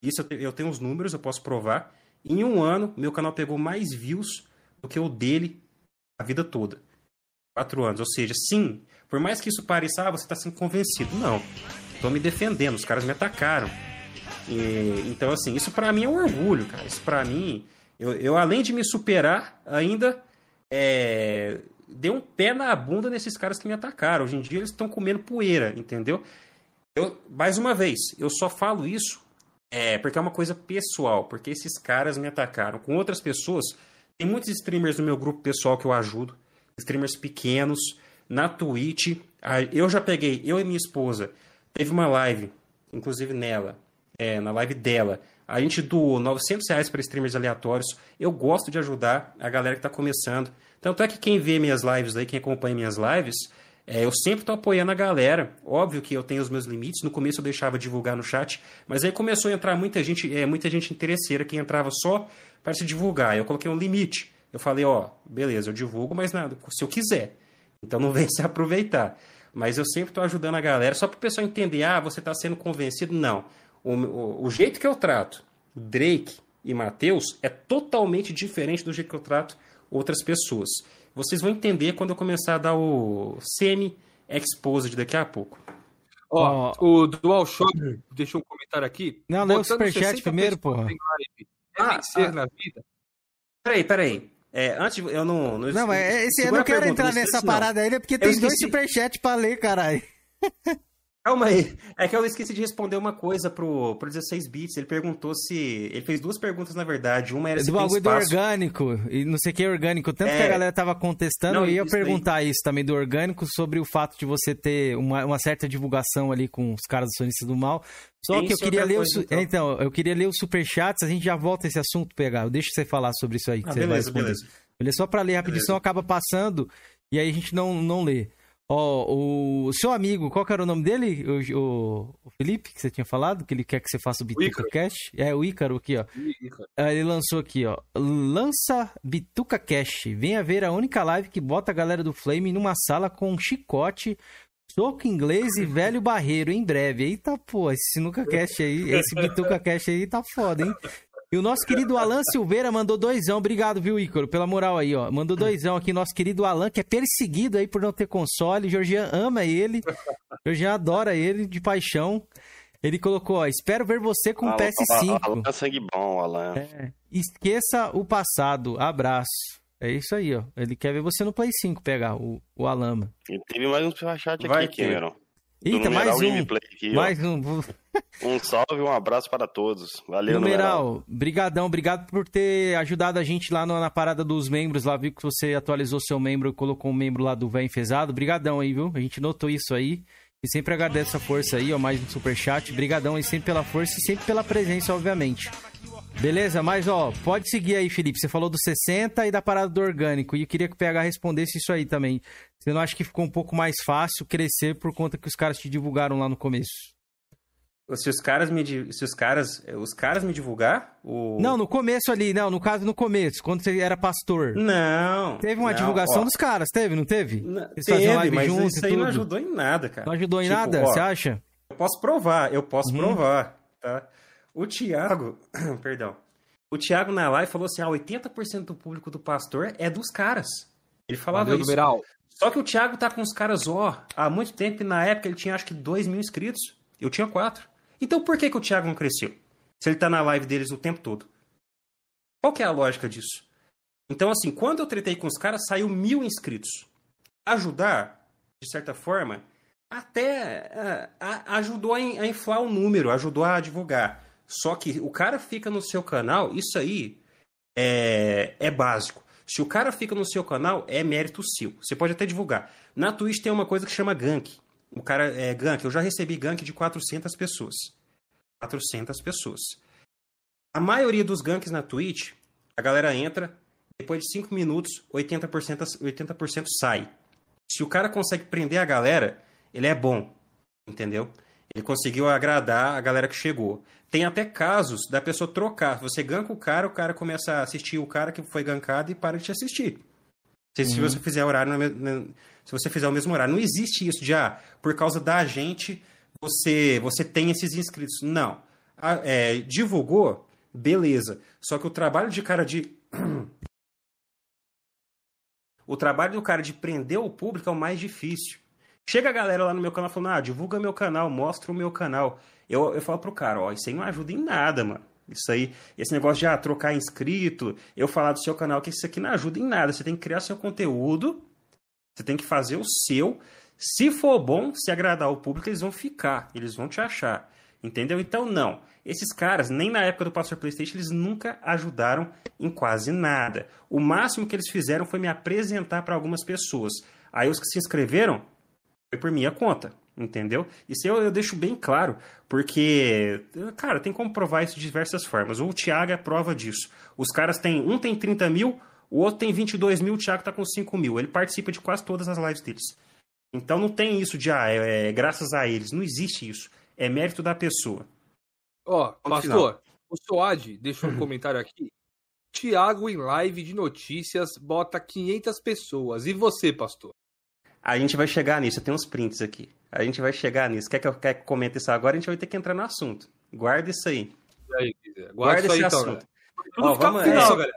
isso eu, tenho os números, eu posso provar. Em um ano, meu canal pegou mais views do que o dele a vida toda. Quatro anos. Ou seja, sim, por mais que isso pareça, ah, você está sendo convencido. Não. Estou me defendendo, os caras me atacaram. E, então, assim, isso para mim é um orgulho, cara. Isso para mim, eu, eu, além de me superar, ainda é, dei um pé na bunda nesses caras que me atacaram. Hoje em dia eles estão comendo poeira, entendeu? Eu, mais uma vez, eu só falo isso é, porque é uma coisa pessoal, porque esses caras me atacaram. Com outras pessoas, tem muitos streamers no meu grupo pessoal que eu ajudo, streamers pequenos, na Twitch. Eu já peguei, eu e minha esposa, teve uma live, inclusive nela, é, na live dela. A gente doou 900 reais para streamers aleatórios. Eu gosto de ajudar a galera que está começando. Tanto é que quem vê minhas lives aí, quem acompanha minhas lives, é, eu sempre estou apoiando a galera. Óbvio que eu tenho os meus limites. No começo eu deixava divulgar no chat, mas aí começou a entrar muita gente, é, muita gente interesseira que entrava só para se divulgar. Eu coloquei um limite. Eu falei, ó, beleza, eu divulgo, mas nada, se eu quiser. Então não vem se aproveitar. Mas eu sempre estou ajudando a galera, só para o pessoal entender, ah, você está sendo convencido. Não. O, o, o, jeito que eu trato Drake e Matheus é totalmente diferente do jeito que eu trato outras pessoas. Vocês vão entender quando eu começar a dar o semi-exposed daqui a pouco. Ó, oh, o DualShock deixou um comentário aqui. Não, não é o Superchat primeiro, porra. É ah, vencer ah, na vida. Peraí, peraí. É, antes, eu não. Não, não mas esse, eu não quero entrar nessa parada ainda, porque tem dois superchats pra ler, caralho. Calma aí. É que eu esqueci de responder uma coisa pro, pro 16 bits. Ele perguntou se. Ele fez duas perguntas, na verdade. Uma era se. Do bagulho do orgânico. E não sei o que é orgânico. Tanto é... que a galera tava contestando, não, eu ia perguntar daí... isso também do orgânico, sobre o fato de você ter uma, uma certa divulgação ali com os caras do Sonistas do Mal. Só que eu queria ler coisa, o. Então. então. eu queria ler os superchats, a gente já volta esse assunto pegar. Deixa você falar sobre isso aí. Que ah, você beleza, vai beleza. Beleza, só pra ler rapidinho, senão acaba passando e aí a gente não, não lê. Ó, oh, o seu amigo, qual que era o nome dele? O, o, o, Felipe, que você tinha falado, que ele quer que você faça o Bituca o Cash. É, o Ícaro aqui, ó. Ah, ele lançou aqui, ó. Lança Bituca Cash. Venha ver a única live que bota a galera do Flame numa sala com um chicote, soco inglês e velho barreiro em breve. Eita, pô, esse Sinuca Cash aí, esse Bituca Cash aí tá foda, hein? E o nosso querido Alan Silveira mandou doisão. Obrigado, viu, Ícaro, pela moral aí, ó. Mandou doisão aqui, nosso querido Alan, que é perseguido aí por não ter console. Georgian ama ele. Georgian adora ele de paixão. Ele colocou, ó, espero ver você com o PS5. Alan é sangue bom, Alan. É, esqueça o passado. Abraço. É isso aí, ó. Ele quer ver você no Play 5 pegar o, o Alama. E teve mais um superchat aqui, Cameron. Eita, mais um. Aqui, mais um. Um salve, um abraço para todos. Valeu, numeral. numeral. Brigadão, obrigado por ter ajudado a gente lá na parada dos membros. Lá vi que você atualizou seu membro, colocou um membro lá do Véio Enfesado. Brigadão aí, viu? A gente notou isso aí. E sempre agradeço a força aí, ó, mais um superchat. Brigadão aí sempre pela força e sempre pela presença, obviamente. Beleza, mas ó, pode seguir aí, Felipe. Você falou do 60 e da parada do orgânico. E eu queria que o PH respondesse isso aí também. Você não acha que ficou um pouco mais fácil crescer por conta que os caras te divulgaram lá no começo? Se os caras me se os caras os caras me divulgar o... não no começo ali não no caso no começo quando você era pastor não teve uma não, divulgação ó, dos caras teve não teve não, teve mas junto isso aí não ajudou em nada cara não ajudou em tipo, nada você acha eu posso provar eu posso uhum. provar tá o Thiago, perdão. O Thiago na live falou assim: ah, 80% do público do pastor é dos caras. Ele falava Valeu, isso. Numeral. Só que o Thiago tá com os caras, ó, há muito tempo, e na época ele tinha acho que 2 mil inscritos. Eu tinha 4. Então por que, que o Thiago não cresceu? Se ele tá na live deles o tempo todo. Qual que é a lógica disso? Então, assim, quando eu tretei com os caras, saiu mil inscritos. Ajudar, de certa forma, até uh, ajudou a, a inflar o número, ajudou a divulgar. Só que o cara fica no seu canal, isso aí é, é básico. Se o cara fica no seu canal, é mérito seu. Você pode até divulgar. Na Twitch tem uma coisa que chama gank. O cara é gank. Eu já recebi gank de 400 pessoas. 400 pessoas. A maioria dos ganks na Twitch, a galera entra, depois de 5 minutos, 80%, 80% sai. Se o cara consegue prender a galera, ele é bom. Entendeu? Ele conseguiu agradar a galera que chegou. Tem até casos da pessoa trocar. Você ganka o cara, o cara começa a assistir o cara que foi gankado e para de te assistir. Se, uhum. se você fizer horário se você fizer o mesmo horário, não existe isso de ah, por causa da gente você você tem esses inscritos. Não. é, divulgou, beleza. Só que o trabalho de cara de o trabalho do cara de prender o público é o mais difícil. Chega a galera lá no meu canal falando, ah, divulga meu canal, mostra o meu canal. Eu, eu falo pro cara, ó, isso aí não ajuda em nada, mano. Isso aí, esse negócio de ah, trocar inscrito, eu falar do seu canal, que isso aqui não ajuda em nada. Você tem que criar seu conteúdo, você tem que fazer o seu. Se for bom, se agradar o público, eles vão ficar, eles vão te achar. Entendeu? Então, não. Esses caras, nem na época do Pastor PlayStation, eles nunca ajudaram em quase nada. O máximo que eles fizeram foi me apresentar para algumas pessoas. Aí os que se inscreveram, foi por minha conta. Entendeu? Isso eu, eu deixo bem claro, porque, cara, tem como provar isso de diversas formas. O Thiago é prova disso. Os caras têm, um tem 30 mil, o outro tem 22 mil, o Thiago tá com 5 mil. Ele participa de quase todas as lives deles. Então não tem isso de, ah, é, é graças a eles. Não existe isso. É mérito da pessoa. Ó, oh, pastor, o Soad deixou um comentário aqui. Tiago em live de notícias bota 500 pessoas. E você, pastor? A gente vai chegar nisso. Tem uns prints aqui. A gente vai chegar nisso. Quer que eu, quer que comente isso agora? A gente vai ter que entrar no assunto. Guarda isso aí. aí Guarda, Guarda esse aí, então, assunto. Tudo Ó, vamos, final, é, galera.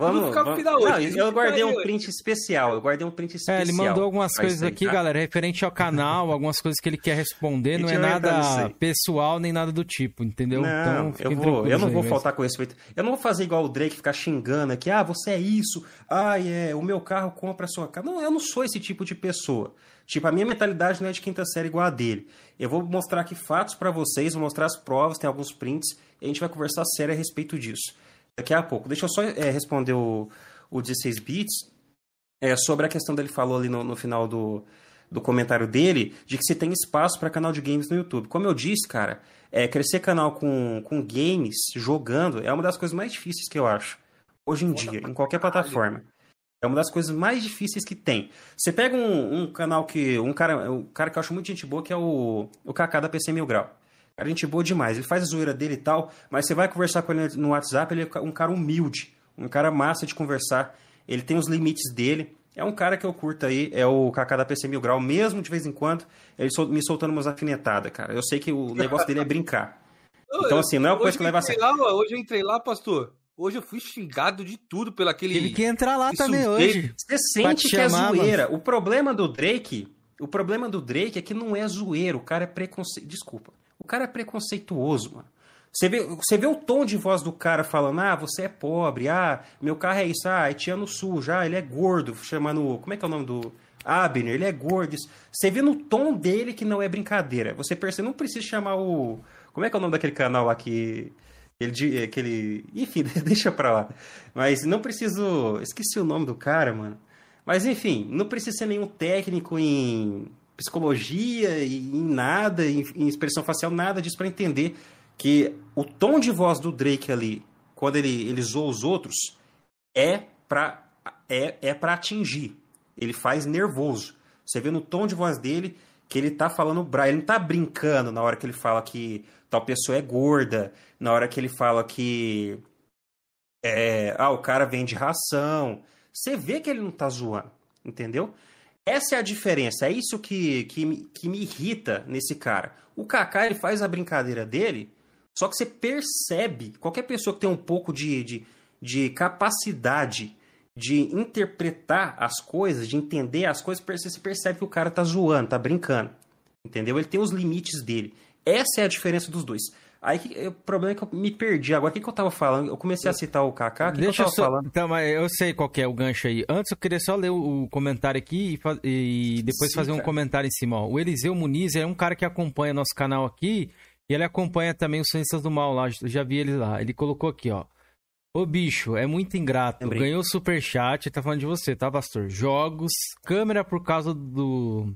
Vamos, vamos. Final Não, eu guardei um print especial. Eu guardei um print especial. É, ele mandou algumas coisas aqui, tá? galera, referente ao canal, algumas coisas que ele quer responder. Não é nada pessoal nem nada do tipo, entendeu? Não, então, eu, vou, eu não vou faltar com respeito. Eu não vou fazer igual o Drake ficar xingando aqui. Ah, você é isso. Ah, é, o meu carro compra a sua casa. Não, eu não sou esse tipo de pessoa. Tipo, a minha mentalidade não é de quinta série igual a dele. Eu vou mostrar aqui fatos para vocês, vou mostrar as provas, tem alguns prints, e a gente vai conversar sério a respeito disso. Daqui a pouco. Deixa eu só é, responder o, o 16 bits, é, sobre a questão dele falou ali no, no final do, do comentário dele, de que se tem espaço para canal de games no YouTube. Como eu disse, cara, é, crescer canal com, com games, jogando, é uma das coisas mais difíceis que eu acho. Hoje em dia, em qualquer plataforma. É uma das coisas mais difíceis que tem. Você pega um, um canal que. Um cara, um cara que eu acho muito gente boa, que é o, o Kaká da PC Mil Grau. Cara, gente boa demais. Ele faz a zoeira dele e tal, mas você vai conversar com ele no WhatsApp, ele é um cara humilde um cara massa de conversar. Ele tem os limites dele. É um cara que eu curto aí, é o Kaká da PC Mil Grau, mesmo de vez em quando, ele sol, me soltando umas afinetadas, cara. Eu sei que o negócio dele é brincar. Então, assim, não é uma coisa que leva a sério. Hoje eu entrei lá, pastor. Hoje eu fui xingado de tudo pelo aquele. Ele quer entrar lá também hoje. Você sente que é zoeira. Mano. O problema do Drake. O problema do Drake é que não é zoeiro. O cara é preconceito. Desculpa. Cara é preconceituoso, mano. Você vê, você vê o tom de voz do cara falando, ah, você é pobre, ah, meu carro é isso, ah, é Tiano Sul, já, ele é gordo, chamando, como é que é o nome do... Abner, ele é gordo. Você vê no tom dele que não é brincadeira. Você percebe, não precisa chamar o... Como é que é o nome daquele canal lá que... Ele, aquele... Enfim, deixa pra lá. Mas não preciso... Esqueci o nome do cara, mano. Mas enfim, não precisa ser nenhum técnico em psicologia, em nada, em, em expressão facial, nada disso para entender que o tom de voz do Drake ali, quando ele, ele zoa os outros, é para é, é pra atingir. Ele faz nervoso. Você vê no tom de voz dele que ele tá falando bra, ele não tá brincando na hora que ele fala que tal pessoa é gorda, na hora que ele fala que é, ah, o cara vende ração. Você vê que ele não tá zoando, entendeu? Essa é a diferença, é isso que, que, que me irrita nesse cara. O Kaká, ele faz a brincadeira dele, só que você percebe, qualquer pessoa que tem um pouco de, de, de capacidade de interpretar as coisas, de entender as coisas, você percebe que o cara tá zoando, tá brincando. Entendeu? Ele tem os limites dele. Essa é a diferença dos dois. Aí o problema é que eu me perdi. Agora, o que, que eu tava falando? Eu comecei a citar o Kaká. Que Deixa que eu tava só... falando? Então, mas eu sei qual é o gancho aí. Antes, eu queria só ler o comentário aqui e, e depois Sim, fazer cara. um comentário em cima. Ó. O Eliseu Muniz é um cara que acompanha nosso canal aqui e ele acompanha também os Ciências do Mal lá, já vi ele lá. Ele colocou aqui, ó. Ô bicho, é muito ingrato. Lembrei. Ganhou super chat, tá falando de você, tá, pastor? Jogos, câmera por causa do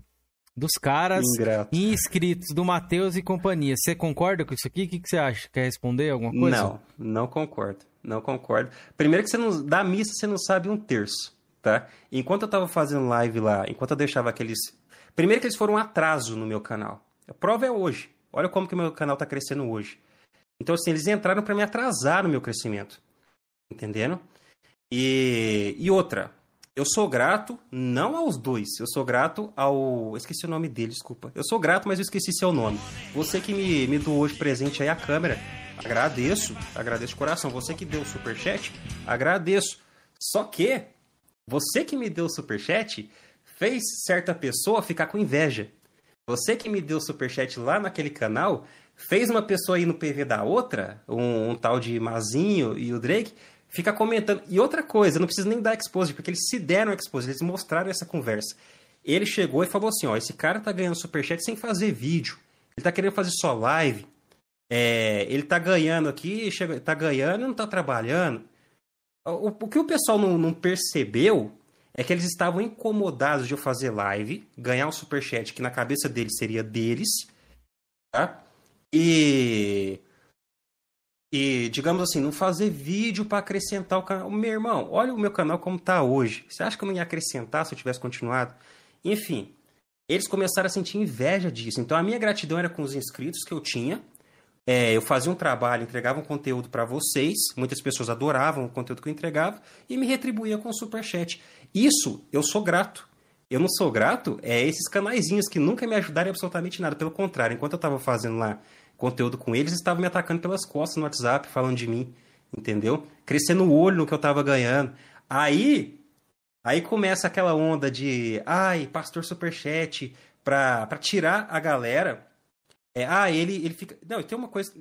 dos caras ingrato. inscritos do Matheus e companhia. Você concorda com isso aqui? O que, que você acha? Quer responder alguma coisa? Não, não concordo. Não concordo. Primeiro que você não da missa você não sabe um terço, tá? Enquanto eu tava fazendo live lá, enquanto eu deixava aqueles Primeiro que eles foram um atraso no meu canal. A prova é hoje. Olha como que meu canal está crescendo hoje. Então, assim, eles entraram para me atrasar no meu crescimento. Entendendo? E, e outra, eu sou grato não aos dois, eu sou grato ao. Esqueci o nome dele, desculpa. Eu sou grato, mas eu esqueci seu nome. Você que me, me doou hoje presente aí a câmera, agradeço, agradeço de coração. Você que deu o superchat, agradeço. Só que, você que me deu o superchat fez certa pessoa ficar com inveja. Você que me deu superchat lá naquele canal, fez uma pessoa aí no PV da outra, um, um tal de Mazinho e o Drake, fica comentando. E outra coisa, não precisa nem dar expose, porque eles se deram expose, eles mostraram essa conversa. Ele chegou e falou assim: ó, esse cara tá ganhando superchat sem fazer vídeo. Ele tá querendo fazer só live. É, ele tá ganhando aqui, chega, tá ganhando e não tá trabalhando. O, o que o pessoal não, não percebeu é que eles estavam incomodados de eu fazer live, ganhar um superchat que na cabeça deles seria deles, tá? E e, digamos assim, não fazer vídeo para acrescentar o canal. Meu irmão, olha o meu canal como tá hoje. Você acha que eu não ia acrescentar se eu tivesse continuado? Enfim, eles começaram a sentir inveja disso. Então a minha gratidão era com os inscritos que eu tinha. É, eu fazia um trabalho, entregava um conteúdo para vocês. Muitas pessoas adoravam o conteúdo que eu entregava e me retribuía com o superchat. Isso eu sou grato. Eu não sou grato é esses canaizinhos que nunca me ajudaram absolutamente nada. Pelo contrário, enquanto eu estava fazendo lá conteúdo com eles, estavam me atacando pelas costas no WhatsApp, falando de mim, entendeu? Crescendo o olho no que eu tava ganhando. Aí, aí começa aquela onda de, ai, pastor superchat, pra, pra tirar a galera. É, ah, ele, ele fica... Não, tem uma coisa...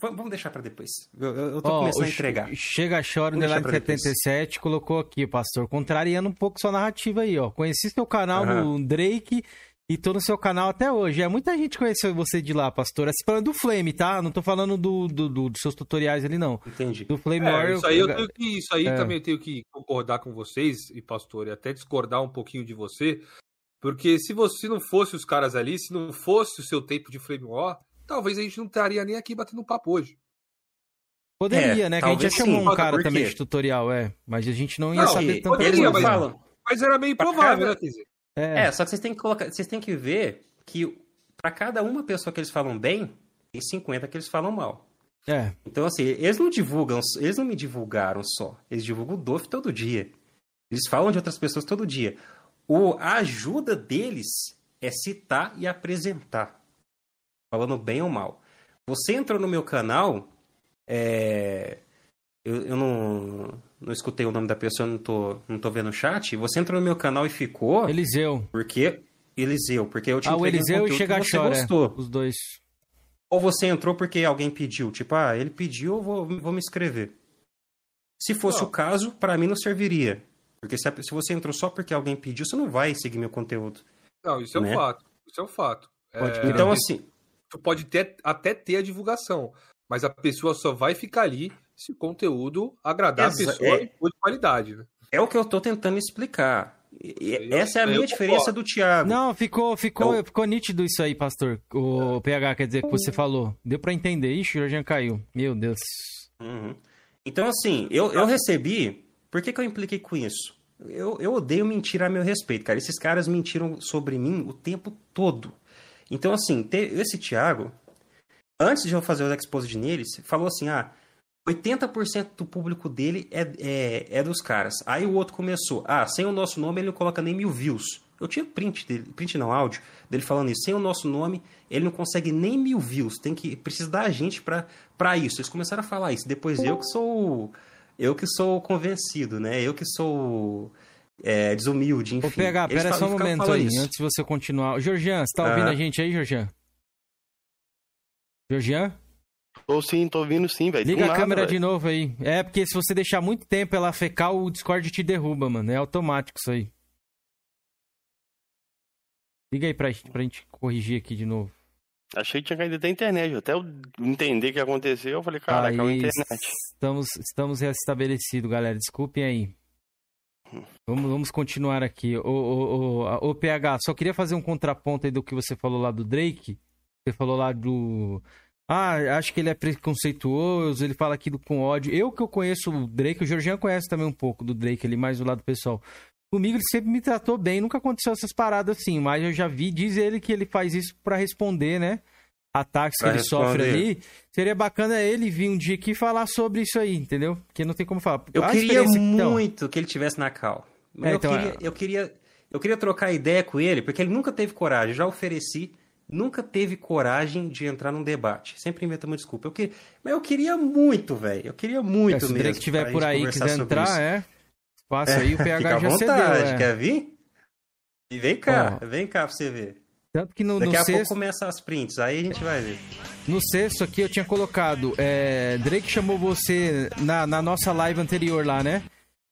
Vamos deixar para depois. Eu, eu tô oh, começando a entregar. Chega Chora no 77 colocou aqui, pastor, contrariando um pouco sua narrativa aí, ó. Conheci seu canal uhum. no Drake e tô no seu canal até hoje. É, muita gente conheceu você de lá, pastor. Essa falando do Flame, tá? Não tô falando do, do, do, dos seus tutoriais ali, não. Entendi. Do Flame é, Warrior. Isso aí, eu tenho que, isso aí é. também eu tenho que concordar com vocês, e pastor, e até discordar um pouquinho de você. Porque se você se não fosse os caras ali, se não fosse o seu tempo de Flame War, talvez a gente não estaria nem aqui batendo papo hoje. Poderia, é, né? Que a gente já chamou sim, um cara também de tutorial, é. Mas a gente não ia não, saber tanto. Poderia, mas, mas, era meio improvável, cada... né, é. é, só que vocês têm que colocar, vocês têm que ver que para cada uma pessoa que eles falam bem, tem 50 que eles falam mal. É. Então, assim, eles não divulgam, eles não me divulgaram só. Eles divulgam o DOF todo dia. Eles falam de outras pessoas todo dia. O, a ajuda deles é citar e apresentar. Falando bem ou mal. Você entrou no meu canal, é, eu, eu não, não escutei o nome da pessoa, não tô, não tô vendo o chat. Você entrou no meu canal e ficou. Eliseu. Porque. Eliseu, porque eu te Ah, o Eliseu um e Chega você Chora, gostou. Os dois. Ou você entrou porque alguém pediu. Tipo, ah, ele pediu, eu vou, vou me inscrever. Se fosse não. o caso, para mim não serviria. Porque se, se, você entrou só porque alguém pediu, você não vai seguir meu conteúdo. Não, isso é né? um fato. Isso é um fato. É... Então, assim. Tu pode ter, até ter a divulgação, mas a pessoa só vai ficar ali se o conteúdo agradar Exa a pessoa é, e for de qualidade, né? É o que eu estou tentando explicar. E, essa é a minha diferença do Thiago. Não, ficou, ficou, então... ficou nítido isso aí, pastor. O é. PH, quer dizer, que você falou. Deu para entender. Ixi, o já caiu. Meu Deus. Uhum. Então, assim, eu, eu recebi. Por que, que eu impliquei com isso? Eu, eu odeio mentir a meu respeito, cara. Esses caras mentiram sobre mim o tempo todo. Então, assim, esse Thiago, antes de eu fazer o exposed neles, falou assim: ah, 80% do público dele é, é, é, dos caras. Aí o outro começou, ah, sem o nosso nome ele não coloca nem mil views. Eu tinha print dele, print não, áudio, dele falando isso. Sem o nosso nome, ele não consegue nem mil views. Tem que precisa da gente para isso. Eles começaram a falar isso. Depois eu que sou eu que sou convencido, né? Eu que sou é, desumilde, enfim. Vou pegar, pera só um momento aí, isso. antes de você continuar. Georgian, você tá ouvindo ah. a gente aí, Georgian? Georgian? Tô sim, tô ouvindo sim, velho. Liga a câmera véio. de novo aí. É, porque se você deixar muito tempo ela fecar, o Discord te derruba, mano. É automático isso aí. Liga aí pra, pra gente corrigir aqui de novo. Achei que tinha caído da internet. Até eu entender o que aconteceu, eu falei, cara, caiu a internet. Estamos, estamos restabelecidos, galera. Desculpem aí. Vamos, vamos continuar aqui. O, o, o, o, PH, só queria fazer um contraponto aí do que você falou lá do Drake. Você falou lá do ah, acho que ele é preconceituoso, ele fala aquilo com ódio. Eu que eu conheço o Drake, o Georgian conhece também um pouco do Drake ali, mais do lado pessoal. Comigo ele sempre me tratou bem, nunca aconteceu essas paradas assim, mas eu já vi, diz ele que ele faz isso para responder, né? Ataques pra que ele responder. sofre ali. Seria bacana ele vir um dia aqui falar sobre isso aí, entendeu? Porque não tem como falar. Eu A queria muito então... que ele tivesse na cal. É, eu, então, queria, é... eu, queria, eu queria trocar ideia com ele, porque ele nunca teve coragem. Já ofereci nunca teve coragem de entrar num debate. Sempre inventa uma desculpa. Eu que... Mas eu queria muito, velho. Eu queria muito é, se mesmo. Se estiver por aí e quiser entrar, é. Passa é, aí, o PH já vontade, cedeu. É. Quer vir? E vem cá, vem cá pra você ver. Tanto que no, Daqui no a sexto... pouco começa as prints, aí a gente vai ver. No sexto aqui eu tinha colocado, é, Drake chamou você na, na nossa live anterior lá, né?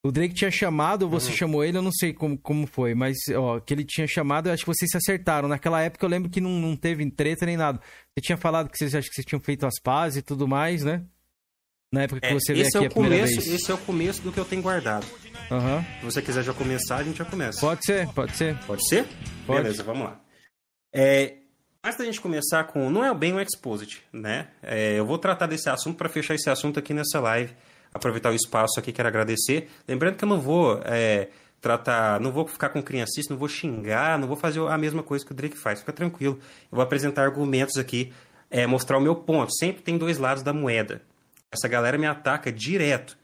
O Drake tinha chamado, você uhum. chamou ele, eu não sei como, como foi, mas ó, que ele tinha chamado, eu acho que vocês se acertaram. Naquela época eu lembro que não, não teve treta nem nada. Você tinha falado que vocês acho que vocês tinham feito as pazes e tudo mais, né? Na época que é, você veio aqui é o começo, Esse é o começo do que eu tenho guardado. Uhum. Se você quiser já começar, a gente já começa. Pode ser, pode ser. Pode ser? Pode. Beleza, vamos lá. É, antes da gente começar com. Não é bem o Exposit, né? É, eu vou tratar desse assunto para fechar esse assunto aqui nessa live. Aproveitar o espaço aqui, quero agradecer. Lembrando que eu não vou é, tratar. Não vou ficar com criancista, não vou xingar, não vou fazer a mesma coisa que o Drake faz. Fica tranquilo. Eu vou apresentar argumentos aqui, é, mostrar o meu ponto. Sempre tem dois lados da moeda. Essa galera me ataca direto.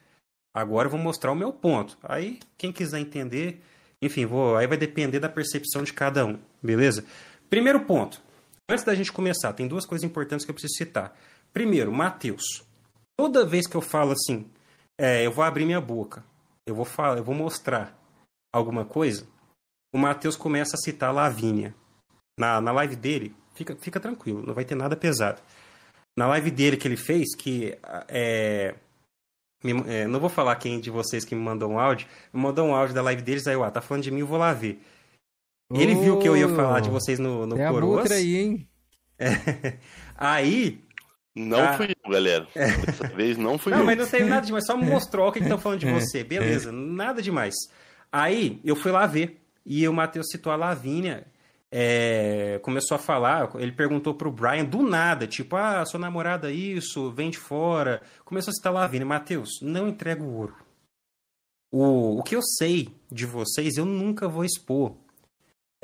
Agora eu vou mostrar o meu ponto. Aí, quem quiser entender, enfim, vou, aí vai depender da percepção de cada um, beleza? Primeiro ponto. Antes da gente começar, tem duas coisas importantes que eu preciso citar. Primeiro, Mateus. Toda vez que eu falo assim, é, eu vou abrir minha boca, eu vou falar, eu vou mostrar alguma coisa, o Matheus começa a citar Lavínia. Na, na live dele, fica, fica tranquilo, não vai ter nada pesado. Na live dele que ele fez, que é, me, é, não vou falar quem de vocês que me mandou um áudio, me mandou um áudio da live deles, aí, ó, tá falando de mim, eu vou lá ver. Ele viu que eu ia falar de vocês no, no é Coroas. Aí, hein? É. Aí, não ah. fui eu, galera. Dessa vez não fui não, eu. Não, mas não teve nada demais. Só mostrou o que estão falando de você. Beleza, nada demais. Aí eu fui lá ver. E o Matheus citou a Lavínia. É, começou a falar, ele perguntou pro Brian do nada, tipo, ah, sua namorada isso, vem de fora. Começou a citar a Lavínia. Matheus, não entrega o ouro. O, o que eu sei de vocês, eu nunca vou expor.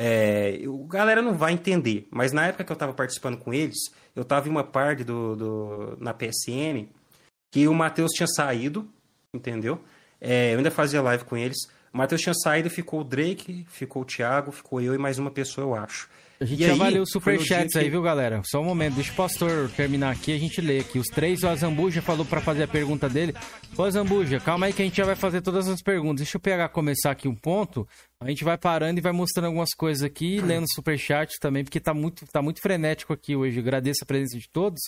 É, o galera não vai entender, mas na época que eu estava participando com eles, eu estava em uma parte do, do, na PSN que o Matheus tinha saído, entendeu? É, eu ainda fazia live com eles. O Matheus tinha saído, ficou o Drake, ficou o Thiago, ficou eu e mais uma pessoa, eu acho. A gente e já aí, valeu os superchats que... aí, viu, galera? Só um momento, deixa o pastor terminar aqui, a gente lê aqui. Os três, o Azambuja falou para fazer a pergunta dele. Ô, Azambuja, calma aí que a gente já vai fazer todas as perguntas. Deixa eu pegar, começar aqui um ponto. A gente vai parando e vai mostrando algumas coisas aqui, lendo o superchat também, porque tá muito, tá muito frenético aqui hoje. agradeço a presença de todos.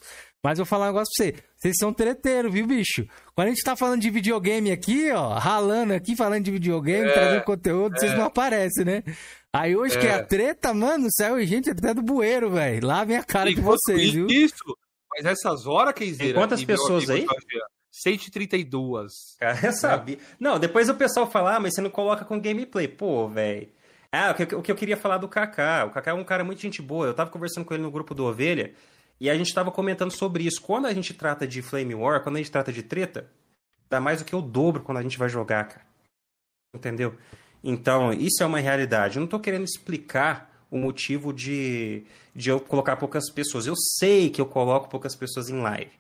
Mas eu vou falar um negócio pra você. Vocês são treteiro, viu, bicho? Quando a gente tá falando de videogame aqui, ó, ralando aqui, falando de videogame, é, trazendo conteúdo, é. vocês não aparecem, né? Aí hoje é. que é a treta, mano, saiu gente até do bueiro, velho. Lá vem a cara de vocês, viu? Isso, mas essas horas, Kenzeira... Quantas pessoas aí? 132. Cara, eu sabia. Não, depois o pessoal fala, ah, mas você não coloca com gameplay. Pô, velho. Ah, o que, o que eu queria falar do Kaká. O Kaká é um cara muito gente boa. Eu tava conversando com ele no grupo do Ovelha e a gente tava comentando sobre isso. Quando a gente trata de Flame War, quando a gente trata de treta, dá mais do que o dobro quando a gente vai jogar, cara. Entendeu? Então, isso é uma realidade. Eu não estou querendo explicar o motivo de, de eu colocar poucas pessoas. Eu sei que eu coloco poucas pessoas em live.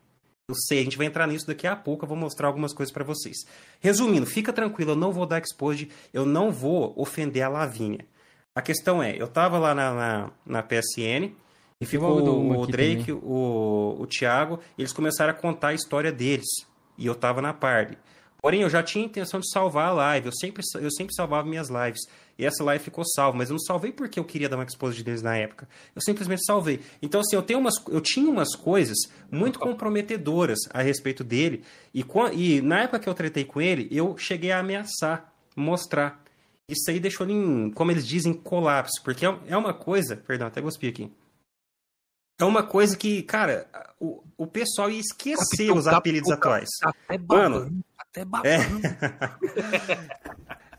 Eu sei, a gente vai entrar nisso daqui a pouco, eu vou mostrar algumas coisas para vocês. Resumindo, fica tranquilo, eu não vou dar exposed, eu não vou ofender a Lavínia. A questão é, eu tava lá na, na, na PSN, e ficou o, o Drake, o, o Thiago, e eles começaram a contar a história deles. E eu tava na party. Porém, eu já tinha intenção de salvar a live. Eu sempre, eu sempre salvava minhas lives. E essa live ficou salva, mas eu não salvei porque eu queria dar uma exposição deles na época. Eu simplesmente salvei. Então, assim, eu, tenho umas, eu tinha umas coisas muito comprometedoras a respeito dele. E, e na época que eu tretei com ele, eu cheguei a ameaçar, mostrar. Isso aí deixou ele em, como eles dizem, colapso. Porque é, é uma coisa. Perdão, até gospi aqui. É uma coisa que, cara, o, o pessoal ia esquecer Capitão, os apelidos atuais. Até Mano, até babando.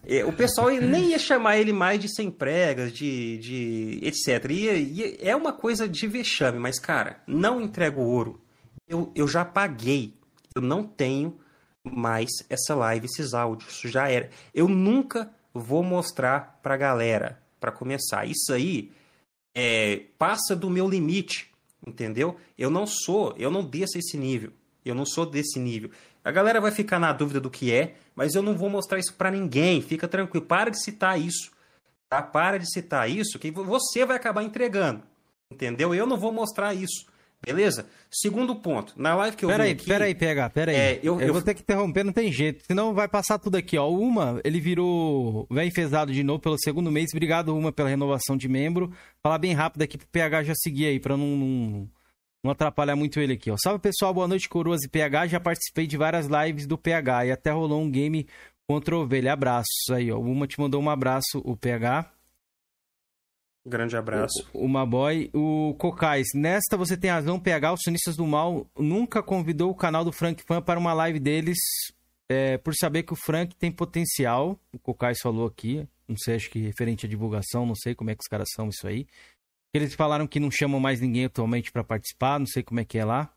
É. o pessoal nem ia chamar ele mais de sem pregas, de, de etc. Ia, ia, é uma coisa de vexame, mas, cara, não entrego ouro. Eu, eu já paguei. Eu não tenho mais essa live, esses áudios. Isso já era. Eu nunca vou mostrar pra galera, para começar. Isso aí é, passa do meu limite, entendeu? Eu não sou, eu não desço esse nível. Eu não sou desse nível. A galera vai ficar na dúvida do que é, mas eu não vou mostrar isso para ninguém. Fica tranquilo. Para de citar isso. Tá? Para de citar isso, que você vai acabar entregando. Entendeu? Eu não vou mostrar isso. Beleza? Segundo ponto, na live que eu pera vi aí, aqui... Peraí, PH, peraí. É, eu, eu, eu, vou ter que interromper, não tem jeito. Senão vai passar tudo aqui, ó. Uma, ele virou vem enfesado de novo pelo segundo mês. Obrigado, Uma, pela renovação de membro. Falar bem rápido aqui pro PH já seguir aí, pra não, não não atrapalhar muito ele aqui, ó. Salve pessoal, boa noite, Coroas e PH. Já participei de várias lives do PH e até rolou um game contra o Ovelha. Abraços aí, ó. Uma te mandou um abraço, o PH. Grande abraço. O, o Maboy. O Cocais. Nesta você tem razão, PH. Os Sonistas do Mal nunca convidou o canal do Frank Fan para uma live deles é, por saber que o Frank tem potencial. O Cocais falou aqui. Não sei, acho que referente à divulgação, não sei como é que os caras são isso aí. Eles falaram que não chamam mais ninguém atualmente para participar, não sei como é que é lá.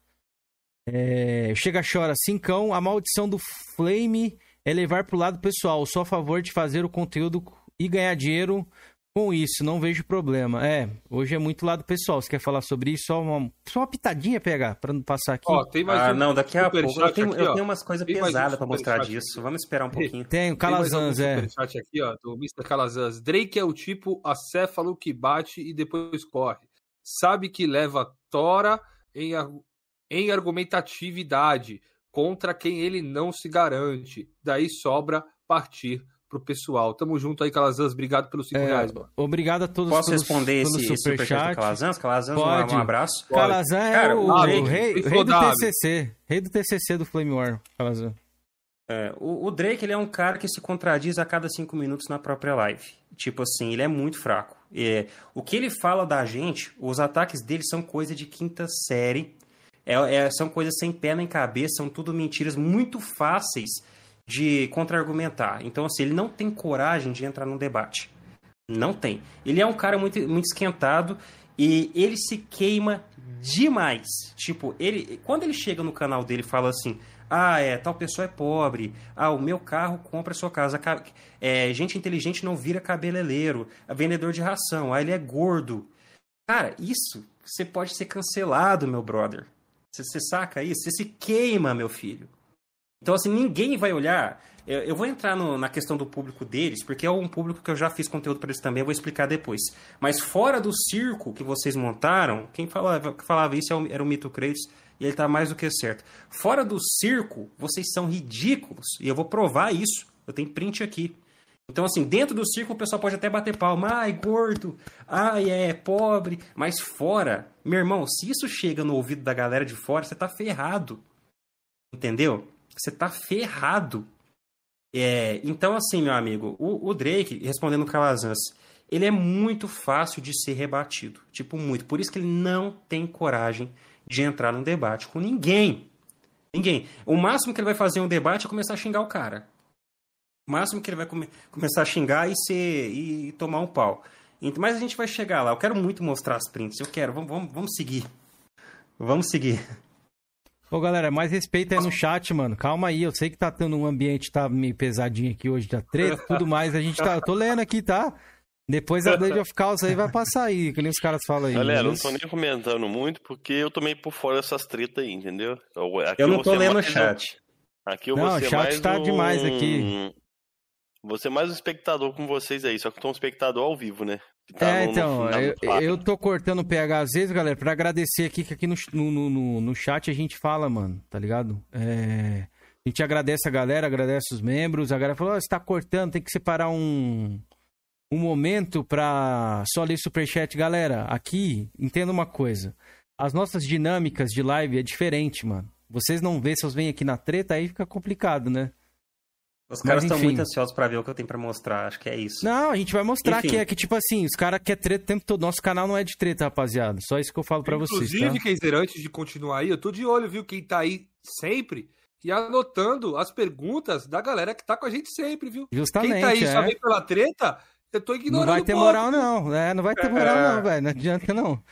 É, chega chora, cincão, a maldição do Flame é levar pro lado pessoal. Sou a favor de fazer o conteúdo e ganhar dinheiro com isso, não vejo problema. É, hoje é muito lado pessoal. Você quer falar sobre isso? Só uma, só uma pitadinha pegar para não passar aqui. Ó, tem mais ah, um não, daqui a pouco. Eu tenho, aqui, eu tenho umas coisas pesadas um para mostrar disso. Vamos esperar um pouquinho. Tem, o Calazans, tem um é. aqui, ó, do Mr. Calazans. Drake é o tipo acéfalo que bate e depois corre. Sabe que leva tora em, em argumentatividade contra quem ele não se garante. Daí sobra partir pro pessoal. Tamo junto aí, Calazans. Obrigado pelos 5 é, reais, mano. Obrigado a todos Posso pelos, responder esse, esse superchat do Calazans? Calazans, Pode. um abraço. Calazans é Cara, o, o, rei, o rei, rei do TCC. Rei do TCC do Flame War, Calazans. É, o, o, Drake ele é um cara que se contradiz a cada cinco minutos na própria live. Tipo assim, ele é muito fraco. É, o que ele fala da gente, os ataques dele são coisa de quinta série. É, é, são coisas sem pé nem cabeça, são tudo mentiras muito fáceis de contra-argumentar. Então, assim, ele não tem coragem de entrar num debate. Não tem. Ele é um cara muito, muito esquentado e ele se queima demais. Tipo, ele quando ele chega no canal dele e fala assim: ah, é, tal pessoa é pobre. Ah, o meu carro compra a sua casa. É, gente inteligente não vira cabeleireiro. É vendedor de ração. Ah, ele é gordo. Cara, isso você pode ser cancelado, meu brother. Você, você saca isso? Você se queima, meu filho. Então, assim, ninguém vai olhar. Eu vou entrar no, na questão do público deles, porque é um público que eu já fiz conteúdo para eles também, eu vou explicar depois. Mas fora do circo que vocês montaram, quem falava, falava isso é era o Mito Kratos, e ele está mais do que certo. Fora do circo, vocês são ridículos, e eu vou provar isso. Eu tenho print aqui. Então, assim, dentro do circo o pessoal pode até bater palma. Ai, gordo. Ai, é pobre. Mas fora, meu irmão, se isso chega no ouvido da galera de fora, você tá ferrado. Entendeu? Você tá ferrado. É, então, assim, meu amigo, o, o Drake, respondendo o Calazans, ele é muito fácil de ser rebatido. Tipo, muito. Por isso que ele não tem coragem de entrar num debate com ninguém. Ninguém. O máximo que ele vai fazer um debate é começar a xingar o cara. O máximo que ele vai come começar a xingar e, ser, e tomar um pau. Mas a gente vai chegar lá. Eu quero muito mostrar as prints. Eu quero. Vamos, vamos, vamos seguir. Vamos seguir. Ô, galera, mais respeito aí no chat, mano. Calma aí, eu sei que tá tendo um ambiente, tá meio pesadinho aqui hoje da treta e tudo mais. A gente tá. Eu tô lendo aqui, tá? Depois a Blade of Chaos aí vai passar aí, que nem os caras falam aí. Galera, não tô nem comentando muito, porque eu tô meio por fora dessas tretas aí, entendeu? Aqui eu não tô lendo o chat. Aqui eu não, o chat tá um... demais aqui. Você mais um espectador com vocês aí, só que eu tô um espectador ao vivo, né? Tá é, então, eu, eu tô cortando o PH às vezes, galera, pra agradecer aqui, que aqui no, no, no, no chat a gente fala, mano, tá ligado? É, a gente agradece a galera, agradece os membros, a galera falou, oh, você tá cortando, tem que separar um, um momento pra só ler superchat. Galera, aqui, entenda uma coisa, as nossas dinâmicas de live é diferente, mano. Vocês não vê, se vocês vêm aqui na treta, aí fica complicado, né? Os caras estão muito ansiosos para ver o que eu tenho para mostrar, acho que é isso. Não, a gente vai mostrar enfim. que é que, tipo assim, os caras querem treta o tempo todo. Nosso canal não é de treta, rapaziada. Só isso que eu falo para vocês. Inclusive, tá? Keiser, antes de continuar aí, eu tô de olho, viu? Quem tá aí sempre e anotando as perguntas da galera que tá com a gente sempre, viu? Justamente. Quem tá aí é. só vem pela treta, eu tô ignorando. Não vai ter moral, não. É, não vai ter moral, é. não, velho. Não adianta, não.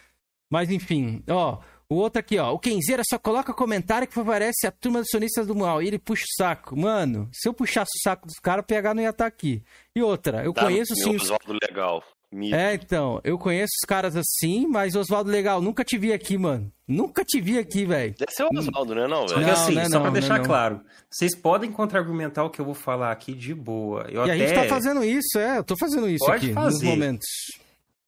Mas enfim, ó. O outro aqui, ó. O Kenzeira só coloca comentário que favorece a turma dos sonistas do mal. E ele puxa o saco. Mano, se eu puxasse o saco dos caras, o PH não ia estar tá aqui. E outra, eu conheço sim. Oswaldo Legal. Mito. É, então, eu conheço os caras assim, mas Oswaldo Legal, nunca te vi aqui, mano. Nunca te vi aqui, velho. Deve ser o Oswaldo, né, não, velho? Porque assim, não, só pra deixar não, claro, vocês podem contra-argumentar o que eu vou falar aqui de boa. Eu e até... a gente tá fazendo isso, é, eu tô fazendo isso Pode aqui, fazer. nos momentos.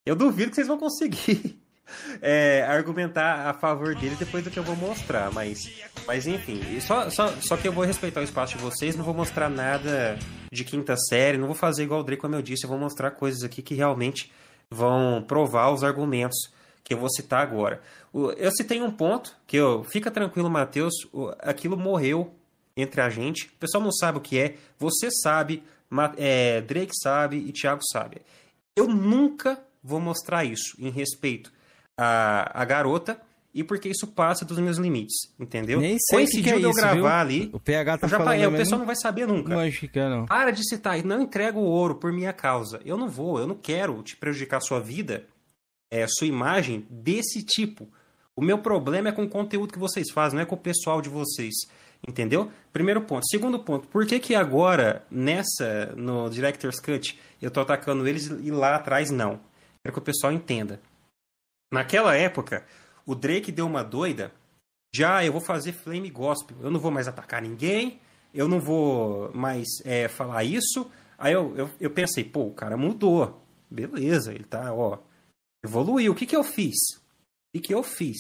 Eu duvido que vocês vão conseguir. é, argumentar a favor dele depois do que eu vou mostrar, mas, mas enfim, só, só, só que eu vou respeitar o espaço de vocês, não vou mostrar nada de quinta série, não vou fazer igual o Drake, como eu disse, eu vou mostrar coisas aqui que realmente vão provar os argumentos que eu vou citar agora. Eu citei um ponto que eu, fica tranquilo, Matheus, aquilo morreu entre a gente, o pessoal não sabe o que é, você sabe, é, Drake sabe e Thiago sabe. Eu nunca vou mostrar isso em respeito à, à garota e porque isso passa dos meus limites, entendeu? Nem sei Coincidiu que que é de eu gravar viu? ali. O PH tá já falando é, o pessoal não vai saber nunca. Acho que é, não. Para de citar, não entrega o ouro por minha causa. Eu não vou, eu não quero te prejudicar a sua vida, é, sua imagem desse tipo. O meu problema é com o conteúdo que vocês fazem, não é com o pessoal de vocês. Entendeu? Primeiro ponto. Segundo ponto, por que que agora, nessa, no Director's Cut, eu tô atacando eles e lá atrás não? Quero que o pessoal entenda. Naquela época, o Drake deu uma doida. Já eu vou fazer flame gospel. Eu não vou mais atacar ninguém. Eu não vou mais é, falar isso. Aí eu, eu, eu, pensei, pô, o cara mudou. Beleza, ele tá, ó. Evoluiu. O que que eu fiz? O que que eu fiz?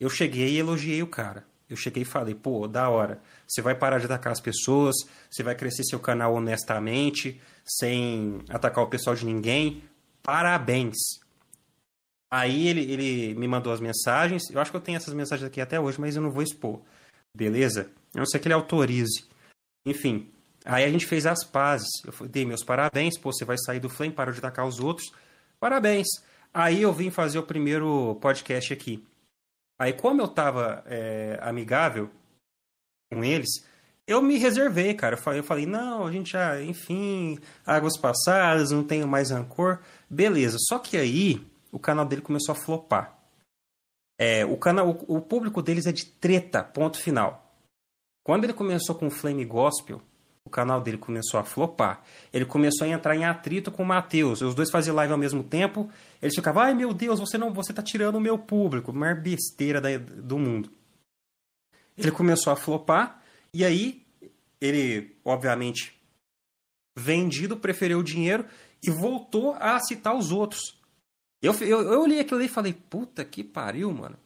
Eu cheguei e elogiei o cara. Eu cheguei e falei, pô, da hora. Você vai parar de atacar as pessoas, você vai crescer seu canal honestamente, sem atacar o pessoal de ninguém. Parabéns. Aí ele, ele me mandou as mensagens. Eu acho que eu tenho essas mensagens aqui até hoje, mas eu não vou expor. Beleza? Eu não sei que ele autorize. Enfim. Aí a gente fez as pazes. Eu dei meus parabéns. Pô, você vai sair do Flame, parou de atacar os outros. Parabéns. Aí eu vim fazer o primeiro podcast aqui. Aí, como eu tava é, amigável com eles, eu me reservei, cara. Eu falei, eu falei, não, a gente já, enfim, águas passadas, não tenho mais rancor. Beleza. Só que aí, o canal dele começou a flopar. É, o, canal, o, o público deles é de treta, ponto final. Quando ele começou com o Flame Gospel, o canal dele começou a flopar. Ele começou a entrar em atrito com o Matheus. Os dois faziam live ao mesmo tempo. Eles ficavam, ai meu Deus, você não, você tá tirando o meu público. A maior besteira da, do mundo. Ele começou a flopar. E aí, ele, obviamente, vendido, preferiu o dinheiro e voltou a citar os outros. Eu, eu, eu olhei aquilo ali e falei, puta que pariu, mano.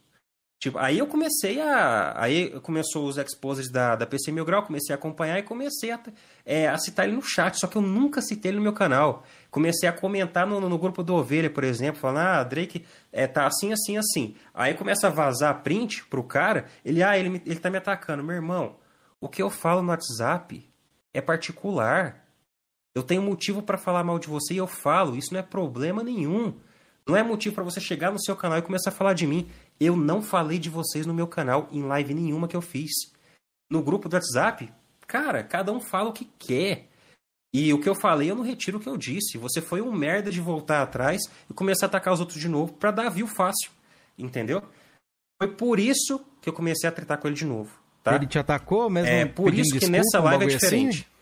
Tipo, aí eu comecei a. Aí começou os exposits da, da PC Mil Grau, comecei a acompanhar e comecei a, é, a citar ele no chat, só que eu nunca citei ele no meu canal. Comecei a comentar no, no grupo do Ovelha, por exemplo, falando, ah, Drake é, tá assim, assim, assim. Aí começa a vazar print pro cara, ele, ah, ele, ele tá me atacando. Meu irmão, o que eu falo no WhatsApp é particular. Eu tenho motivo para falar mal de você e eu falo, isso não é problema nenhum. Não é motivo para você chegar no seu canal e começar a falar de mim. Eu não falei de vocês no meu canal em live nenhuma que eu fiz. No grupo do WhatsApp, cara, cada um fala o que quer. E o que eu falei, eu não retiro o que eu disse. Você foi um merda de voltar atrás e começar a atacar os outros de novo para dar view fácil. Entendeu? Foi por isso que eu comecei a tretar com ele de novo. Tá? Ele te atacou mesmo? É por isso que desculpa, nessa live é diferente. Assim?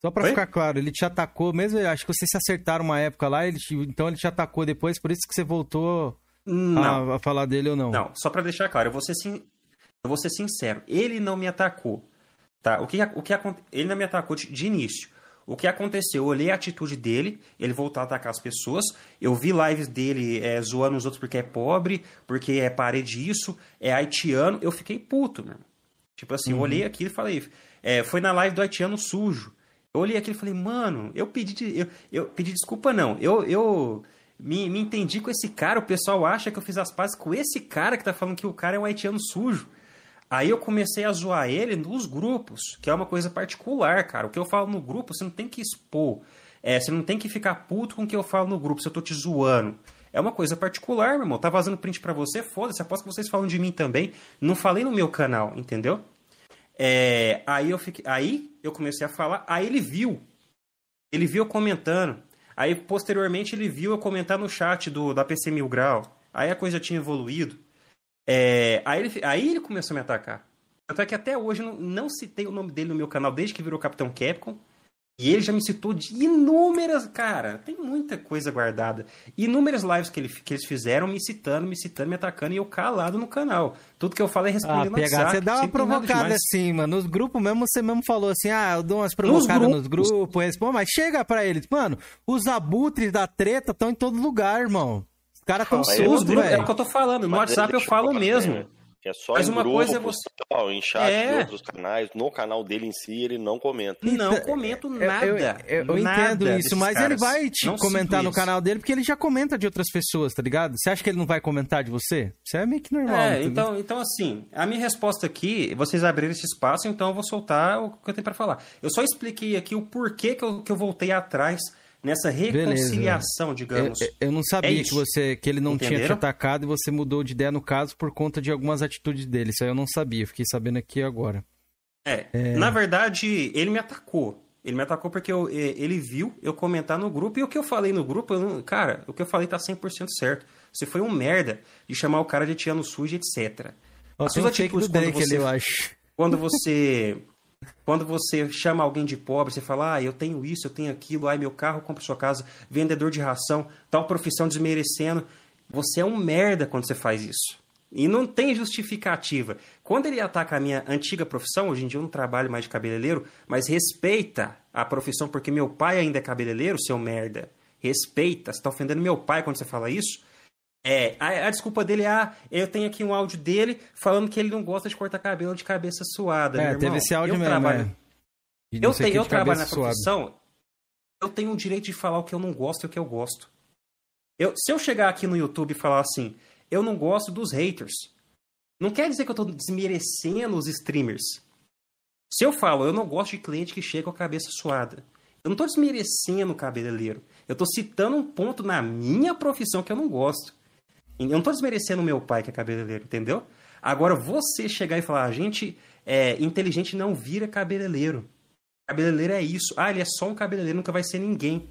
Só pra Oi? ficar claro, ele te atacou, mesmo acho que vocês se acertaram uma época lá, ele te, então ele te atacou depois, por isso que você voltou a, a, falar dele ou não? Não, só pra deixar claro, eu vou ser, sim, eu vou ser sincero, ele não me atacou, tá? O que, o que ele não me atacou de, de início. O que aconteceu? Eu olhei a atitude dele, ele voltou a atacar as pessoas. Eu vi lives dele é, zoando os outros porque é pobre, porque é parede isso, é haitiano. Eu fiquei puto, mano. Tipo assim, uhum. eu olhei aquilo e falei. É, foi na live do haitiano sujo. Eu olhei aquilo e falei, mano, eu pedi, de, eu, eu pedi desculpa, não. Eu, eu me, me entendi com esse cara. O pessoal acha que eu fiz as pazes com esse cara que tá falando que o cara é um haitiano sujo. Aí eu comecei a zoar ele nos grupos, que é uma coisa particular, cara. O que eu falo no grupo, você não tem que expor. É, você não tem que ficar puto com o que eu falo no grupo, se eu tô te zoando. É uma coisa particular, meu irmão. Tá vazando print para você, foda-se. Aposto que vocês falam de mim também. Não falei no meu canal, entendeu? É, aí eu fiquei, aí eu comecei a falar, aí ele viu. Ele viu eu comentando. Aí posteriormente ele viu eu comentar no chat do da PC Mil Grau. Aí a coisa tinha evoluído. É, aí, ele, aí ele começou a me atacar. Tanto é que até hoje não, não citei o nome dele no meu canal desde que virou Capitão Capcom. E ele já me citou de inúmeras. Cara, tem muita coisa guardada. Inúmeras lives que, ele, que eles fizeram me citando, me citando, me atacando e eu calado no canal. Tudo que eu falo é respondendo ah, PH, Você dá uma provocada assim, mano. Nos grupos mesmo, você mesmo falou assim: ah, eu dou umas provocadas nos grupos, nos grupos respondo, mas chega pra eles. Mano, os abutres da treta estão em todo lugar, irmão. Os caras tão sujos, velho. É o que eu tô falando. No WhatsApp eu falo mesmo. Né? Que é só Mas em uma grupo, coisa é você... Pessoal, em chat é. de outros canais, no canal dele em si, ele não comenta. Não comento nada. Eu, eu, eu entendo isso, mas caras. ele vai te não comentar no canal dele porque ele já comenta de outras pessoas, tá ligado? Você acha que ele não vai comentar de você? Isso é meio que normal. É, então, então assim, a minha resposta aqui, vocês abriram esse espaço, então eu vou soltar o que eu tenho para falar. Eu só expliquei aqui o porquê que eu, que eu voltei atrás nessa reconciliação, Beleza. digamos. Eu, eu, não sabia é que você que ele não Entenderam? tinha te atacado e você mudou de ideia no caso por conta de algumas atitudes dele. Isso aí eu não sabia, fiquei sabendo aqui agora. É, é... na verdade, ele me atacou. Ele me atacou porque eu, ele viu eu comentar no grupo e o que eu falei no grupo, não, cara, o que eu falei tá 100% certo. Você foi um merda de chamar o cara de tiano sujo, etc. As suas atitudes quando você, eu acho. Quando você quando você chama alguém de pobre, você fala, ah, eu tenho isso, eu tenho aquilo, ai, meu carro compra sua casa, vendedor de ração, tal profissão desmerecendo. Você é um merda quando você faz isso. E não tem justificativa. Quando ele ataca a minha antiga profissão, hoje em dia eu não trabalho mais de cabeleireiro, mas respeita a profissão porque meu pai ainda é cabeleireiro, seu merda. Respeita. Você tá ofendendo meu pai quando você fala isso? É, a, a, desculpa dele é, ah, eu tenho aqui um áudio dele falando que ele não gosta de cortar cabelo de cabeça suada. É, teve esse áudio eu mesmo. Trabalho, é. Eu, tenho, eu trabalho na profissão, suada. eu tenho o direito de falar o que eu não gosto e o que eu gosto. Eu, se eu chegar aqui no YouTube e falar assim, eu não gosto dos haters, não quer dizer que eu tô desmerecendo os streamers. Se eu falo, eu não gosto de cliente que chega com a cabeça suada, eu não tô desmerecendo o cabeleireiro. Eu tô citando um ponto na minha profissão que eu não gosto. Eu não tô desmerecendo meu pai que é cabeleireiro, entendeu? Agora, você chegar e falar, a gente é inteligente não vira cabeleireiro. Cabeleireiro é isso. Ah, ele é só um cabeleireiro, nunca vai ser ninguém.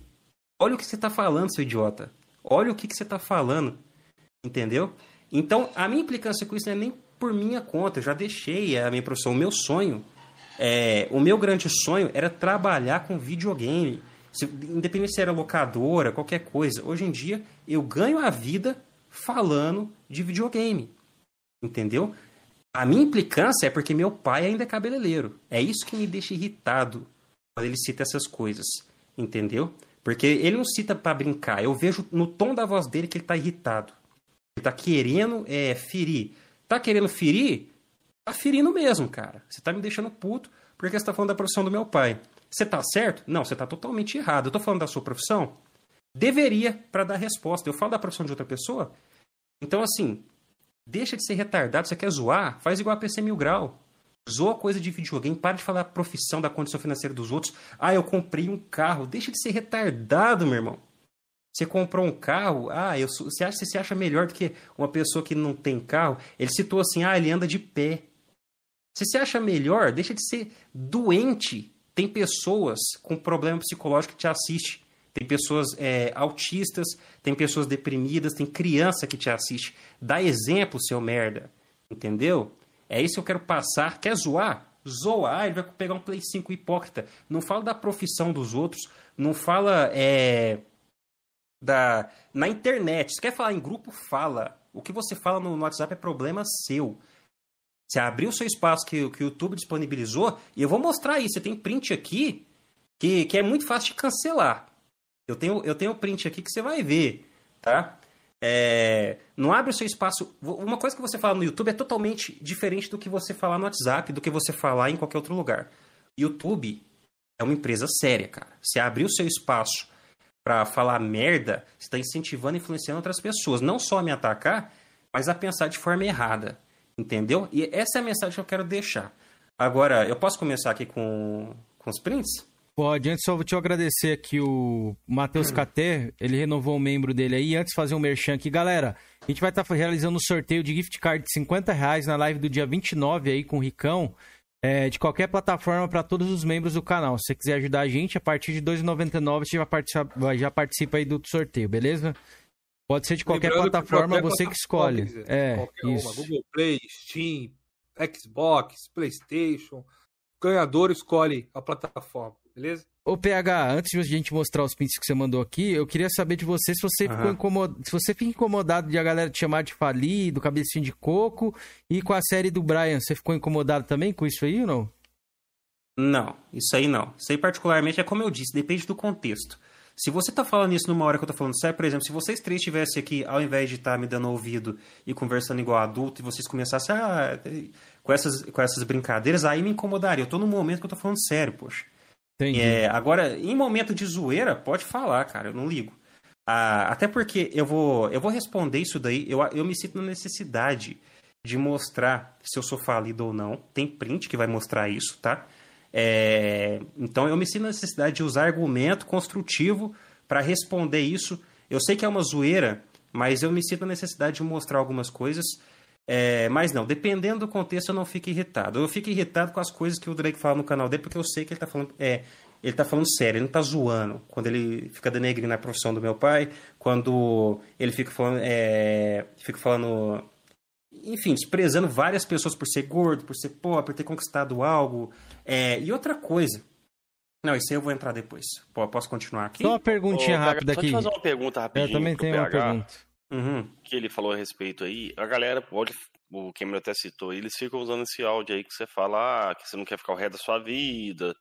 Olha o que você tá falando, seu idiota. Olha o que, que você tá falando. Entendeu? Então, a minha implicância com isso não é nem por minha conta. Eu já deixei a minha profissão. O meu sonho, é, o meu grande sonho era trabalhar com videogame. Se, independente se era locadora, qualquer coisa. Hoje em dia, eu ganho a vida falando de videogame. Entendeu? A minha implicância é porque meu pai ainda é cabeleireiro. É isso que me deixa irritado quando ele cita essas coisas. Entendeu? Porque ele não cita para brincar. Eu vejo no tom da voz dele que ele tá irritado. Ele tá querendo é, ferir. Tá querendo ferir? Tá ferindo mesmo, cara. Você tá me deixando puto porque você tá falando da profissão do meu pai. Você tá certo? Não, você tá totalmente errado. Eu tô falando da sua profissão? Deveria para dar resposta. Eu falo da profissão de outra pessoa. Então, assim, deixa de ser retardado. Você quer zoar? Faz igual a PC Mil Grau. Zoa coisa de videogame, para de falar a profissão da condição financeira dos outros. Ah, eu comprei um carro. Deixa de ser retardado, meu irmão. Você comprou um carro, ah, eu, você, acha, você se acha melhor do que uma pessoa que não tem carro? Ele citou assim, ah, ele anda de pé. Você se acha melhor? Deixa de ser doente. Tem pessoas com problema psicológico que te assistem. Tem pessoas é, autistas, tem pessoas deprimidas, tem criança que te assiste. Dá exemplo, seu merda. Entendeu? É isso que eu quero passar. Quer zoar? Zoar, ele vai pegar um Play 5 hipócrita. Não fala da profissão dos outros, não fala é, da na internet. Se quer falar em grupo, fala. O que você fala no WhatsApp é problema seu. Você abriu o seu espaço que, que o YouTube disponibilizou, e eu vou mostrar aí. Você tem print aqui que, que é muito fácil de cancelar. Eu tenho, eu tenho print aqui que você vai ver, tá? É, não abre o seu espaço. Uma coisa que você fala no YouTube é totalmente diferente do que você falar no WhatsApp, do que você falar em qualquer outro lugar. YouTube é uma empresa séria, cara. Você abrir o seu espaço para falar merda, você está incentivando e influenciando outras pessoas. Não só a me atacar, mas a pensar de forma errada. Entendeu? E essa é a mensagem que eu quero deixar. Agora, eu posso começar aqui com, com os prints? Pode, antes só vou te agradecer aqui o Matheus Cater, ele renovou o membro dele aí. Antes de fazer um merchan aqui, galera, a gente vai estar tá realizando um sorteio de gift card de 50 reais na live do dia 29 aí com o Ricão, é, de qualquer plataforma para todos os membros do canal. Se você quiser ajudar a gente, a partir de R$ 2,99 você já participa, já participa aí do sorteio, beleza? Pode ser de qualquer Lembrando plataforma, que qualquer você que escolhe. é, qualquer isso. Uma, Google Play, Steam, Xbox, PlayStation. O ganhador escolhe a plataforma beleza? Ô PH, antes de a gente mostrar os prints que você mandou aqui, eu queria saber de você se você uhum. ficou incomodado, se você fica incomodado de a galera te chamar de falido, cabecinho de coco, e com a série do Brian, você ficou incomodado também com isso aí ou não? Não, isso aí não. Isso aí particularmente é como eu disse, depende do contexto. Se você tá falando isso numa hora que eu tô falando sério, por exemplo, se vocês três estivessem aqui, ao invés de estar tá me dando ouvido e conversando igual adulto, e vocês começassem a, com, essas, com essas brincadeiras, aí me incomodaria. Eu tô num momento que eu tô falando sério, poxa. Entendi. É, agora, em momento de zoeira, pode falar, cara, eu não ligo. Ah, até porque eu vou, eu vou responder isso daí, eu, eu me sinto na necessidade de mostrar se eu sou falido ou não. Tem print que vai mostrar isso, tá? É, então eu me sinto na necessidade de usar argumento construtivo para responder isso. Eu sei que é uma zoeira, mas eu me sinto a necessidade de mostrar algumas coisas. É, mas não, dependendo do contexto, eu não fico irritado. Eu fico irritado com as coisas que o Drake fala no canal dele, porque eu sei que ele tá falando. É, ele tá falando sério, ele não tá zoando. Quando ele fica denegrindo a profissão do meu pai, quando ele fica falando. É, fica falando. Enfim, desprezando várias pessoas por ser gordo, por ser pobre, por ter conquistado algo. É, e outra coisa. Não, isso aí eu vou entrar depois. Pô, posso continuar aqui? Só uma perguntinha Ô, rápida aqui. Deixa eu fazer uma pergunta rapidinho. Eu também tenho uma pergunta. Uhum. Que ele falou a respeito aí. A galera, pode, o Cameron até citou, eles ficam usando esse áudio aí que você fala ah, que você não quer ficar o resto da sua vida,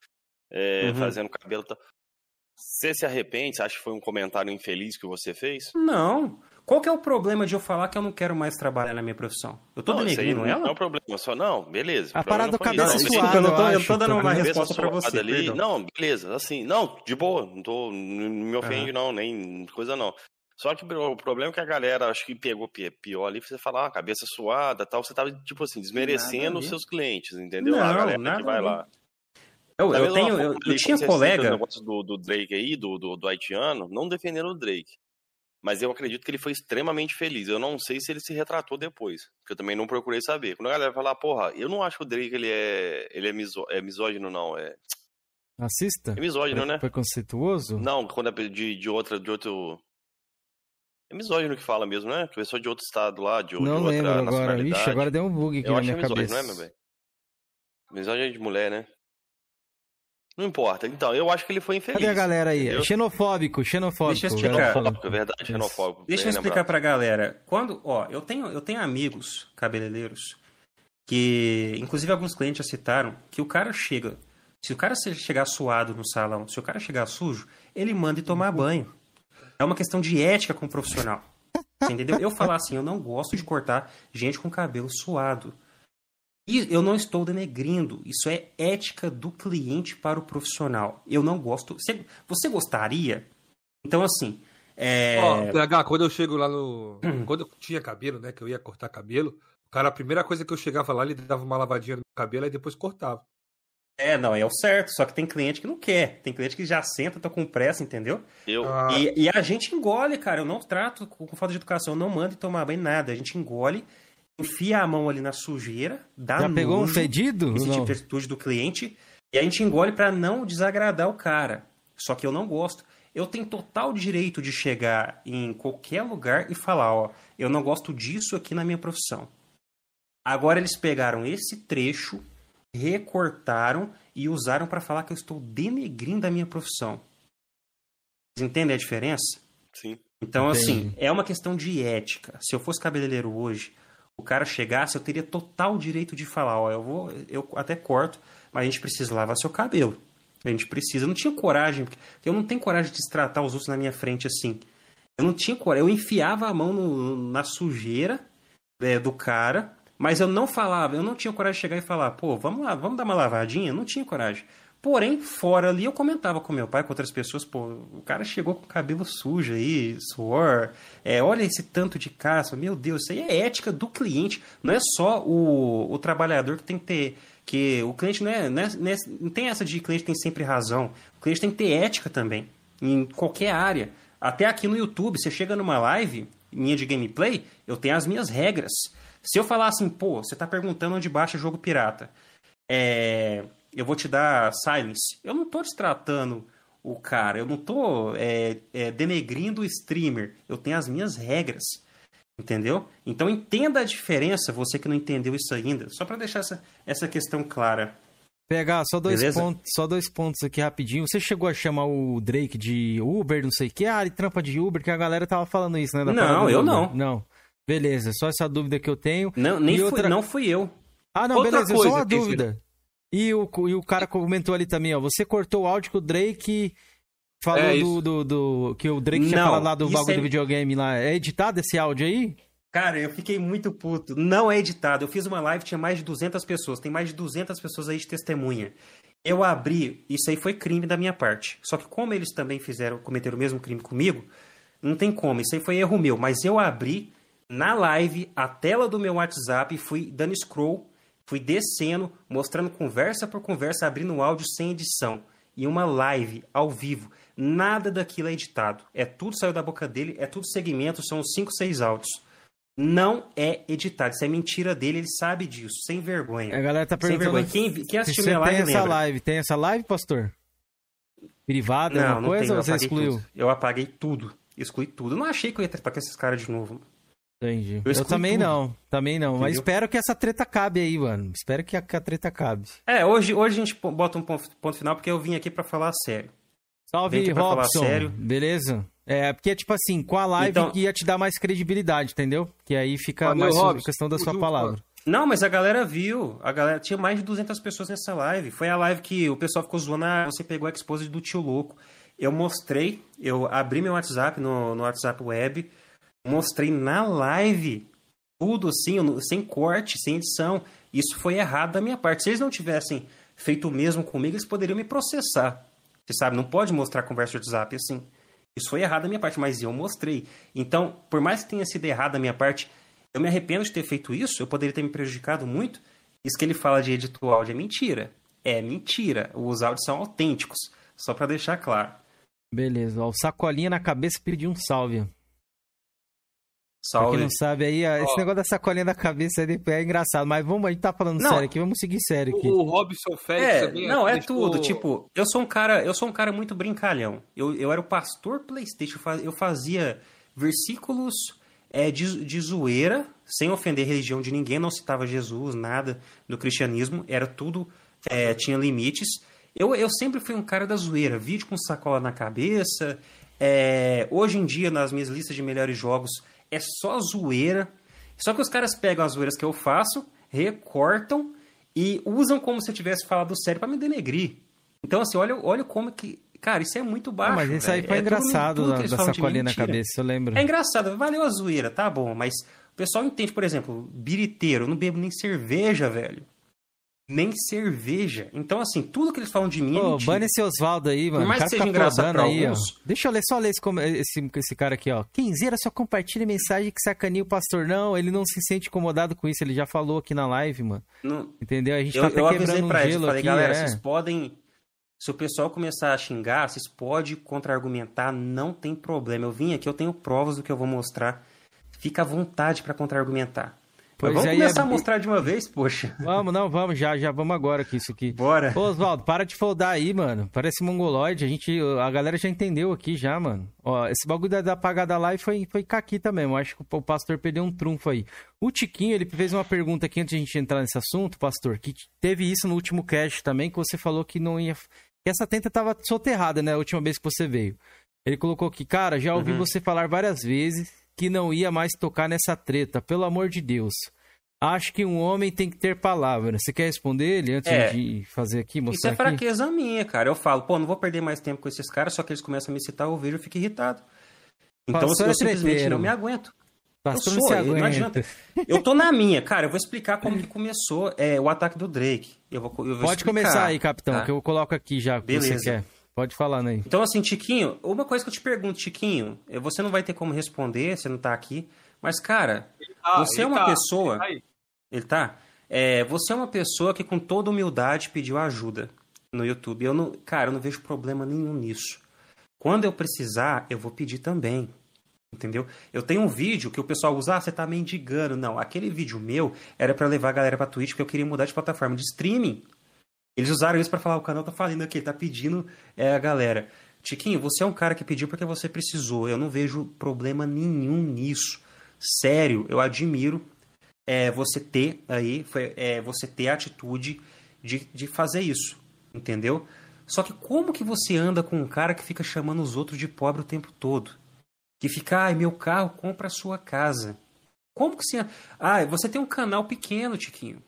é, uhum. fazendo cabelo tal. Você se arrepende? Você acha que foi um comentário infeliz que você fez? Não. Qual que é o problema de eu falar que eu não quero mais trabalhar na minha profissão? Eu tô denegrindo ela? Não é um problema, só não, beleza. A parada do cabelo suado, Desculpa, eu, não tô, eu tô dando uma resposta pra você. Ali, não, beleza, assim, não, de boa, não, tô, não me ofende uhum. não, nem coisa não. Só que o problema é que a galera, acho que pegou pior ali, você falar, ah, cabeça suada tal, você tava, tipo assim, desmerecendo os seus clientes, entendeu? Não, a galera que vai lá. Eu, eu tenho, eu, eu tinha colega. O negócio do, do Drake aí, do, do, do haitiano, não defendendo o Drake. Mas eu acredito que ele foi extremamente feliz. Eu não sei se ele se retratou depois, porque eu também não procurei saber. Quando a galera falar, porra, eu não acho que o Drake ele é, ele é, miso, é misógino, não. É. Racista? É misógino, né? Preconceituoso? Não, quando é de, de, outra, de outro. É misógino que fala mesmo, né? Que pessoa de outro estado lá, de, não de outra lembro agora. Ixi, agora deu um bug aqui eu na minha misógino, cabeça. Não é, meu bem? Misógino é de mulher, né? Não importa. Então, eu acho que ele foi infeliz. Cadê a galera aí? Entendeu? Xenofóbico, xenofóbico. Deixa eu explicar. Xenofóbico, é verdade, xenofóbico. Deixa eu explicar pra galera. Quando, ó, eu tenho, eu tenho amigos cabeleireiros que, inclusive alguns clientes já citaram, que o cara chega, se o cara chegar suado no salão, se o cara chegar sujo, ele manda ir tomar banho. É uma questão de ética com o profissional. Entendeu? Eu falar assim, eu não gosto de cortar gente com cabelo suado. E eu não estou denegrindo, isso é ética do cliente para o profissional. Eu não gosto. Você, você gostaria? Então, assim. É... Oh, quando eu chego lá no. Quando eu tinha cabelo, né? Que eu ia cortar cabelo, cara, a primeira coisa que eu chegava lá, ele dava uma lavadinha no cabelo e depois cortava. É, não, é o certo. Só que tem cliente que não quer. Tem cliente que já senta, tá com pressa, entendeu? Eu. Ah. E, e, a gente engole, cara. Eu não trato com, falta de educação. Eu não mando tomar banho nada. A gente engole enfia a mão ali na sujeira, dá Já pegou um fedido? Esse tipo de atitude do cliente. E a gente engole para não desagradar o cara. Só que eu não gosto. Eu tenho total direito de chegar em qualquer lugar e falar, ó, eu não gosto disso aqui na minha profissão. Agora eles pegaram esse trecho, recortaram e usaram para falar que eu estou denegrindo a minha profissão. Vocês entendem a diferença? Sim. Então, Entendi. assim, é uma questão de ética. Se eu fosse cabeleireiro hoje, o cara chegasse, eu teria total direito de falar, ó, eu vou, eu até corto, mas a gente precisa lavar seu cabelo. A gente precisa. Eu não tinha coragem, porque eu não tenho coragem de tratar os outros na minha frente assim. Eu não tinha coragem. Eu enfiava a mão no, na sujeira é, do cara, mas eu não falava, eu não tinha coragem de chegar e falar, pô, vamos lá, vamos dar uma lavadinha. Não tinha coragem. Porém, fora ali, eu comentava com meu pai, com outras pessoas, pô, o cara chegou com cabelo sujo aí, suor, é, olha esse tanto de caça, meu Deus, isso aí é ética do cliente, não é só o, o trabalhador que tem que ter, que o cliente não é, não, é, não, é, não tem essa de cliente tem sempre razão, o cliente tem que ter ética também, em qualquer área, até aqui no YouTube, você chega numa live minha de gameplay, eu tenho as minhas regras, se eu falar assim, pô, você tá perguntando onde baixa jogo pirata, é eu vou te dar silence. Eu não estou destratando o cara, eu não estou é, é, denegrindo o streamer. Eu tenho as minhas regras. Entendeu? Então entenda a diferença, você que não entendeu isso ainda, só para deixar essa, essa questão clara. Pegar só dois pontos, só dois pontos aqui rapidinho. Você chegou a chamar o Drake de Uber, não sei o que, ah, ele trampa de Uber, que a galera tava falando isso, né? não, eu não. Não. Beleza, só essa dúvida que eu tenho. Não, nem outra... fui, não fui eu. Ah, não, outra beleza, coisa, só uma dúvida. E o, e o cara comentou ali também, ó. Você cortou o áudio que o Drake falou é do, do, do, Que o Drake Não, tinha falado lá do bagulho é... do videogame lá. É editado esse áudio aí? Cara, eu fiquei muito puto. Não é editado. Eu fiz uma live, tinha mais de 200 pessoas. Tem mais de 200 pessoas aí de testemunha. Eu abri, isso aí foi crime da minha parte. Só que como eles também fizeram, cometeram o mesmo crime comigo, não tem como. Isso aí foi erro meu. Mas eu abri na live a tela do meu WhatsApp fui dando scroll Fui descendo, mostrando conversa por conversa, abrindo o áudio sem edição. E uma live ao vivo. Nada daquilo é editado. É tudo saiu da boca dele, é tudo segmento, são cinco, seis áudios. Não é editado. Isso é mentira dele, ele sabe disso, sem vergonha. A galera tá perguntando. Quem, quem assistiu minha live tem essa lembra. live? Tem essa live, pastor? Privada, não, não coisa tem, ou você excluiu? Tudo. Eu apaguei tudo. Excluí tudo. Eu não achei que eu ia tratar com esses caras de novo. Entendi. Eu, eu também tudo. não, também não. Entendeu? Mas espero que essa treta cabe aí, mano. Espero que a, que a treta cabe. É, hoje, hoje a gente bota um ponto, ponto final porque eu vim aqui para falar sério. Salve, Robson. Sério. Beleza? É, porque, tipo assim, com a live então... ia te dar mais credibilidade, entendeu? Que aí fica Valeu, mais Robson. questão da sua palavra. Não, mas a galera viu. A galera tinha mais de 200 pessoas nessa live. Foi a live que o pessoal ficou zoando. Ah, você pegou a expose do tio louco. Eu mostrei, eu abri meu WhatsApp no, no WhatsApp web, mostrei na live tudo assim, sem corte, sem edição. Isso foi errado da minha parte. Se eles não tivessem feito o mesmo comigo, eles poderiam me processar. Você sabe, não pode mostrar conversa de WhatsApp assim. Isso foi errado da minha parte, mas eu mostrei. Então, por mais que tenha sido errado da minha parte, eu me arrependo de ter feito isso, eu poderia ter me prejudicado muito. Isso que ele fala de editar o áudio é mentira. É mentira. Os áudios são autênticos. Só para deixar claro. Beleza. O Sacolinha na cabeça pediu um salve. Salve. Pra quem não sabe aí, esse negócio da sacolinha da cabeça é engraçado, mas vamos, a gente tá falando não, sério aqui, vamos seguir sério aqui. O Robson Félix é, também Não, é tudo, tipo, eu sou um cara, eu sou um cara muito brincalhão. Eu, eu era o pastor PlayStation, eu fazia versículos é, de, de zoeira, sem ofender a religião de ninguém, não citava Jesus, nada do cristianismo, era tudo, é, tinha limites. Eu, eu sempre fui um cara da zoeira, vídeo com sacola na cabeça. É, hoje em dia, nas minhas listas de melhores jogos, é só zoeira. Só que os caras pegam as zoeiras que eu faço, recortam e usam como se eu tivesse falado sério para me denegrir. Então, assim, olha, olha como que. Cara, isso é muito baixo. Ah, mas isso aí foi é engraçado tudo, tudo da, da sacolinha na cabeça, eu lembro. É engraçado, valeu a zoeira, tá bom, mas o pessoal entende, por exemplo, biriteiro, eu não bebo nem cerveja, velho nem cerveja. Então, assim, tudo que eles falam de mim é mentira. bane esse Oswaldo aí, mano. Por mais que seja engraçado pra aí, alguns... Ó. Deixa eu ler, só ler esse, esse, esse cara aqui, ó. Quinzeira só compartilha mensagem que sacaneia o pastor. Não, ele não se sente incomodado com isso, ele já falou aqui na live, mano. Não... Entendeu? A gente eu, tá até eu quebrando um pra gelo eles, falei, aqui, galera, é. vocês podem... Se o pessoal começar a xingar, vocês podem contra-argumentar, não tem problema. Eu vim aqui, eu tenho provas do que eu vou mostrar. Fica à vontade para contra-argumentar. Pois vamos começar é... a mostrar de uma vez, poxa. Vamos, não, vamos, já, já vamos agora com isso aqui. Bora. Ô, Oswaldo, para de foldar aí, mano. Parece mongoloide, a gente, a galera já entendeu aqui já, mano. Ó, esse bagulho da, da apagada live foi, foi caquita mesmo, acho que o pastor perdeu um trunfo aí. O Tiquinho, ele fez uma pergunta aqui antes de a gente entrar nesse assunto, pastor, que teve isso no último cast também, que você falou que não ia... Que essa tenta tava soterrada, né, a última vez que você veio. Ele colocou aqui, cara, já ouvi uhum. você falar várias vezes que não ia mais tocar nessa treta, pelo amor de Deus. Acho que um homem tem que ter palavra. Você quer responder ele antes é. de fazer aqui, mostrar Isso é fraqueza aqui? minha, cara. Eu falo, pô, não vou perder mais tempo com esses caras, só que eles começam a me citar, eu vejo e fico irritado. Então, assim, eu simplesmente não me aguento. Pastor eu sou, não adianta. Eu tô na minha, cara. Eu vou explicar como que começou é, o ataque do Drake. Eu vou, eu vou Pode explicar, começar aí, capitão, tá? que eu coloco aqui já o que você quer. Pode falar, Ney. Então, assim, Tiquinho, uma coisa que eu te pergunto, Tiquinho, você não vai ter como responder, você não tá aqui, mas, cara, tá, você é uma tá, pessoa. Tá ele tá? É, você é uma pessoa que com toda humildade pediu ajuda no YouTube. Eu não, cara, eu não vejo problema nenhum nisso. Quando eu precisar, eu vou pedir também. Entendeu? Eu tenho um vídeo que o pessoal usa, ah, você tá mendigando. Não, aquele vídeo meu era para levar a galera pra Twitch porque eu queria mudar de plataforma de streaming. Eles usaram isso para falar, o canal tá falando aqui, tá pedindo é, a galera. Tiquinho, você é um cara que pediu porque você precisou. Eu não vejo problema nenhum nisso. Sério, eu admiro é, você ter aí, foi, é, você ter a atitude de, de fazer isso, entendeu? Só que como que você anda com um cara que fica chamando os outros de pobre o tempo todo? Que fica, ai, meu carro compra a sua casa. Como que você... Ah, você tem um canal pequeno, Tiquinho.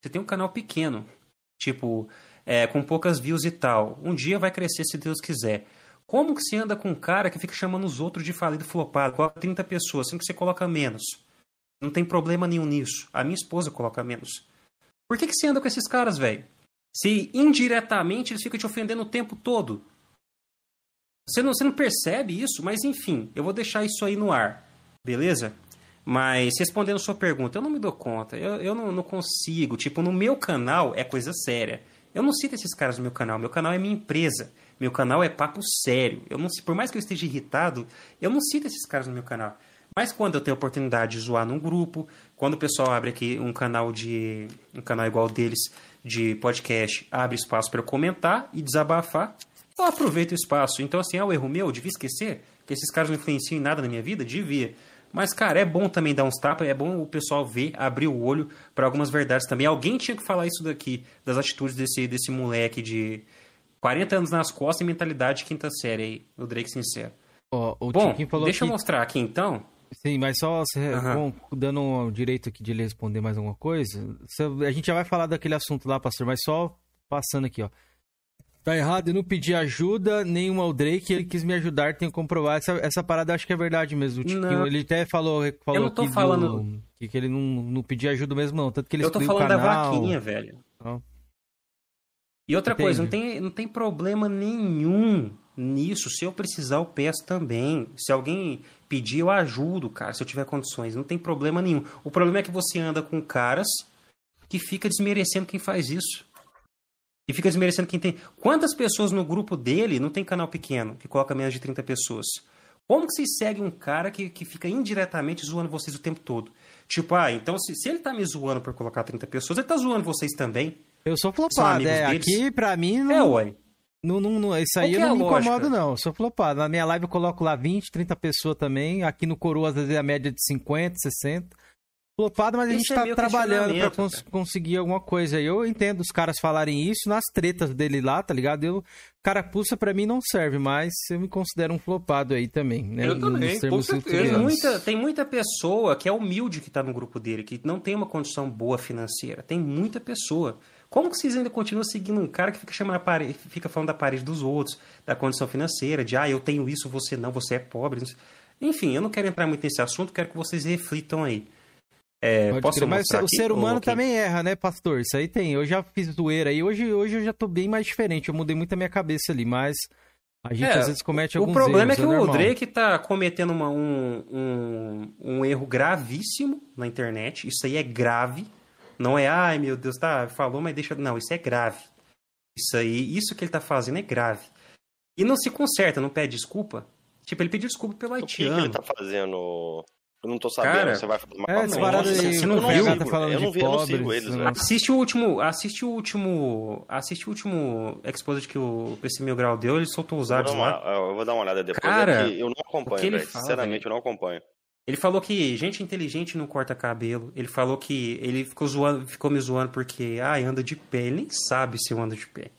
Você tem um canal pequeno. Tipo, é, com poucas views e tal. Um dia vai crescer se Deus quiser. Como que você anda com um cara que fica chamando os outros de falido flopado? Coloca 30 pessoas, sendo que você coloca menos. Não tem problema nenhum nisso. A minha esposa coloca menos. Por que, que você anda com esses caras, velho? Se indiretamente eles ficam te ofendendo o tempo todo. Você não, você não percebe isso, mas enfim, eu vou deixar isso aí no ar, beleza? Mas respondendo sua pergunta, eu não me dou conta, eu, eu não, não consigo. Tipo, no meu canal é coisa séria. Eu não cito esses caras no meu canal, meu canal é minha empresa. Meu canal é papo sério. Eu não, por mais que eu esteja irritado, eu não cito esses caras no meu canal. Mas quando eu tenho oportunidade de zoar num grupo, quando o pessoal abre aqui um canal de um canal igual deles de podcast, abre espaço para eu comentar e desabafar, eu aproveito o espaço. Então assim, é o erro meu, eu devia esquecer que esses caras não influenciam em nada na minha vida, devia. Mas cara, é bom também dar uns tapas, é bom o pessoal ver, abrir o olho para algumas verdades também. Alguém tinha que falar isso daqui, das atitudes desse desse moleque de 40 anos nas costas e mentalidade de quinta série aí, o Drake sincero. Oh, Bom, deixa que... eu mostrar aqui então Sim, mas só uhum. bom, dando um direito aqui de ele responder mais alguma coisa. A gente já vai falar daquele assunto lá, pastor, mas só passando aqui, ó. Tá errado, eu não pedi ajuda nenhuma ao Drake, ele quis me ajudar, tenho que comprovar. Essa, essa parada acho que é verdade mesmo. ele até falou, falou eu não tô falando... Do, que, que, ele não, não pedia ajuda mesmo, não. Tanto que ele Eu tô falando da vaquinha, velho. E outra Entendi. coisa, não tem, não tem problema nenhum nisso. Se eu precisar, eu peço também. Se alguém pedir, eu ajudo, cara, se eu tiver condições. Não tem problema nenhum. O problema é que você anda com caras que fica desmerecendo quem faz isso. E fica desmerecendo quem tem. Quantas pessoas no grupo dele não tem canal pequeno, que coloca menos de 30 pessoas? Como que vocês seguem um cara que, que fica indiretamente zoando vocês o tempo todo? Tipo, ah, então se, se ele tá me zoando por colocar 30 pessoas, ele tá zoando vocês também. Eu sou flopado, é. Deles? Aqui, pra mim, não... É, ué. Não, não, não, isso aí eu é não me incomodo, não. Eu sou flopado. Na minha live eu coloco lá 20, 30 pessoas também. Aqui no Coroa, às vezes, é a média de 50, 60. Flopado, mas a gente é tá trabalhando pra cons conseguir alguma coisa. Eu entendo os caras falarem isso nas tretas dele lá, tá ligado? Eu, carapuça pra mim não serve, mas eu me considero um flopado aí também, né? Eu também, com certeza. Tem muita, tem muita pessoa que é humilde que tá no grupo dele, que não tem uma condição boa financeira. Tem muita pessoa. Como que vocês ainda continuam seguindo um cara que fica chamando a parede, fica falando da parede dos outros, da condição financeira, de ah, eu tenho isso, você não, você é pobre. Enfim, eu não quero entrar muito nesse assunto, quero que vocês reflitam aí. É, posso mas o ser humano também erra, né, pastor? Isso aí tem. Eu já fiz zoeira aí. Hoje, hoje eu já tô bem mais diferente. Eu mudei muito a minha cabeça ali, mas a gente é, às vezes comete alguns erros. O problema erros, é que é o Drake tá cometendo uma, um, um, um erro gravíssimo na internet. Isso aí é grave. Não é, ai meu Deus, tá, falou, mas deixa. Não, isso é grave. Isso aí, isso que ele tá fazendo é grave. E não se conserta, não pede desculpa. Tipo, ele pediu desculpa pelo haitiano. O que, ele tá fazendo? Eu não tô sabendo, Cara, você vai fazer uma é, parada aí, você não viu? Tá falando eu não vi, eu não sigo eles, né? Assiste o último, assiste o último, assiste o último exposit que o PC Mil Grau deu, ele soltou os áudios lá. Eu vou dar uma olhada depois, Cara, é eu não acompanho, velho, sinceramente eu não acompanho. Ele falou que gente inteligente não corta cabelo. Ele falou que ele ficou zoando, ficou me zoando porque, ai, anda de pé. Ele nem sabe se eu ando de pé.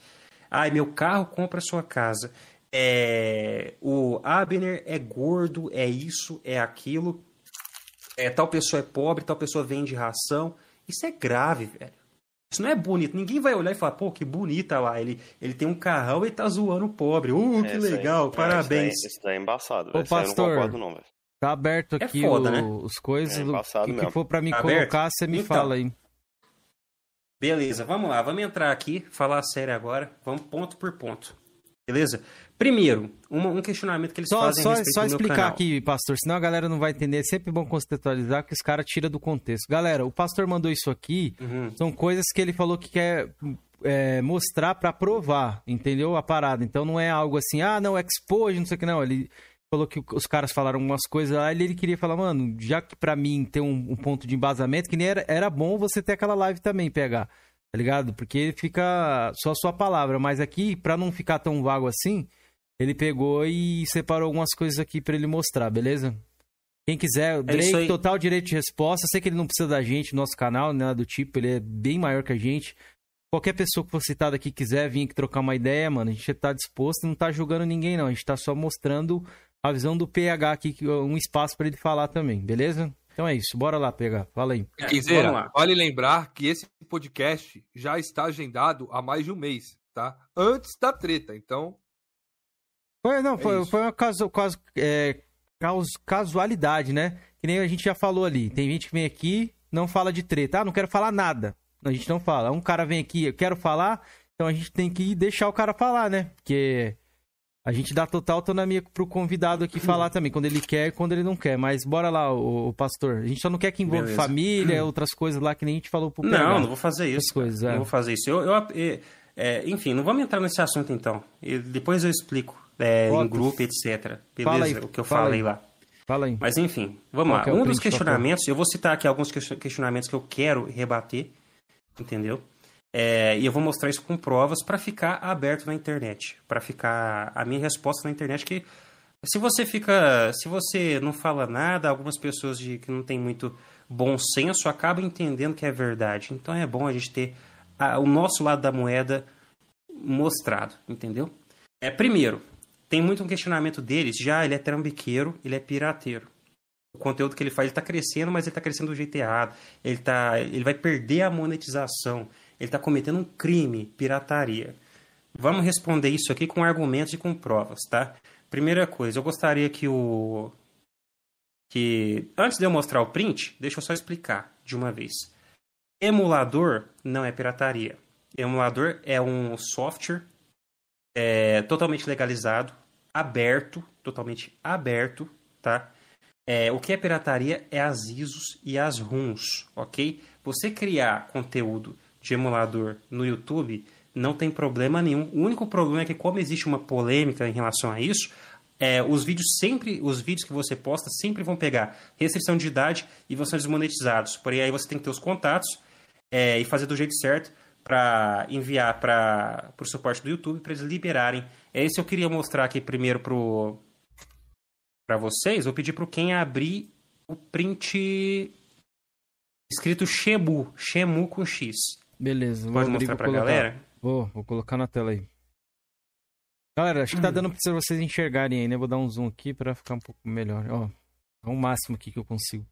Ai, meu carro compra sua casa. É, o Abner é gordo, é isso, é aquilo. É, tal pessoa é pobre, tal pessoa vende ração. Isso é grave, velho. Isso não é bonito. Ninguém vai olhar e falar, pô, que bonita lá. Ele, ele tem um carrão e tá zoando o pobre. Uh, que é, legal, aí, parabéns. Isso daí, é embaçado, velho. Ô, pastor, eu não concordo, não, velho. Tá aberto é aqui é foda, o, né? os coisas. É o que, que, for para me tá colocar, você me então, fala aí. Beleza, vamos lá. Vamos entrar aqui, falar sério agora. Vamos ponto por ponto. Beleza? Primeiro, um, um questionamento que eles só, fazem Só, só explicar aqui, pastor, senão a galera não vai entender. É sempre bom contextualizar que os caras tiram do contexto. Galera, o pastor mandou isso aqui. Uhum. São coisas que ele falou que quer é, mostrar para provar, entendeu? A parada. Então não é algo assim, ah, não, expose, não sei o que, não. Ele falou que os caras falaram algumas coisas lá, ele, ele queria falar, mano, já que para mim tem um, um, ponto de embasamento, que nem era, era bom você ter aquela live também, pegar, tá ligado? Porque fica só a sua palavra, mas aqui, para não ficar tão vago assim, ele pegou e separou algumas coisas aqui para ele mostrar, beleza? Quem quiser, o é Drake, total direito de resposta. Sei que ele não precisa da gente, nosso canal, nada do tipo, ele é bem maior que a gente. Qualquer pessoa que for citada aqui quiser vir aqui trocar uma ideia, mano, a gente tá disposto, não tá julgando ninguém, não. A gente tá só mostrando a visão do PH aqui, um espaço para ele falar também, beleza? Então é isso, bora lá, PH, fala aí. Quiseira, vale lembrar que esse podcast já está agendado há mais de um mês, tá? Antes da treta, então. Foi, não, é foi, foi uma caso, caso, é, casualidade, né? Que nem a gente já falou ali. Tem gente que vem aqui, não fala de treta. Ah, não quero falar nada. A gente não fala. Um cara vem aqui, eu quero falar, então a gente tem que deixar o cara falar, né? Porque a gente dá total autonomia pro convidado aqui falar também, quando ele quer e quando ele não quer. Mas bora lá, o, pastor. A gente só não quer que envolva Beleza. família, outras coisas lá que nem a gente falou pro Não, não vou fazer isso. Coisas, é. Não vou fazer isso. Eu, eu, É, enfim, não vamos entrar nesse assunto então. depois eu explico é, em grupo, etc. Beleza? Aí, o que eu falei aí. lá. Fala aí. Mas enfim, vamos Qual lá. É um dos questionamentos, eu vou citar aqui alguns questionamentos que eu quero rebater, entendeu? É, e eu vou mostrar isso com provas para ficar aberto na internet, para ficar a minha resposta na internet que se você fica, se você não fala nada, algumas pessoas de, que não tem muito bom senso acabam entendendo que é verdade. Então é bom a gente ter a, o nosso lado da moeda mostrado, entendeu? É primeiro, tem muito um questionamento deles, já ele é trambiqueiro, ele é pirateiro. O conteúdo que ele faz, está crescendo, mas ele está crescendo do jeito errado. Ele, tá, ele vai perder a monetização. Ele está cometendo um crime, pirataria. Vamos responder isso aqui com argumentos e com provas, tá? Primeira coisa, eu gostaria que o. que Antes de eu mostrar o print, deixa eu só explicar de uma vez. Emulador não é pirataria. Emulador é um software é, totalmente legalizado, aberto, totalmente aberto, tá? É, o que é pirataria é as ISOs e as ROMs, ok? Você criar conteúdo de emulador no YouTube não tem problema nenhum. O único problema é que como existe uma polêmica em relação a isso, é, os vídeos sempre, os vídeos que você posta sempre vão pegar restrição de idade e vão ser desmonetizados. Porém, aí você tem que ter os contatos é, e fazer do jeito certo para enviar para o suporte do YouTube para eles liberarem. É isso que eu queria mostrar aqui primeiro para vocês. Vou pedir para quem abrir o print escrito Shemu, Shemu com X. Beleza, Pode mostrar pra colocar. galera? Vou, vou colocar na tela aí. Galera, acho que tá dando pra vocês enxergarem aí, né? Vou dar um zoom aqui pra ficar um pouco melhor. Ó, é o máximo aqui que eu consigo.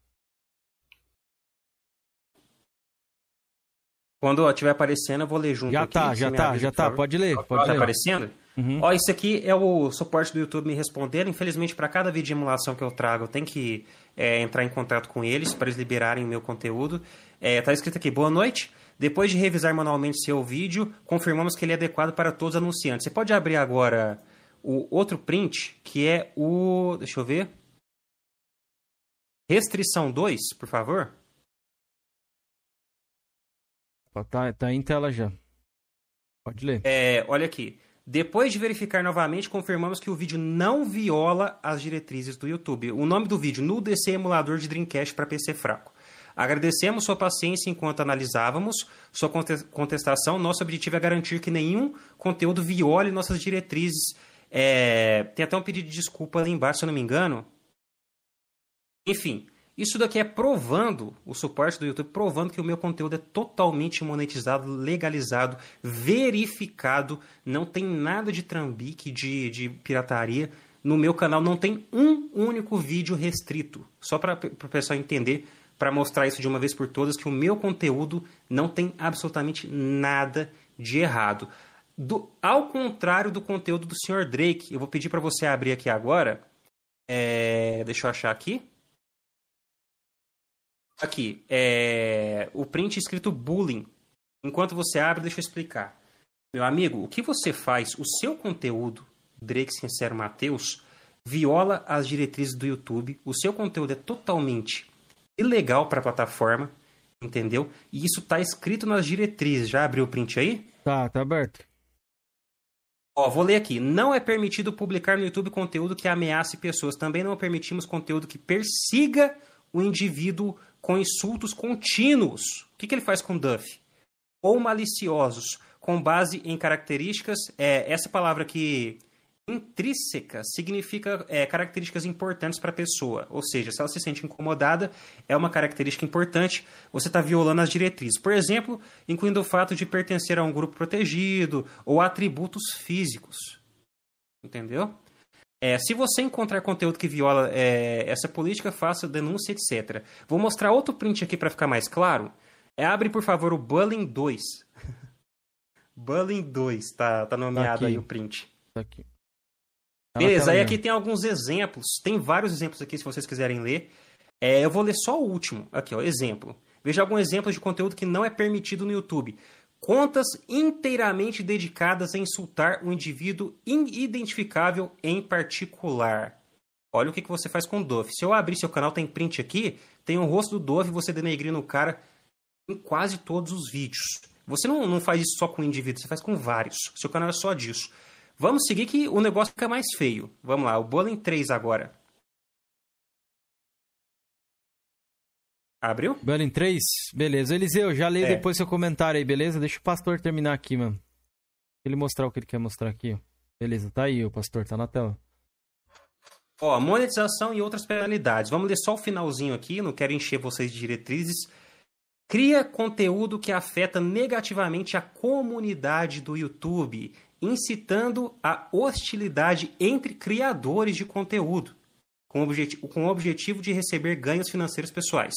Quando estiver aparecendo, eu vou ler junto já aqui. Tá, já tá, já tá. Pode ler, pode tá ler. aparecendo? Uhum. Ó, isso aqui é o suporte do YouTube me respondendo. Infelizmente, para cada vídeo de emulação que eu trago, eu tenho que é, entrar em contato com eles para eles liberarem o meu conteúdo. É, tá escrito aqui, boa noite. Depois de revisar manualmente seu vídeo, confirmamos que ele é adequado para todos os anunciantes. Você pode abrir agora o outro print, que é o. Deixa eu ver. Restrição 2, por favor. Tá, tá em tela já. Pode ler. É, olha aqui. Depois de verificar novamente, confirmamos que o vídeo não viola as diretrizes do YouTube. O nome do vídeo, no DC Emulador de Dreamcast para PC fraco. Agradecemos sua paciência enquanto analisávamos sua contestação. Nosso objetivo é garantir que nenhum conteúdo viole nossas diretrizes. É... Tem até um pedido de desculpa ali embaixo, se eu não me engano. Enfim, isso daqui é provando, o suporte do YouTube, provando que o meu conteúdo é totalmente monetizado, legalizado, verificado, não tem nada de trambique, de, de pirataria. No meu canal não tem um único vídeo restrito. Só para o pessoal entender, para mostrar isso de uma vez por todas, que o meu conteúdo não tem absolutamente nada de errado. Do, ao contrário do conteúdo do Sr. Drake, eu vou pedir para você abrir aqui agora. É, deixa eu achar aqui. Aqui, é o print escrito bullying. Enquanto você abre, deixa eu explicar. Meu amigo, o que você faz, o seu conteúdo, Drake Sincero Mateus, viola as diretrizes do YouTube. O seu conteúdo é totalmente ilegal para a plataforma, entendeu? E isso tá escrito nas diretrizes. Já abriu o print aí? Tá, tá aberto. Ó, vou ler aqui. Não é permitido publicar no YouTube conteúdo que ameace pessoas. Também não permitimos conteúdo que persiga o indivíduo com insultos contínuos. O que, que ele faz com Duff? Ou maliciosos, com base em características. É, essa palavra aqui, intrínseca, significa é, características importantes para a pessoa. Ou seja, se ela se sente incomodada, é uma característica importante, você está violando as diretrizes. Por exemplo, incluindo o fato de pertencer a um grupo protegido ou atributos físicos. Entendeu? É, se você encontrar conteúdo que viola é, essa política, faça denúncia, etc. Vou mostrar outro print aqui para ficar mais claro. É, abre, por favor, o Bullying 2. Bullying 2, tá, tá nomeado tá aí o print. Tá aqui. Tá Beleza, aí aqui tem alguns exemplos. Tem vários exemplos aqui, se vocês quiserem ler. É, eu vou ler só o último. Aqui, ó, exemplo. Veja algum exemplo de conteúdo que não é permitido no YouTube. Contas inteiramente dedicadas a insultar um indivíduo inidentificável em particular. Olha o que, que você faz com o Dove. Se eu abrir seu canal, tem print aqui, tem o rosto do Dove, você denegrindo o cara em quase todos os vídeos. Você não, não faz isso só com um indivíduo, você faz com vários. Seu canal é só disso. Vamos seguir que o negócio fica mais feio. Vamos lá, o Bullying 3 agora. Abriu? Bullying 3? Beleza. Eliseu, já leio é. depois seu comentário aí, beleza? Deixa o pastor terminar aqui, mano. Ele mostrar o que ele quer mostrar aqui. Beleza, tá aí, o pastor, tá na tela. Ó, monetização e outras penalidades. Vamos ler só o finalzinho aqui, não quero encher vocês de diretrizes. Cria conteúdo que afeta negativamente a comunidade do YouTube, incitando a hostilidade entre criadores de conteúdo, com, objeti com o objetivo de receber ganhos financeiros pessoais.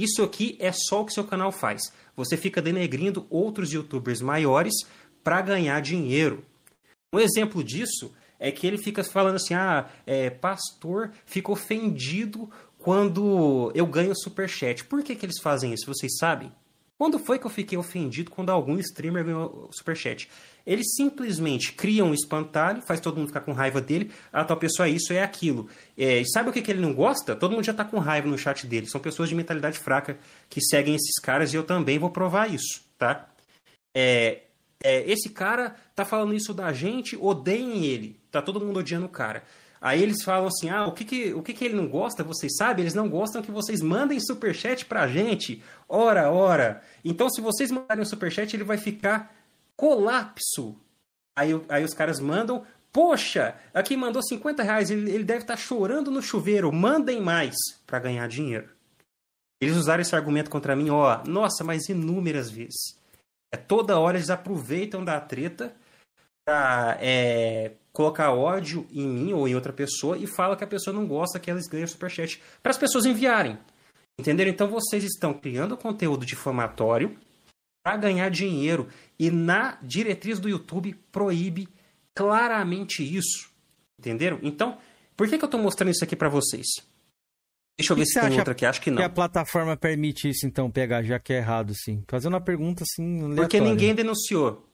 Isso aqui é só o que seu canal faz. Você fica denegrindo outros youtubers maiores para ganhar dinheiro. Um exemplo disso é que ele fica falando assim: ah, é, pastor fica ofendido quando eu ganho superchat. Por que, que eles fazem isso? Vocês sabem? Quando foi que eu fiquei ofendido quando algum streamer ganhou superchat? Eles simplesmente criam um espantalho, faz todo mundo ficar com raiva dele. A tal pessoa é isso, é aquilo. É, e sabe o que, que ele não gosta? Todo mundo já tá com raiva no chat dele. São pessoas de mentalidade fraca que seguem esses caras e eu também vou provar isso, tá? É, é, esse cara tá falando isso da gente, odeiem ele. Tá todo mundo odiando o cara. Aí eles falam assim: ah, o que, que, o que, que ele não gosta, vocês sabem? Eles não gostam que vocês mandem superchat pra gente. Ora, ora. Então, se vocês mandarem um superchat, ele vai ficar colapso. Aí, aí os caras mandam: poxa, aqui mandou 50 reais, ele, ele deve estar tá chorando no chuveiro, mandem mais para ganhar dinheiro. Eles usaram esse argumento contra mim, ó, nossa, mas inúmeras vezes. É, toda hora eles aproveitam da treta pra é, colocar ódio em mim ou em outra pessoa e fala que a pessoa não gosta que elas ganhem superchat para as pessoas enviarem. Entenderam? Então vocês estão criando conteúdo difamatório para ganhar dinheiro e na diretriz do YouTube proíbe claramente isso. Entenderam? Então, por que, que eu estou mostrando isso aqui para vocês? Deixa eu ver se tem outra aqui, acho que não. que a plataforma permite isso, então, pegar, já que é errado, sim? Fazendo uma pergunta, assim, aleatória. Porque ninguém denunciou.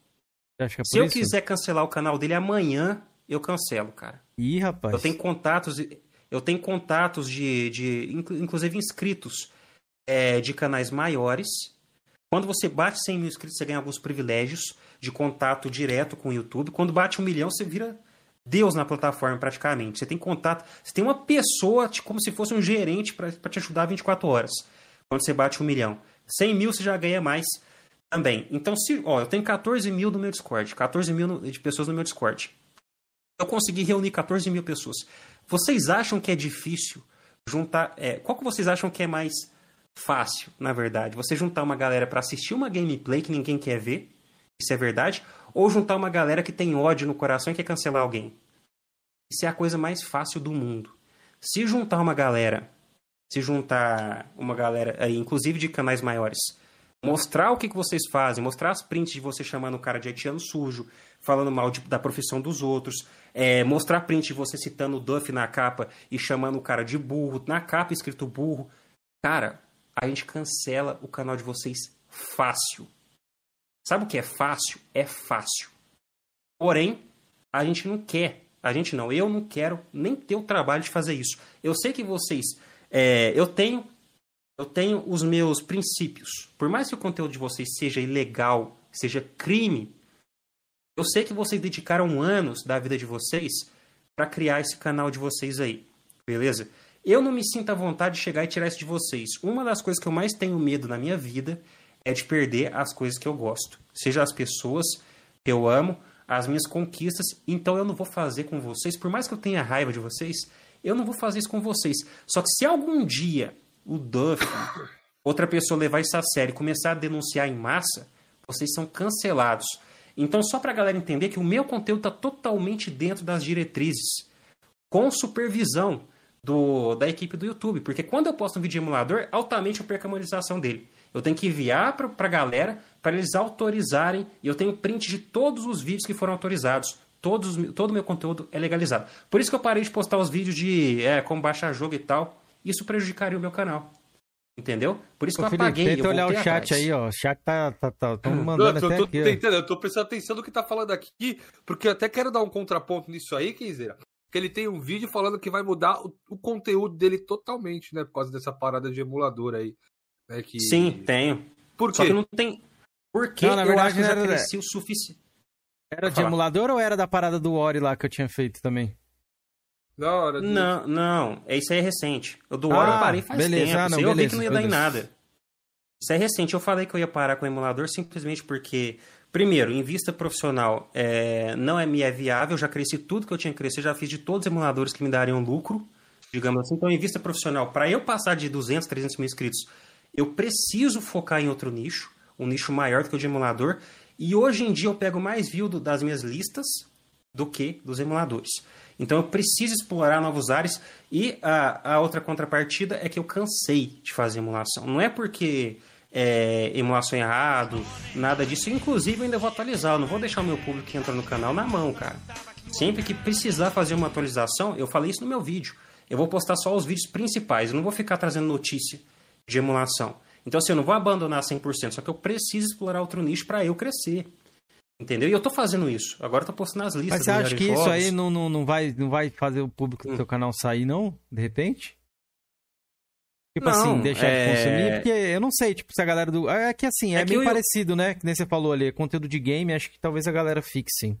É se isso? eu quiser cancelar o canal dele amanhã, eu cancelo, cara. Ih, rapaz. Eu tenho contatos, eu tenho contatos de, de inclusive inscritos é, de canais maiores. Quando você bate 100 mil inscritos, você ganha alguns privilégios de contato direto com o YouTube. Quando bate um milhão, você vira Deus na plataforma praticamente. Você tem contato, você tem uma pessoa como se fosse um gerente para te ajudar 24 horas. Quando você bate um milhão. 100 mil você já ganha mais também. Então, se, ó, eu tenho 14 mil no meu Discord, 14 mil de pessoas no meu Discord. Eu consegui reunir 14 mil pessoas. Vocês acham que é difícil juntar. É, qual que vocês acham que é mais fácil, na verdade? Você juntar uma galera para assistir uma gameplay que ninguém quer ver? Isso é verdade? Ou juntar uma galera que tem ódio no coração e quer cancelar alguém. Isso é a coisa mais fácil do mundo. Se juntar uma galera, se juntar uma galera, aí, inclusive de canais maiores, mostrar o que, que vocês fazem, mostrar as prints de você chamando o cara de haitiano sujo, falando mal de, da profissão dos outros, é, mostrar print de você citando o Duff na capa e chamando o cara de burro, na capa escrito burro. Cara, a gente cancela o canal de vocês fácil. Sabe o que é fácil? É fácil. Porém, a gente não quer. A gente não, eu não quero nem ter o trabalho de fazer isso. Eu sei que vocês. É, eu tenho. Eu tenho os meus princípios. Por mais que o conteúdo de vocês seja ilegal, seja crime, eu sei que vocês dedicaram anos da vida de vocês para criar esse canal de vocês aí. Beleza? Eu não me sinto à vontade de chegar e tirar isso de vocês. Uma das coisas que eu mais tenho medo na minha vida é de perder as coisas que eu gosto. Seja as pessoas que eu amo, as minhas conquistas. Então eu não vou fazer com vocês, por mais que eu tenha raiva de vocês, eu não vou fazer isso com vocês. Só que se algum dia o Duff, outra pessoa levar isso a sério e começar a denunciar em massa, vocês são cancelados. Então, só para a galera entender que o meu conteúdo está totalmente dentro das diretrizes, com supervisão do, da equipe do YouTube. Porque quando eu posto um vídeo de emulador, altamente eu perco a monetização dele. Eu tenho que enviar para a galera para eles autorizarem. E eu tenho print de todos os vídeos que foram autorizados. Todos, todo o meu conteúdo é legalizado. Por isso que eu parei de postar os vídeos de é, como baixar jogo e tal. Isso prejudicaria o meu canal. Entendeu? Por isso Ô, que eu Felipe, apaguei. Tenta olhar o chat atrás. aí, ó. O chat tá, tá, tá tão mandando eu, até tô, aqui, tentando, eu tô prestando atenção no que tá falando aqui, porque eu até quero dar um contraponto nisso aí, Kenzeira. Que ele tem um vídeo falando que vai mudar o, o, conteúdo dele totalmente, né? Por causa dessa parada de emulador aí. Né, que... Sim, tenho. Por quê? Só que não tem. Porque Não, na verdade, eu acho que eu era- já cresci o suficiente. Era de emulador ou era da parada do Ori lá que eu tinha feito também? Da hora. Não, não, é isso aí é recente. O do Ah, eu parei faz beleza, tempo. ah, não, eu vi beleza, que não ia dar em nada. Isso é recente. Eu falei que eu ia parar com o emulador simplesmente porque, primeiro, em vista profissional, é, não é me é viável. Eu já cresci tudo que eu tinha que crescer, já fiz de todos os emuladores que me dariam lucro, digamos assim. Então, em vista profissional, para eu passar de 200, 300 mil inscritos, eu preciso focar em outro nicho, um nicho maior do que o de emulador. E hoje em dia eu pego mais view do- das minhas listas do que dos emuladores. Então eu preciso explorar novos áreas e a, a outra contrapartida é que eu cansei de fazer emulação. Não é porque é, emulação é errado, nada disso. Inclusive eu ainda vou atualizar, eu não vou deixar o meu público que entra no canal na mão, cara. Sempre que precisar fazer uma atualização, eu falei isso no meu vídeo. Eu vou postar só os vídeos principais, eu não vou ficar trazendo notícia de emulação. Então assim, eu não vou abandonar 100%, só que eu preciso explorar outro nicho para eu crescer. Entendeu? E eu tô fazendo isso. Agora eu tô postando as listas Mas você acha que isso jogos. aí não, não, não, vai, não vai fazer o público do Hum. seu canal sair, não? De repente? Tipo Não, assim, deixar é- de consumir? Porque eu não sei, tipo, se a galera do. É que assim, é, É que meio eu- parecido, né? Que nem você falou ali, conteúdo de game, acho que talvez a galera fique sim.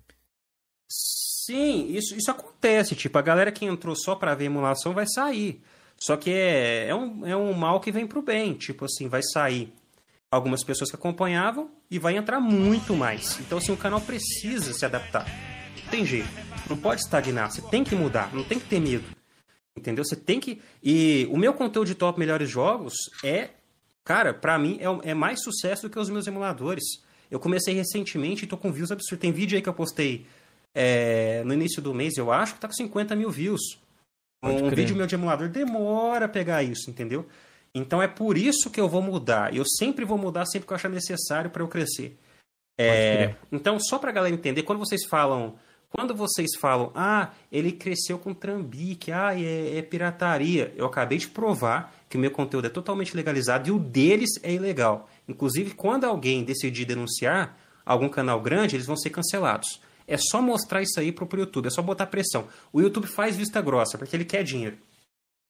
Sim, isso, isso acontece. Tipo, a galera que entrou só pra ver emulação vai sair. Só que é, é, um, é um mal que vem pro bem. Tipo assim, vai sair algumas pessoas que acompanhavam e vai entrar muito mais. Então, assim, o canal precisa se adaptar. Não tem jeito. Não pode estagnar. Você tem que mudar. Não tem que ter medo. Entendeu? Você tem que. E o meu conteúdo de top melhores jogos é. Cara, pra mim é, é mais sucesso do que os meus emuladores. Eu comecei recentemente e tô com views absurdos. Tem vídeo aí que eu postei é, no início do mês, eu acho que tá com 50 mil views. Pode um crer. vídeo meu de emulador demora a pegar isso, entendeu? Então é por isso que eu vou mudar. Eu sempre vou mudar sempre que eu achar necessário para eu crescer. É, então, só pra galera entender, quando vocês falam. Quando vocês falam, ah, ele cresceu com trambique, ah, é, é pirataria. Eu acabei de provar que o meu conteúdo é totalmente legalizado e o deles é ilegal. Inclusive, quando alguém decidir denunciar algum canal grande, eles vão ser cancelados. É só mostrar isso aí pro, pro YouTube, é só botar pressão. O YouTube faz vista grossa, porque ele quer dinheiro.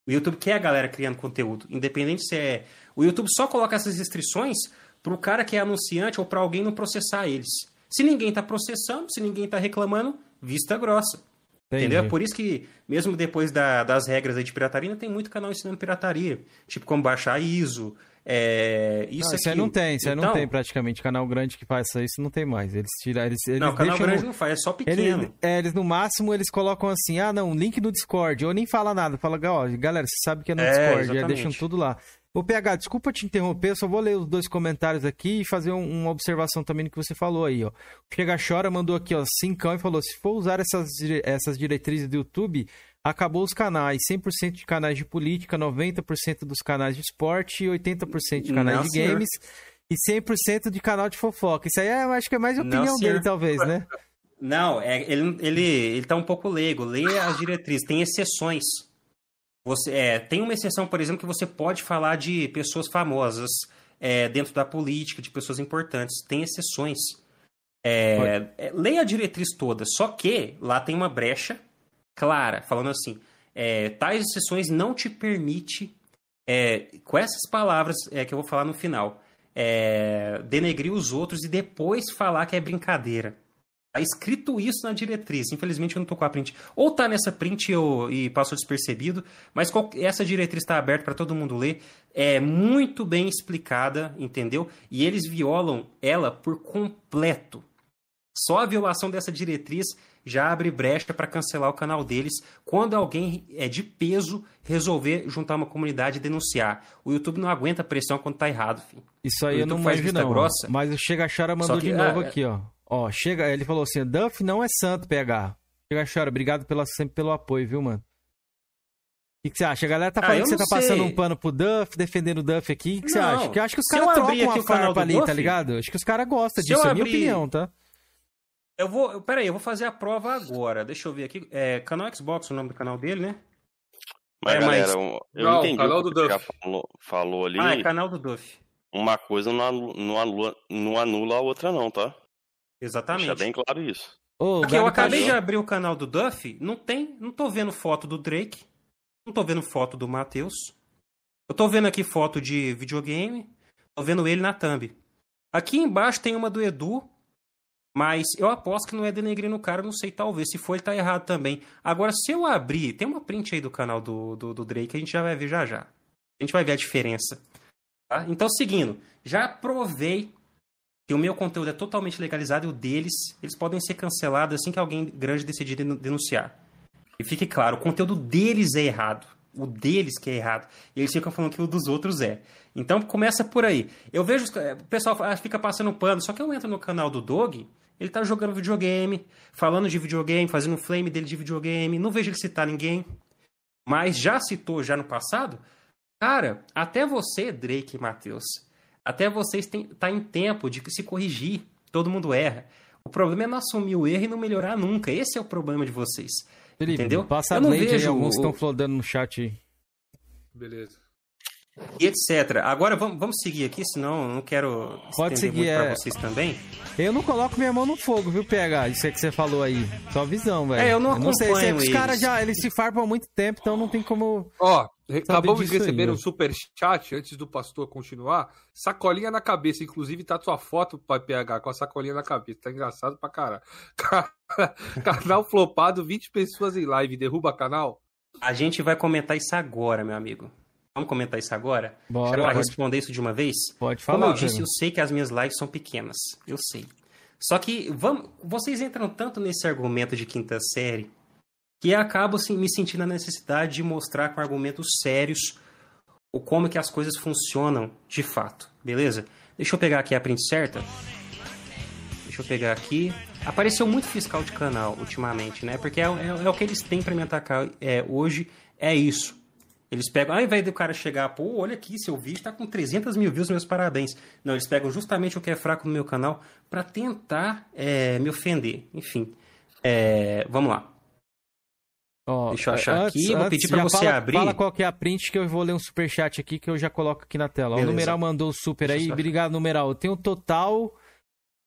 O YouTube quer a galera criando conteúdo, independente se é. O YouTube só coloca essas restrições pro cara que é anunciante ou para alguém não processar eles. Se ninguém tá processando, se ninguém tá reclamando, vista grossa. Entendeu? É Entendi. por isso que, mesmo depois da- das regras de pirataria, ainda tem muito canal ensinando pirataria. Tipo, como baixar ISO, é, isso Não, isso aí não tem, isso aí não Então, tem praticamente. Canal grande que faça isso não tem mais. Eles tiram. Eles, eles Não, canal grande não faz, é só pequeno. Ele, é, eles no máximo eles colocam assim, ah não, link no Discord, ou nem fala nada, fala, ó, galera, você sabe que é no É, Discord, aí exatamente. deixam tudo lá. Ô PH, desculpa te interromper, eu só vou ler os dois comentários aqui e fazer um- uma observação também no que você falou aí, ó. O Chega Chora mandou aqui, ó, cincão e falou, se for usar essas, essas diretrizes do YouTube, acabou os canais, 100% de canais de política, 90% dos canais de esporte, e 80% de canais Não, de senhor. games e 100% de canal de fofoca. Isso aí é, eu acho que é mais Não, opinião senhor. dele, talvez, né? Não, é, ele, ele, ele tá um pouco leigo. Lê as diretrizes, tem exceções. Você, é, tem uma exceção, por exemplo, que você pode falar de pessoas famosas é, dentro da política, de pessoas importantes. Tem exceções. É, é, leia a diretriz toda, só que lá tem uma brecha clara, falando assim: é, tais exceções não te permite, é, com essas palavras é, que eu vou falar no final, é, denegrir os outros e depois falar que é brincadeira. Tá escrito isso na diretriz. Infelizmente eu não tô com a print. Ou tá nessa print eu, e passou despercebido, mas qual- essa diretriz está aberta para todo mundo ler. É muito bem explicada, entendeu? E eles violam ela por completo. Só a violação dessa diretriz já abre brecha para cancelar o canal deles quando alguém é de peso resolver juntar uma comunidade e denunciar. O YouTube não aguenta pressão quando tá errado, filho. Isso aí eu não faz vista não. grossa. Mas o Chega Chora mandou que- de novo ah, aqui, ó. Ó, chega, ele falou assim: Duff não é santo, PH. Chega Chora, obrigado pela, sempre pelo apoio, viu, mano? O que, que você acha? A galera tá Ah, falando eu que você tá passando sei. um pano pro Duff, defendendo o Duff aqui. O que você Não, acha? Que eu acho que os caras trocam a farpa ali, tá Duff, ligado? Acho que os caras gostam disso, é minha abrir- opinião, tá? Eu vou. eu- Peraí, eu vou fazer a prova agora. Deixa eu ver aqui. É canal Xbox, o nome do canal dele, né? Mas, É, galera, mas- um- eu Não, entendi canal o que do Duff. falou, falou ali. Ah, é canal do Duff. Uma coisa não anula, não, anula, não anula a outra, não, tá? Exatamente. Deixa bem claro isso. Ô, o Aqui, eu acabei de abrir o canal do Duff, não tem, não tô vendo foto do Drake, não tô vendo foto do Matheus. Eu tô vendo aqui foto de videogame, tô vendo ele na thumb. Aqui embaixo tem uma do Edu, mas eu aposto que não é denegrindo o cara, não sei, talvez. Se ele tá errado também. Agora, se eu abrir, tem uma print aí do canal do, do, do Drake, a gente já vai ver já já. A gente vai ver a diferença. Tá? Então, seguindo, já provei que o meu conteúdo é totalmente legalizado e o deles, eles podem ser cancelados assim que alguém grande decidir denunciar. E fique claro, o conteúdo deles é errado. O deles que é errado. E eles ficam falando que o dos outros é. Então começa por aí. Eu vejo. O pessoal fica passando pano, só que eu entro no canal do Dog, ele tá jogando videogame, falando de videogame, fazendo um flame dele de videogame. Não vejo ele citar ninguém. Mas já citou já no passado. Cara, até você, Drake e Matheus, até vocês têm, tá em tempo de se corrigir. Todo mundo erra. O problema é não assumir o erro e não melhorar nunca. Esse é o problema de vocês. Felipe, entendeu? Passa eu não vejo aí, alguns estão flodando no chat aí. Beleza. E etc. Agora vamos, vamos seguir aqui, senão eu não quero Pode seguir, muito é... pra vocês também. Eu não coloco minha mão no fogo, viu, PH? Isso é que você falou aí. Só visão, velho. É, eu não eu não sei, Os caras já, eles se farpam há muito tempo, então não tem como... Ó, acabamos de receber aí, um super chat antes do pastor continuar. Sacolinha na cabeça, inclusive tá tua foto, pai PH, com a sacolinha na cabeça. Tá engraçado pra caralho. canal flopado, 20 pessoas em live, derruba canal? A gente vai comentar isso agora, meu amigo. Vamos comentar isso agora? Bora. Para responder isso de uma vez? Pode falar. Como eu disse, eu sei que as minhas lives são pequenas. Eu sei. Só que vamos, vocês entram tanto nesse argumento de quinta série que eu acabo assim, me sentindo a necessidade de mostrar com argumentos sérios o como que as coisas funcionam de fato. Beleza? Deixa eu pegar aqui a print certa. Deixa eu pegar aqui. Apareceu muito fiscal de canal ultimamente, né? Porque é, é, é o que eles têm para me atacar é, hoje. É isso. Eles pegam, ao invés do cara chegar, pô, olha aqui, seu vídeo tá com 300 mil views, meus parabéns. Não, eles pegam justamente o que é fraco no meu canal para tentar é, me ofender. Enfim, é, vamos lá. Oh, Deixa eu achar antes, aqui, vou pedir para você fala, abrir. Fala qual que é a print que eu vou ler um super chat aqui que eu já coloco aqui na tela. Beleza. O numeral mandou o super Deixa aí, obrigado numeral. Tem um total,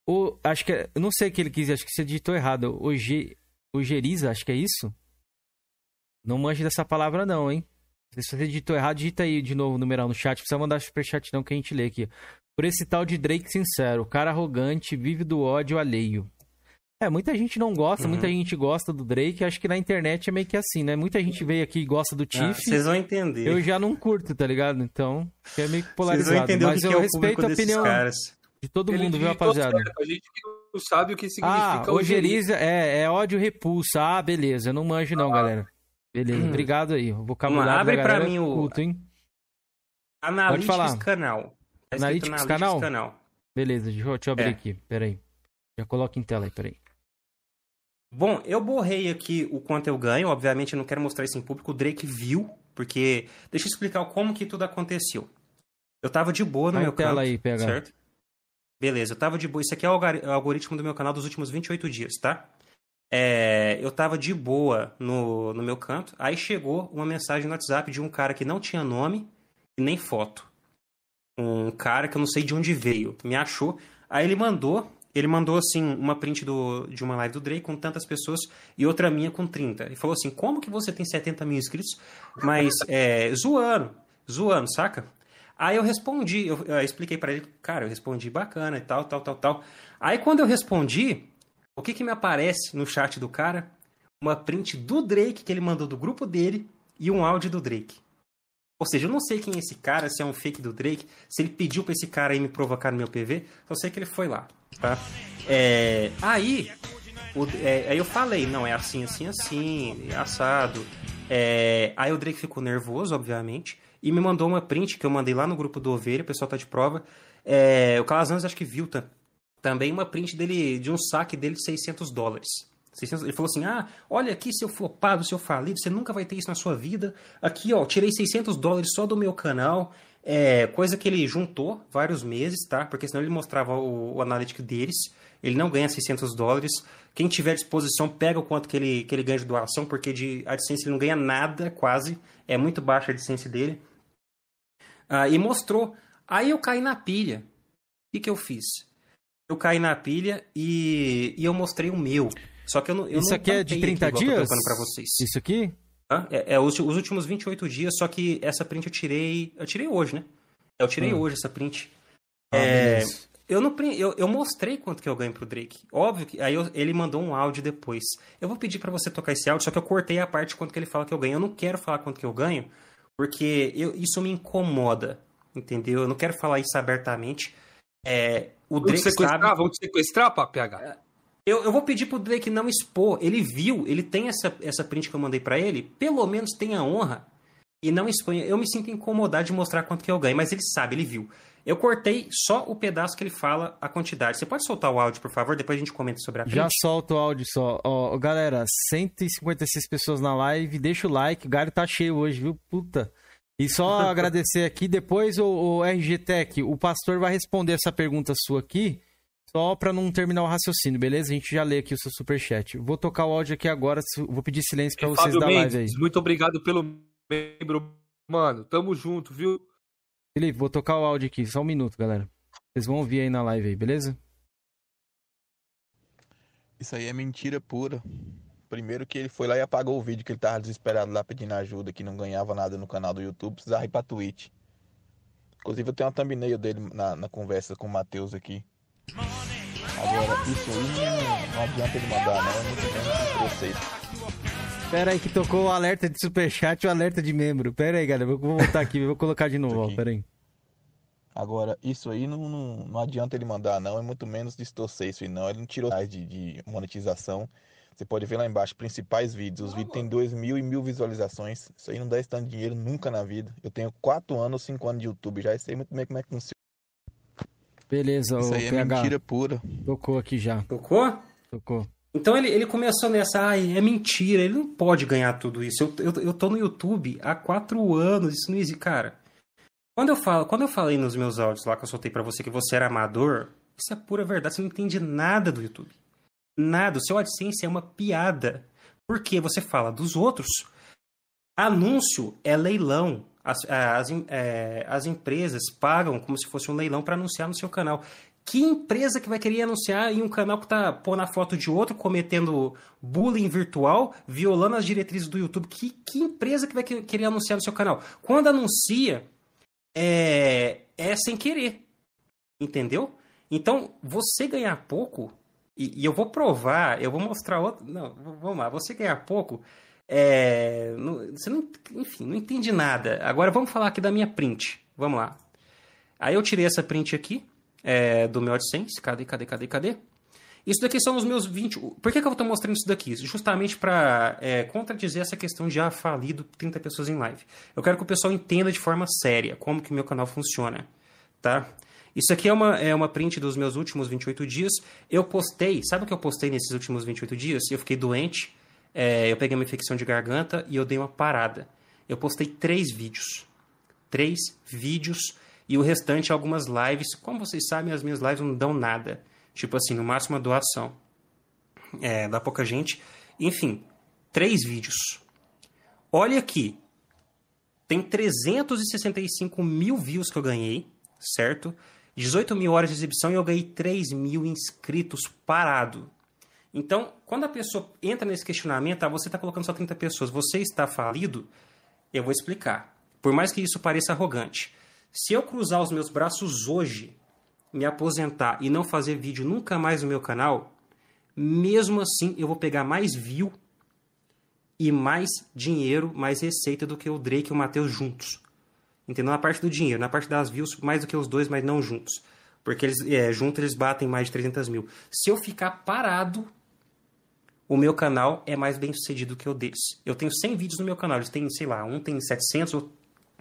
o, acho que, é, não sei o que ele quis, acho que você digitou errado. O, G, o Geriza, acho que é isso? Não manje dessa palavra não, hein? Se você digitou errado, digita aí de novo o numeral no chat. Precisa mandar superchat não que a gente lê aqui. Por esse tal de Drake sincero, cara arrogante, vive do ódio alheio. É, muita gente não gosta, uhum. muita gente gosta do Drake. Acho que na internet é meio que assim, né? Muita gente veio aqui e gosta do Tiff. Ah, vocês vão entender. Eu já não curto, tá ligado? Então, é meio que polarizado. Vocês vão entender Mas o que eu é respeito a opinião caras. de todo mundo, viu, rapaziada? A gente não sabe o que significa ah, ojeriza. É, é ódio repulsa. Ah, beleza. Eu não manjo não, ah. galera. Beleza, hum. obrigado aí. O vocabulário Abre para mim o culto, hein? Analytics canal. Tá Analytics, canal? canal? Beleza, deixa eu, te abrir é. aqui. Pera aí. Já coloca em tela aí, peraí. Bom, eu borrei aqui o quanto eu ganho. Obviamente, eu não quero mostrar isso em público. O Drake viu, porque... Deixa eu explicar como que tudo aconteceu. Eu tava de boa no Vai meu tela canto, aí, pega. certo? Beleza, eu tava de boa. Isso aqui é o algoritmo do meu canal dos últimos 28 dias, tá? É, eu tava de boa no, no meu canto, aí chegou uma mensagem no WhatsApp de um cara que não tinha nome e nem foto. Um cara que eu não sei de onde veio, me achou. Aí ele mandou, ele mandou assim uma print do, de uma live do Drake com tantas pessoas e outra minha com 30. E falou assim: como que você tem 70 mil inscritos, mas é, zoando, zoando, saca? Aí eu respondi, eu, eu expliquei para ele, cara, eu respondi bacana e tal, tal, tal, tal. Aí quando eu respondi, o que, que me aparece no chat do cara? Uma print do Drake que ele mandou do grupo dele e um áudio do Drake. Ou seja, eu não sei quem é esse cara, se é um fake do Drake, se ele pediu pra esse cara aí me provocar no meu PV, só sei que ele foi lá, tá? É, aí, o, é, aí eu falei, não, é assim, assim, assim, é assado. É, aí o Drake ficou nervoso, obviamente, e me mandou uma print que eu mandei lá no grupo do Ovelha, o pessoal tá de prova. É, o Calazans acho que viu, tá? Também uma print dele de um saque dele de 600 dólares. 600, ele falou assim: Ah, olha aqui, seu flopado, seu falido, você nunca vai ter isso na sua vida. Aqui, ó, tirei 600 dólares só do meu canal. É, coisa que ele juntou vários meses, tá? Porque senão ele mostrava o, o analítico deles. Ele não ganha 600 dólares. Quem tiver disposição, pega o quanto que ele, que ele ganha de doação, porque de AdSense ele não ganha nada, quase. É muito baixa a AdSense dele. Ah, e mostrou. Aí eu caí na pilha. O que, que eu fiz? Eu caí na pilha e, e eu mostrei o meu. Só que eu não. Eu Isso não aqui é de 30 aqui, dias? Pra vocês. Isso aqui? É, é os, os, últimos 28 dias, só que essa print eu tirei. Eu tirei hoje, né? Eu tirei hum. hoje essa print. Ah, é, Eu, não, eu, eu mostrei quanto que eu ganho pro Drake. Óbvio que. Aí eu, ele mandou um áudio depois. Eu vou pedir para você tocar esse áudio, só que eu cortei a parte quanto que ele fala que eu ganho. Eu não quero falar quanto que eu ganho, porque eu, isso me incomoda. Entendeu? Eu não quero falar isso abertamente. É, o Drake vamos sequestrar, sabe... Vamos sequestrar, PH? É, eu, eu vou pedir pro Drake não expor. Ele viu, ele tem essa, essa print que eu mandei para ele. Pelo menos tem a honra e não exponha. Eu me sinto incomodado de mostrar quanto que eu ganho, mas ele sabe, ele viu. Eu cortei só o pedaço que ele fala a quantidade. Você pode soltar o áudio, por favor? Depois a gente comenta sobre a print. Já solta o áudio só. Ó, galera, 156 pessoas na live. Deixa o like. O galho tá cheio hoje, viu? Puta. E só agradecer aqui. Depois o, o RG Tech, o pastor vai responder essa pergunta sua aqui. Só para não terminar o raciocínio, beleza? A gente já lê aqui o seu superchat. Vou tocar o áudio aqui agora. Vou pedir silêncio para vocês da live aí. Muito obrigado pelo membro. Mano, tamo junto, viu? Felipe, vou tocar o áudio aqui, só um minuto, galera. Vocês vão ouvir aí na live aí, beleza? Isso aí é mentira pura. Primeiro que ele foi lá e apagou o vídeo que ele tava desesperado lá pedindo ajuda, que não ganhava nada no canal do YouTube, precisava ir pra Twitch. Inclusive eu tenho uma thumbnail dele na, na conversa com o Matheus aqui. Agora, isso aí não, não adianta ele mandar, não. É muito menos que Pera aí que tocou o alerta de superchat e o alerta de membro. Pera aí, galera. Vou voltar aqui, vou colocar de novo, ó. Pera aí. Agora, isso aí não, não, não, adianta ele mandar, não. É muito menos distorcer isso aí, não. Ele não tirou de, de monetização. Você pode ver lá embaixo, principais vídeos. Os vídeos têm 2 mil e mil visualizações. Isso aí não dá esse tanto de dinheiro nunca na vida. Eu tenho 4 anos, 5 anos de YouTube já. sei muito bem como é que funciona. Beleza, Isso aí é mentira pura. Tocou aqui já. Tocou? Tocou. Então ele, ele começou nessa, ai, é mentira, ele não pode ganhar tudo isso. Eu, eu, eu tô no YouTube há quatro anos, isso não existe. Cara, quando eu falo, quando eu falei nos meus áudios lá que eu soltei para você que você era amador, isso é pura verdade, você não entende nada do YouTube. Nada, o seu AdSense é uma piada. Porque você fala dos outros. Anúncio é leilão. As, as, é, as empresas pagam como se fosse um leilão para anunciar no seu canal. Que empresa que vai querer anunciar em um canal que tá pondo a foto de outro, cometendo bullying virtual, violando as diretrizes do YouTube? Que, que empresa que vai querer anunciar no seu canal? Quando anuncia, é, é sem querer. Entendeu? Então, você ganhar pouco, e, e, eu vou provar, eu vou mostrar outro. Não, vamos lá, você ganhar pouco. É, não, você não, enfim, não entende nada. Agora vamos falar aqui da minha print. Vamos lá. Aí eu tirei essa print aqui é, do meu AdSense. Cadê, cadê, cadê, cadê? Isso daqui são os meus 20. Por que, que eu estou mostrando isso daqui? Justamente para é, contradizer essa questão de já falido 30 pessoas em live. Eu quero que o pessoal entenda de forma séria como que o meu canal funciona. Tá? Isso aqui é uma, é uma print dos meus últimos 28 dias. Eu postei, sabe o que eu postei nesses últimos 28 dias? Eu fiquei doente, é, eu peguei uma infecção de garganta e eu dei uma parada. Eu postei três vídeos. Três vídeos e o restante algumas lives. Como vocês sabem, as minhas lives não dão nada. Tipo assim, no máximo uma doação. É, dá pouca gente. Enfim, três vídeos. Olha aqui. Tem 365 mil views que eu ganhei, certo? 18 mil horas de exibição e eu ganhei 3 mil inscritos parado. Então, quando a pessoa entra nesse questionamento, ah, você está colocando só 30 pessoas, você está falido? Eu vou explicar. Por mais que isso pareça arrogante. Se eu cruzar os meus braços hoje, me aposentar e não fazer vídeo nunca mais no meu canal, mesmo assim eu vou pegar mais view e mais dinheiro, mais receita do que o Drake e o Matheus juntos. Entendeu? Na parte do dinheiro, na parte das views, mais do que os dois, mas não juntos. Porque eles, é, juntos eles batem mais de 300 mil. Se eu ficar parado, o meu canal é mais bem sucedido que o deles. Eu tenho 100 vídeos no meu canal, eles têm, sei lá, um tem 700, o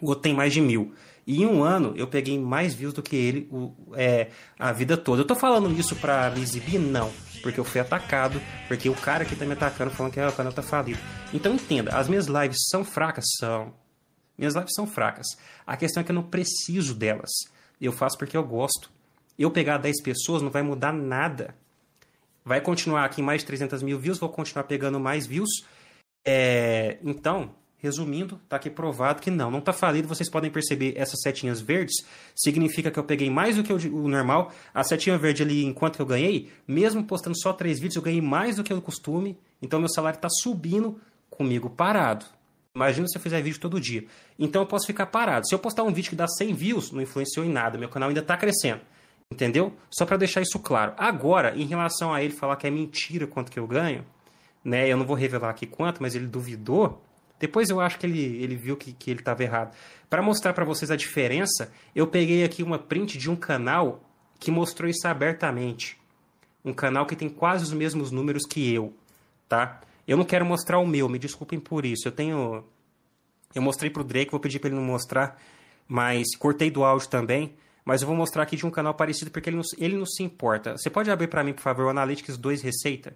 outro tem mais de mil. E em um ano eu peguei mais views do que ele o, é, a vida toda. Eu tô falando isso pra me exibir? Não. Porque eu fui atacado, porque o cara que tá me atacando falando que ah, o canal tá falido. Então entenda, as minhas lives são fracas? São. Minhas lives são fracas. A questão é que eu não preciso delas. Eu faço porque eu gosto. Eu pegar 10 pessoas não vai mudar nada. Vai continuar aqui mais de 300 mil views, vou continuar pegando mais views. É, então, Resumindo, está aqui provado que não, não está falido. Vocês podem perceber essas setinhas verdes, significa que eu peguei mais do que o, normal. A setinha verde ali, enquanto eu ganhei, mesmo postando só três vídeos, eu ganhei mais do que o costume. Então meu salário está subindo comigo parado. Imagina se eu fizer vídeo todo dia. Então eu posso ficar parado. Se eu postar um vídeo que dá 100 views, não influenciou em nada. Meu canal ainda está crescendo. Entendeu? Só para deixar isso claro. Agora, em relação a ele falar que é mentira quanto que eu ganho, né? Eu não vou revelar aqui quanto, mas ele duvidou. Depois eu acho que ele, ele viu que, que ele estava errado. Para mostrar para vocês a diferença, eu peguei aqui uma print de um canal que mostrou isso abertamente. Um canal que tem quase os mesmos números que eu, tá? Eu não quero mostrar o meu, me desculpem por isso. Eu tenho. Eu mostrei pro Drake, vou pedir para ele não mostrar, mas cortei do áudio também. Mas eu vou mostrar aqui de um canal parecido porque ele não, ele não se importa. Você pode abrir para mim, por favor, o Analytics 2 Receita?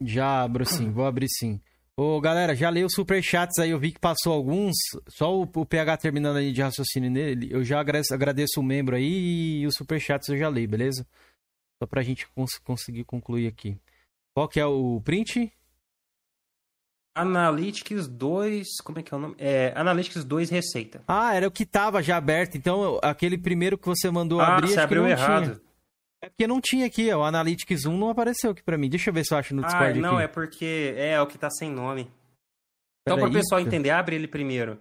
Já abro sim, vou abrir sim. Ô, galera, já leio os superchats aí, eu vi que passou alguns. Só o, o PH terminando aí de raciocínio nele. Eu já agradeço, agradeço o membro aí e os superchats eu já leio, beleza? Só pra gente cons conseguir concluir aqui. Qual que é o print? Analytics 2. Como é que é o nome? É, Analytics 2 Receita. Ah, era o que tava já aberto. Então, aquele primeiro que você mandou ah, abrir. Você abriu errado. Tinha. É porque não tinha aqui, ó. O Analytics 1 não apareceu aqui pra mim. Deixa eu ver se eu acho no Discord. Ah, não, aqui. é porque é, é o que tá sem nome. Então, para o pessoal entender, abre ele primeiro.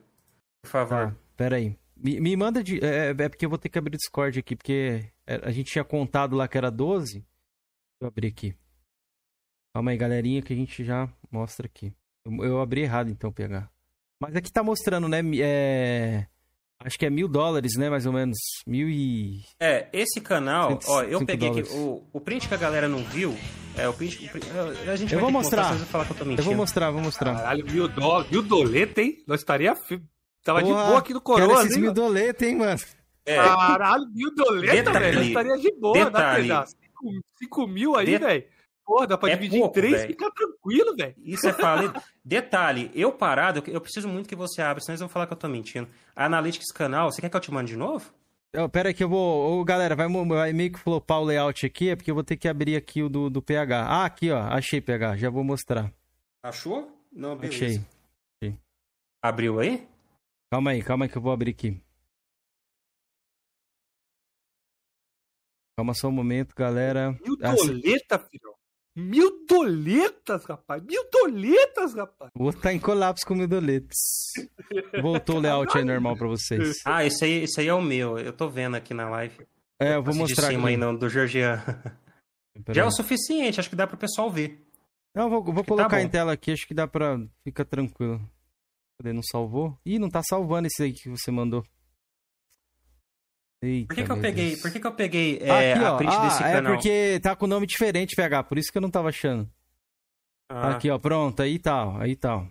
Por favor. Tá, pera aí. Me, me manda de. É, é, porque eu vou ter que abrir o Discord aqui, porque a gente tinha contado lá que era 12. Deixa eu abrir aqui. Calma aí, galerinha, que a gente já mostra aqui. Eu, eu abri errado, então, pegar. Mas aqui tá mostrando, né? É... Acho que é mil dólares, né? Mais ou menos. Mil e. É, esse canal, ó, eu peguei dólares. aqui. O, o print que a galera não viu. É, o print. O print a gente eu vou mostrar. mostrar falar que eu, tô eu vou mostrar, vou mostrar. Caralho, mil dólares. Mil doleta, hein? Nós estaria. Tava Porra, de boa aqui no Coroa, esses mil doleta, hein, mano? É. Caralho, mil doleta, velho. Nós estaria de boa, detalhe, né, cinco, cinco mil aí, velho. Porra, dá pra é dividir pouco, em três e ficar tranquilo, velho. Isso é falido. Detalhe, eu parado, eu preciso muito que você abra, senão eles vão falar que eu tô mentindo. Analytics canal, você quer que eu te mande de novo? Oh, pera aí que eu vou... Oh, galera, vai, vai meio que flopar o layout aqui, é porque eu vou ter que abrir aqui o do, do PH. Ah, aqui, ó. Achei PH, já vou mostrar. Achou? Não, beleza. Achei. Achei. Abriu aí? Calma aí, calma aí que eu vou abrir aqui. Calma só um momento, galera. Mil doleta, filho. Mil doletas, rapaz. Mil doletas, rapaz. Vou estar tá em colapso com mil doletas. Voltou o layout aí normal pra vocês. Ah, esse aí, esse aí é o meu. Eu tô vendo aqui na live. É, eu vou mostrar de cima aqui. Aí, não, do Georgian. Já é o suficiente, acho que dá pro pessoal ver. Não, vou, vou colocar tá em tela aqui, acho que dá pra... Fica tranquilo. Cadê? Não salvou? Ih, não tá salvando esse aí que você mandou. Eita, por que, que eu peguei? Deus. Por que, que eu peguei é, Aqui, a print ah, desse é canal? É porque tá com nome diferente, PH, por isso que eu não tava achando. Ah. Aqui, ó, pronto, aí tá, aí tá.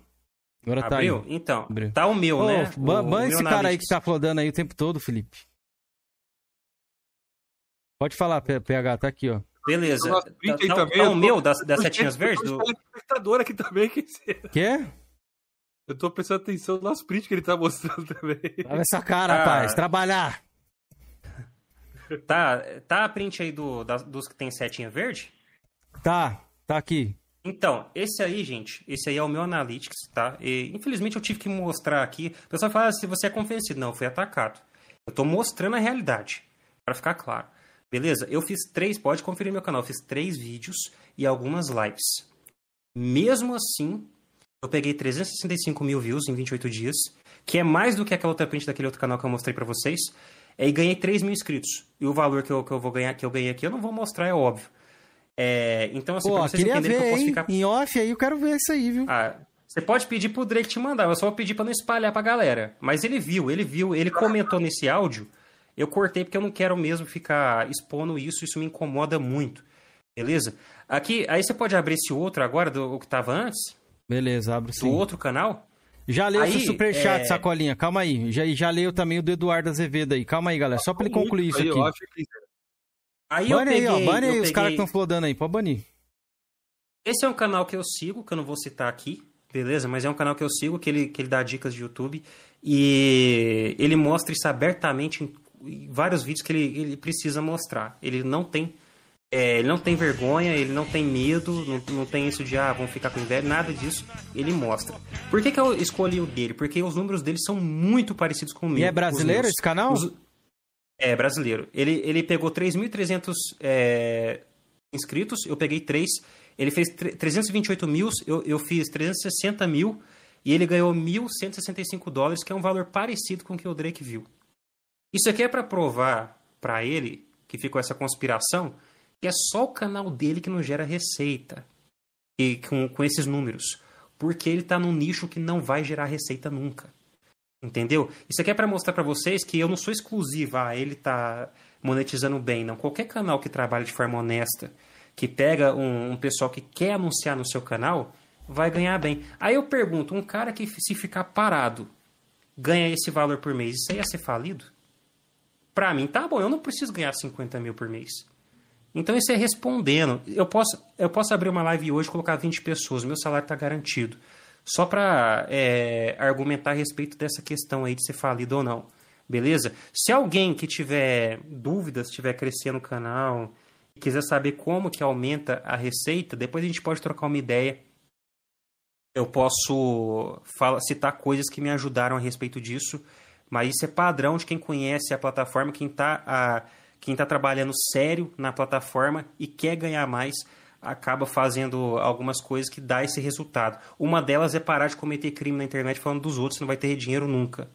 Agora tá Abriu? aí. Então, Abriu. tá o meu, oh, né? Ban esse cara aí que tá flodando aí o tempo todo, Felipe. Pode falar, PH, tá aqui, ó. Beleza. Tá, tá, também, tá o meu das, das setinhas verdes? Do... espectador aqui também, que Quê? Eu tô prestando atenção no nosso print que ele tá mostrando também. Olha essa cara, ah. rapaz. Trabalhar. Tá, tá a print aí do, dos que tem setinha verde? Tá, tá aqui. Então, esse aí, gente, esse aí é o meu Analytics, tá? E, infelizmente eu tive que mostrar aqui. O pessoal fala se você é convencido. Não, foi atacado. Eu tô mostrando a realidade, para ficar claro. Beleza? Eu fiz três, pode conferir meu canal, eu fiz três vídeos e algumas lives. Mesmo assim, eu peguei 365 mil views em 28 dias, que é mais do que aquela outra print daquele outro canal que eu mostrei para vocês. É, e ganhei 3 mil inscritos. E o valor que eu, que eu vou ganhar, que eu ganhei aqui, eu não vou mostrar, é óbvio. É, então, assim, Pô, pra vocês entenderem ver, que eu posso ficar. Em off aí eu quero ver isso aí, viu? Ah, você pode pedir pro Drake te mandar, eu só vou pedir pra não espalhar pra galera. Mas ele viu, ele viu, ele comentou nesse áudio. Eu cortei porque eu não quero mesmo ficar expondo isso, isso me incomoda muito. Beleza? Aqui, aí você pode abrir esse outro agora, do o que tava antes? Beleza, abre sim. Do outro canal? Já leu o superchat, é... sacolinha. Calma aí. Já, já leu também o do Eduardo Azevedo aí. Calma aí, galera. Só pra ele concluir isso aqui. Aí eu peguei, aí, ó. Bane aí os caras que estão flodando aí. Pode banir. Esse é um canal que eu sigo, que eu não vou citar aqui, beleza? Mas é um canal que eu sigo, que ele, que ele dá dicas de YouTube. E ele mostra isso abertamente em vários vídeos que ele, ele precisa mostrar. Ele não tem é, ele não tem vergonha, ele não tem medo, não, não tem isso de, ah, vamos ficar com inveja, nada disso. Ele mostra. Por que, que eu escolhi o dele? Porque os números dele são muito parecidos com o meu. E é brasileiro esse canal? Os... É, brasileiro. Ele, ele pegou 3.300 é, inscritos, eu peguei 3. Ele fez 328 mil, eu, eu fiz 360 mil. E ele ganhou 1.165 dólares, que é um valor parecido com o que o Drake viu. Isso aqui é para provar para ele que ficou essa conspiração, que é só o canal dele que não gera receita e com, com esses números. Porque ele está num nicho que não vai gerar receita nunca. Entendeu? Isso aqui é para mostrar para vocês que eu não sou exclusiva, ah, ele tá monetizando bem, não. Qualquer canal que trabalha de forma honesta, que pega um, um, pessoal que quer anunciar no seu canal, vai ganhar bem. Aí eu pergunto, um cara que se ficar parado ganha esse valor por mês, isso aí ia ser falido? Pra mim, tá bom, eu não preciso ganhar 50 mil por mês. Então isso é respondendo. Eu posso, eu posso abrir uma live hoje e colocar 20 pessoas, meu salário está garantido. Só para é, argumentar a respeito dessa questão aí de ser falido ou não. Beleza? Se alguém que tiver dúvidas, estiver crescendo o canal, quiser saber como que aumenta a receita, depois a gente pode trocar uma ideia. Eu posso citar coisas que me ajudaram a respeito disso, mas isso é padrão de quem conhece a plataforma, quem está quem tá trabalhando sério na plataforma e quer ganhar mais acaba fazendo algumas coisas que dá esse resultado. Uma delas é parar de cometer crime na internet falando dos outros, você não vai ter dinheiro nunca.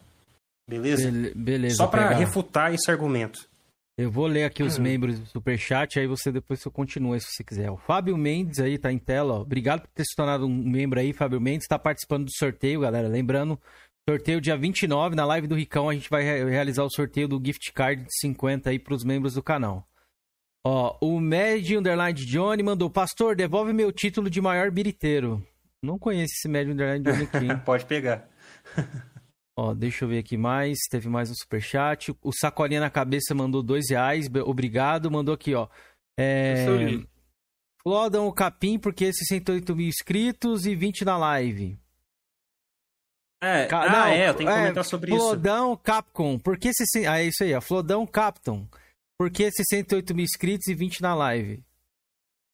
Beleza? Be beleza. Só para refutar esse argumento. Eu vou ler aqui os hum. membros do Superchat, aí você depois você continua se você quiser. O Fábio Mendes aí tá em tela, ó. Obrigado por ter se tornado um membro aí, Fábio Mendes. Está participando do sorteio, galera. Lembrando, sorteio dia 29, na live do Ricão, a gente vai realizar o sorteio do gift card de 50 aí para os membros do canal. Ó, o Mad Underline Johnny mandou: Pastor, devolve meu título de maior biriteiro. Não conheço esse Mad Underline Johnny aqui. Pode pegar. Ó, deixa eu ver aqui mais. Teve mais um superchat. O Sacolinha na Cabeça mandou dois reais. Obrigado. Mandou aqui, ó. É... Flodam o Capim porque 68 mil inscritos e 20 na live. É, Ca... ah, não, é, eu tenho que é, comentar sobre Flodão isso. Flodão Capcom. Por que 60... Ah, é isso aí, ó. Flodão Capcom. Por que 68 mil inscritos e 20 na live?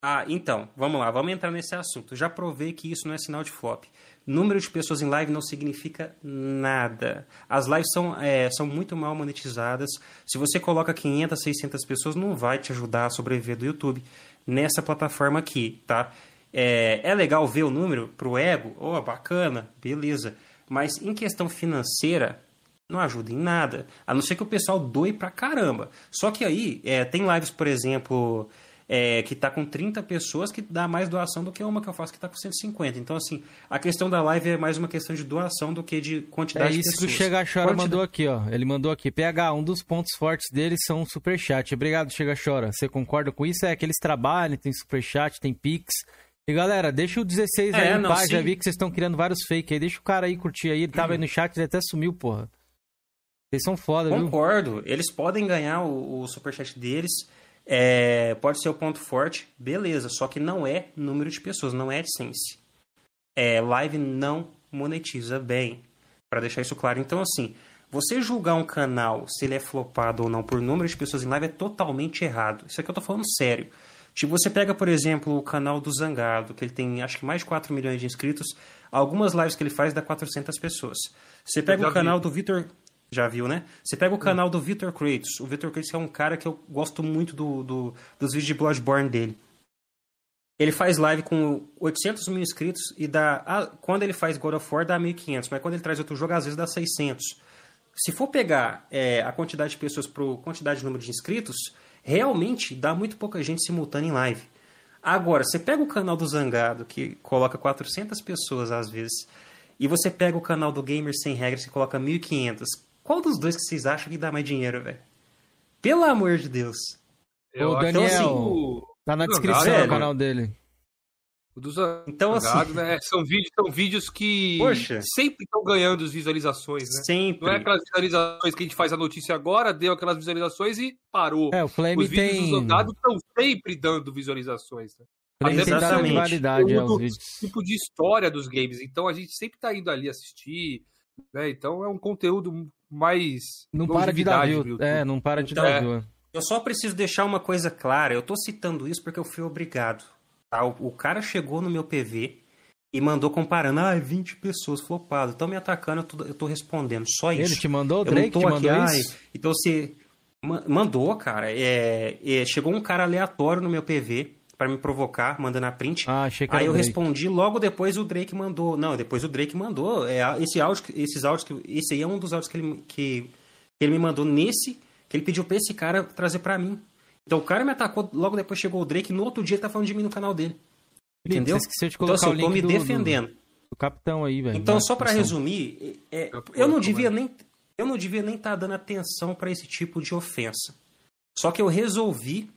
Ah, então, vamos lá, vamos entrar nesse assunto. Já provei que isso não é sinal de flop. Número de pessoas em live não significa nada. As lives são, é, são muito mal monetizadas. Se você coloca 500, 600 pessoas, não vai te ajudar a sobreviver do YouTube nessa plataforma aqui, tá? É, é legal ver o número pro ego? Oh, bacana, beleza. Mas em questão financeira, não ajuda em nada. A não ser que o pessoal doe pra caramba. Só que aí, é, tem lives, por exemplo, é, que tá com 30 pessoas que dá mais doação do que uma que eu faço que tá com 150. Então, assim, a questão da live é mais uma questão de doação do que de quantidade é de pessoas. É isso que o Chega Chora quantidade... mandou aqui, ó. Ele mandou aqui. PH, um dos pontos fortes deles são o superchat. Obrigado, Chega Chora. Você concorda com isso? É que eles trabalham, tem superchat, tem pix. E galera, deixa o 16 é, aí em paz. Já vi que vocês estão criando vários fake aí. Deixa o cara aí curtir aí. Ele tava aí no chat, ele até sumiu, porra. Vocês são foda, Concordo. viu? Concordo. Eles podem ganhar o, o superchat deles. É, pode ser o ponto forte, beleza. Só que não é número de pessoas, não é AdSense. É, live não monetiza bem. para deixar isso claro. Então, assim, você julgar um canal se ele é flopado ou não por número de pessoas em live é totalmente errado. Isso aqui eu tô falando sério. Tipo, você pega, por exemplo, o canal do Zangado, que ele tem acho que mais de 4 milhões de inscritos. Algumas lives que ele faz dá 400 pessoas. Você pega o canal vi. do Vitor já viu, né? Você pega o canal do Victor Kratos. O Victor Kratos é um cara que eu gosto muito do, do, dos vídeos de Bloodborne dele. Ele faz live com 800 mil inscritos e dá. Ah, quando ele faz God of War dá 1.500, mas quando ele traz outro jogo, às vezes dá 600. Se for pegar é, a quantidade de pessoas por quantidade de número de inscritos, realmente dá muito pouca gente simultânea em live. Agora, você pega o canal do Zangado, que coloca 400 pessoas às vezes, e você pega o canal do Gamer Sem Regras, que coloca 1.500. Qual dos dois que vocês acham que dá mais dinheiro, velho? Pelo amor de Deus. Eu Ô, Daniel, então, assim, tá na descrição do canal dele. O dos então, assim, né? são, vídeos, são vídeos que Poxa. sempre estão ganhando as visualizações, né? Sempre. Não é aquelas visualizações que a gente faz a notícia agora, deu aquelas visualizações e parou. É, o Flame Os vídeos tem... dos Zangados estão sempre dando visualizações. Né? Até Exatamente. Validade, é, os vídeos. tipo de história dos games. Então a gente sempre tá indo ali assistir. Né? Então é um conteúdo mais. Não para de dar view. É, não para de então, dar view. Eu só preciso deixar uma coisa clara. Eu tô citando isso porque eu fui obrigado. Tá? O, o cara chegou no meu PV e mandou comparando. Ah, 20 pessoas flopado. Estão me atacando, eu tô, eu tô, respondendo. Só isso. Ele te mandou? O Drake te mandou aqui, isso? então você. Mandou, cara. É, é, chegou um cara aleatório no meu PV para me provocar, mandando a print. Ah, achei que Aí eu Drake. respondi, logo depois o Drake mandou. Não, depois o Drake mandou. É, esse áudio, esses áudios, que, esse aí é um dos áudios que ele, que, que ele me mandou nesse, que ele pediu pra esse cara trazer para mim. Então o cara me atacou, logo depois chegou o Drake, no outro dia ele tá falando de mim no canal dele. Entendeu? Esqueceu de colocar então, assim, o eu tô link me do, defendendo. Do, do capitão aí, velho. Então, só para resumir, é, eu não devia nem eu não devia nem estar tá dando atenção para esse tipo de ofensa. Só que eu resolvi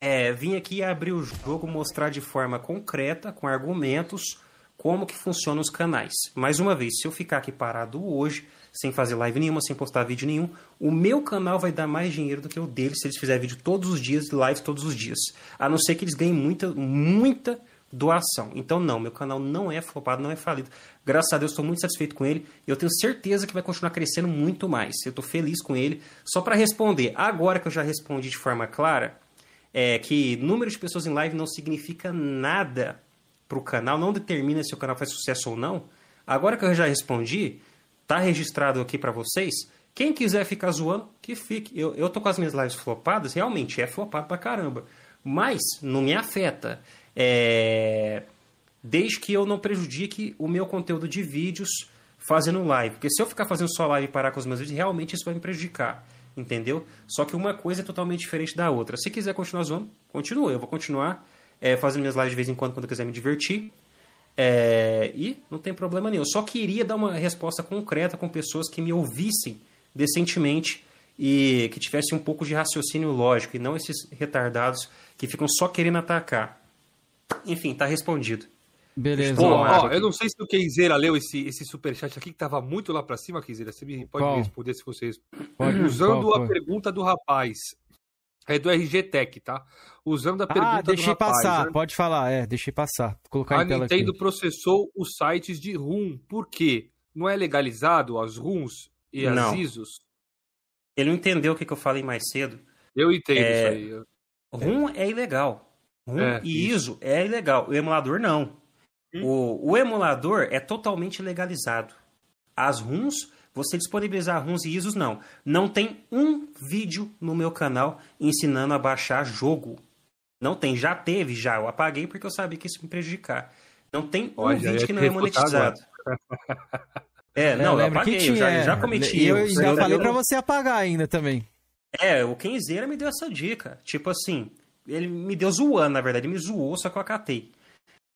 é, vir aqui abrir o jogo, mostrar de forma concreta, com argumentos, como que funcionam os canais. Mais uma vez, se eu ficar aqui parado hoje, sem fazer live nenhuma, sem postar vídeo nenhum, o meu canal vai dar mais dinheiro do que o deles se eles fizerem vídeo todos os dias e live todos os dias. A não ser que eles ganhem muita, muita doação. Então, não, meu canal não é flopado, não é falido. Graças a Deus, estou muito satisfeito com ele. Eu tenho certeza que vai continuar crescendo muito mais. Eu estou feliz com ele. Só para responder, agora que eu já respondi de forma clara, é que número de pessoas em live não significa nada para o canal, não determina se o canal faz sucesso ou não. Agora que eu já respondi, tá registrado aqui para vocês. Quem quiser ficar zoando, que fique. Eu, eu tô com as minhas lives flopadas, realmente é flopado pra caramba. Mas não me afeta. É... Desde que eu não prejudique o meu conteúdo de vídeos fazendo live. Porque se eu ficar fazendo só live e parar com os meus vídeos, realmente isso vai me prejudicar. Entendeu? Só que uma coisa é totalmente diferente da outra. Se quiser continuar zoando, continua. Eu vou continuar é, fazendo minhas lives de vez em quando, quando eu quiser me divertir. É, e não tem problema nenhum. Eu só queria dar uma resposta concreta com pessoas que me ouvissem decentemente e que tivessem um pouco de raciocínio lógico e não esses retardados que ficam só querendo atacar. Enfim, tá respondido. Beleza. Pô, ó, eu não sei se o Kenzeira leu esse, esse superchat aqui que tava muito lá pra cima, Kenzeira. Você me pode Qual? responder se vocês. Pode, Usando qual, a qual? pergunta do rapaz. É do RG Tech, tá? Usando a pergunta Ah, deixei do rapaz. passar, né? pode falar, é, deixei passar. Vou colocar A em tela Nintendo aqui. processou os sites de RUM. Por quê? Não é legalizado as RUMs e as Não. ISOs? Ele não entendeu o que, eu falei mais cedo. Eu entendo É, isso aí. RUM é ilegal. RUM É, e isso. ISO é ilegal. O emulador não. Hum. O, o emulador é totalmente legalizado. As RUMs, você disponibilizar RUMs e ISOs, não. Não tem um vídeo no meu canal ensinando a baixar jogo. Não tem. Já teve, já. Eu apaguei porque eu sabia que isso ia me prejudicar. Não tem um já ia vídeo que não é monetizado. É, É, não, eu lembra apaguei. que eu já, tinha, já cometi Eu Eu- falei eu pra não- você apagar ainda também. É, o Kenzeira me deu essa dica. Tipo assim, ele me deu zoando, na verdade. Ele me zoou, só que eu acatei.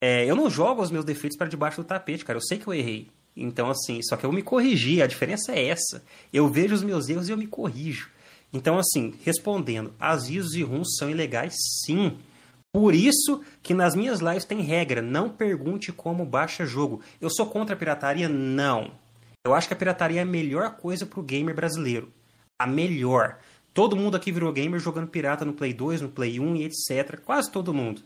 É, eu não jogo os meus defeitos para debaixo do tapete, cara. Eu sei que eu errei. Então, assim, só que eu me corrigi. A diferença é essa. Eu vejo os meus erros e eu me corrijo. Então, assim, respondendo, as ISOs e RUMs são ilegais, sim. Por isso que nas minhas lives tem regra. Não pergunte como baixa jogo. Eu sou contra a pirataria? Não. Eu acho que a pirataria é a melhor coisa pro gamer brasileiro. A melhor. Todo mundo aqui virou gamer jogando pirata no Play 2, no Play 1 e etc. Quase todo mundo.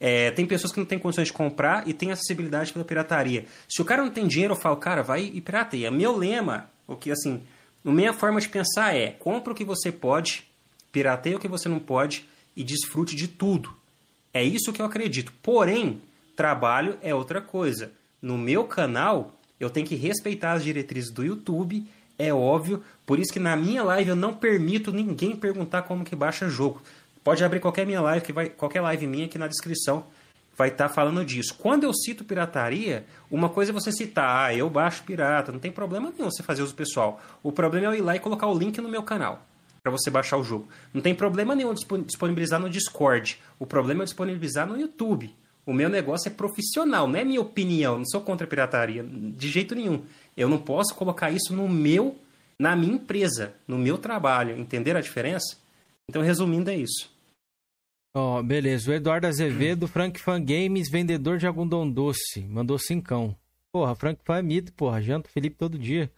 É, tem pessoas que não têm condições de comprar e tem acessibilidade pela pirataria. Se o cara não tem dinheiro, eu falo, cara, vai e pirateia. Meu lema, o que assim, a minha forma de pensar é: compra o que você pode, pirateia o que você não pode e desfrute de tudo. É isso que eu acredito. Porém, trabalho é outra coisa. No meu canal, eu tenho que respeitar as diretrizes do YouTube, é óbvio. Por isso que na minha live eu não permito ninguém perguntar como que baixa jogo. Pode abrir qualquer minha live, que vai, qualquer live minha aqui na descrição vai estar falando disso. Quando eu cito pirataria, uma coisa é você citar, ah, eu baixo pirata, não tem problema nenhum você fazer uso pessoal. O problema é eu ir lá e colocar o link no meu canal para você baixar o jogo. Não tem problema nenhum dispon- disponibilizar no Discord. O problema é disponibilizar no YouTube. O meu negócio é profissional, não é minha opinião. Não sou contra a pirataria de jeito nenhum. Eu não posso colocar isso no meu, na minha empresa, no meu trabalho. Entenderam a diferença? Então, resumindo, é isso. Ó, beleza. O Eduardo Azevedo, Frank Fan Games, vendedor de algodão doce. Mandou cincão. Porra, Frank Fan é mito, porra. Janta o Felipe todo dia.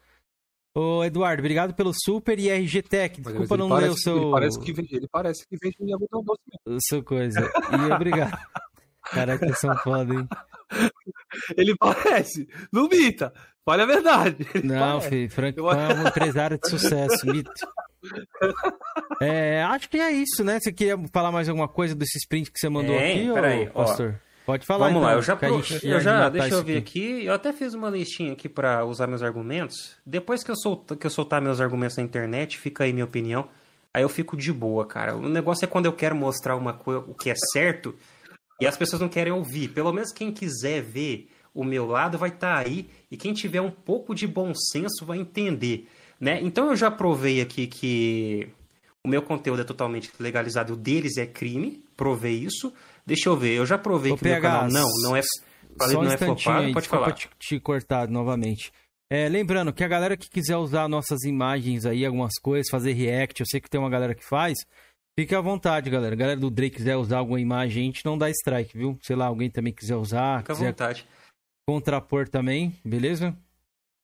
Ô, Eduardo, obrigado pelo super e RG Tech. Desculpa não parece, ler o seu, Ele parece que vende, ele parece que vende algodão doce mesmo. o seu coisa. E obrigado. Caraca, vocês são foda, hein? Ele parece. Não mita. Fale a verdade. Ele Não, parece. filho, Frank é um empresário de sucesso, mito. É, acho que é isso, né? Você queria falar mais alguma coisa desse sprint que você mandou Tem, aqui, peraí, ó. pastor? Pode falar, Vamos então, lá, eu já, pro- eu já deixa eu ver aqui. Eu até fiz uma listinha aqui para usar meus argumentos. Depois que eu, solta, que eu soltar meus argumentos na internet, fica aí minha opinião. Aí eu fico de boa, cara. O negócio é quando eu quero mostrar uma coisa, o que é certo, e as pessoas não querem ouvir. Pelo menos quem quiser ver o meu lado vai estar aí, e quem tiver um pouco de bom senso vai entender, né? Então eu já provei aqui que O meu conteúdo é totalmente legalizado, o deles é crime, provei isso. Deixa eu ver, eu já provei Ô, que o meu canal não, não é, falei, um não é flopado, aí, pode falar. Te, te cortar novamente. É, lembrando que a galera que quiser usar nossas imagens aí, algumas coisas, fazer react, eu sei que tem uma galera que faz, fique à vontade, galera. A galera do Drake quiser usar alguma imagem, a gente não dá strike, viu? Sei lá, alguém também quiser usar. Fica quiser à vontade. Contrapor também, beleza?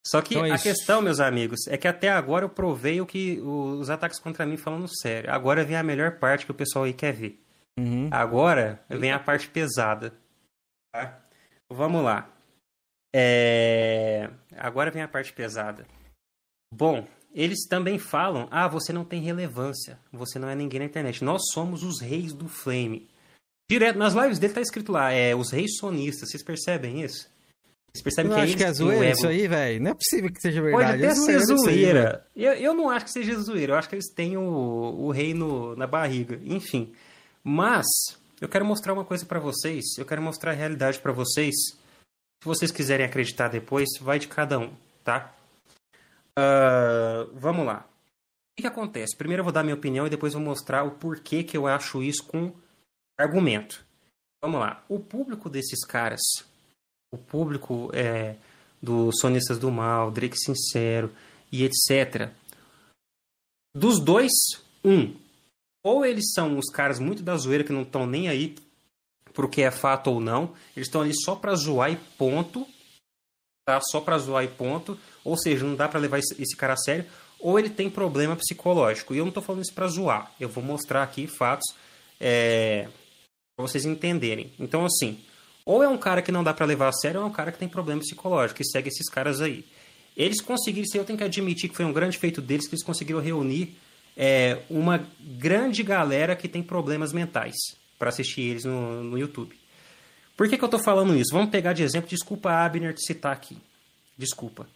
Só que então é a questão, meus amigos, é que até agora eu provei o que os ataques contra mim falando sério. Agora vem a melhor parte que o pessoal aí quer ver. Uhum. Agora vem a parte pesada. Tá? Vamos lá. É... Agora vem a parte pesada. Bom, eles também falam: ah, você não tem relevância, você não é ninguém na internet. Nós somos os reis do Flame. Direto nas lives dele tá escrito lá: é os reis sonistas. Vocês percebem isso? Vocês percebem eu que é acho que é zoeira ego... isso aí, velho. Não é possível que seja verdade. Pode até é ser zoeira. eu, eu não acho que seja zoeira. Eu acho que eles têm o, o rei no, na barriga. Enfim. Mas, eu quero mostrar uma coisa para vocês. Eu quero mostrar a realidade para vocês. Se vocês quiserem acreditar depois, vai de cada um, tá? Uh, vamos lá. O que, que acontece? Primeiro eu vou dar minha opinião e depois vou mostrar o porquê que eu acho isso com argumento. Vamos lá. O público desses caras o público é, dos Sonistas do Mal, Drake Sincero e etc. Dos dois, um. Ou eles são os caras muito da zoeira que não estão nem aí pro que é fato ou não. Eles estão ali só pra zoar e ponto. Tá? Só pra zoar e ponto. Ou seja, não dá para levar esse cara a sério. Ou ele tem problema psicológico. E eu não tô falando isso pra zoar. Eu vou mostrar aqui fatos é, pra vocês entenderem. Então, assim, ou é um cara que não dá para levar a sério, ou é um cara que tem problema psicológico, e segue esses caras aí. Eles conseguiram, eu tenho que admitir que foi um grande feito deles, que eles conseguiram reunir é, uma grande galera que tem problemas mentais para assistir eles no, no YouTube. Por que, que eu estou falando isso? Vamos pegar de exemplo, desculpa Abner te citar aqui. Desculpa.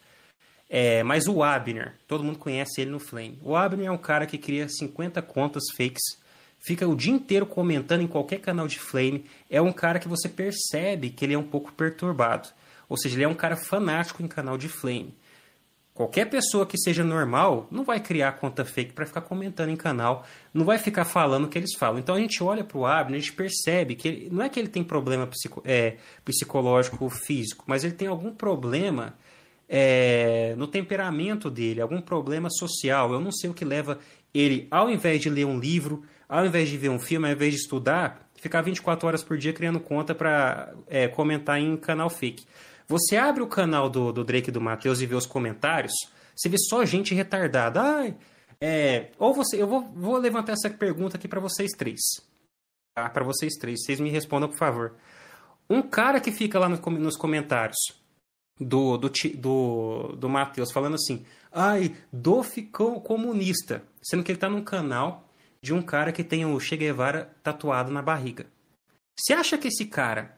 É, mas o Abner, todo mundo conhece ele no Flame. O Abner é um cara que cria 50 contas fakes fica o dia inteiro comentando em qualquer canal de Flame, é um cara que você percebe que ele é um pouco perturbado. Ou seja, ele é um cara fanático em canal de Flame. Qualquer pessoa que seja normal não vai criar conta fake para ficar comentando em canal, não vai ficar falando o que eles falam. Então a gente olha para o Abner, a gente percebe que ele, não é que ele tem problema psico, é, psicológico ou físico, mas ele tem algum problema é, no temperamento dele, algum problema social. Eu não sei o que leva ele, ao invés de ler um livro, ao invés de ver um filme, ao invés de estudar, ficar 24 horas por dia criando conta para é, comentar em canal fake. Você abre o canal do, do Drake e do Matheus e vê os comentários, você vê só gente retardada. Ai, é, ou você, eu vou, vou levantar essa pergunta aqui para vocês três. Tá? Para vocês três, vocês me respondam, por favor. Um cara que fica lá nos comentários do, do, do, do Matheus falando assim, ai, do ficou comunista, sendo que ele tá num canal de um cara que tem o Che Guevara tatuado na barriga. Você acha que esse cara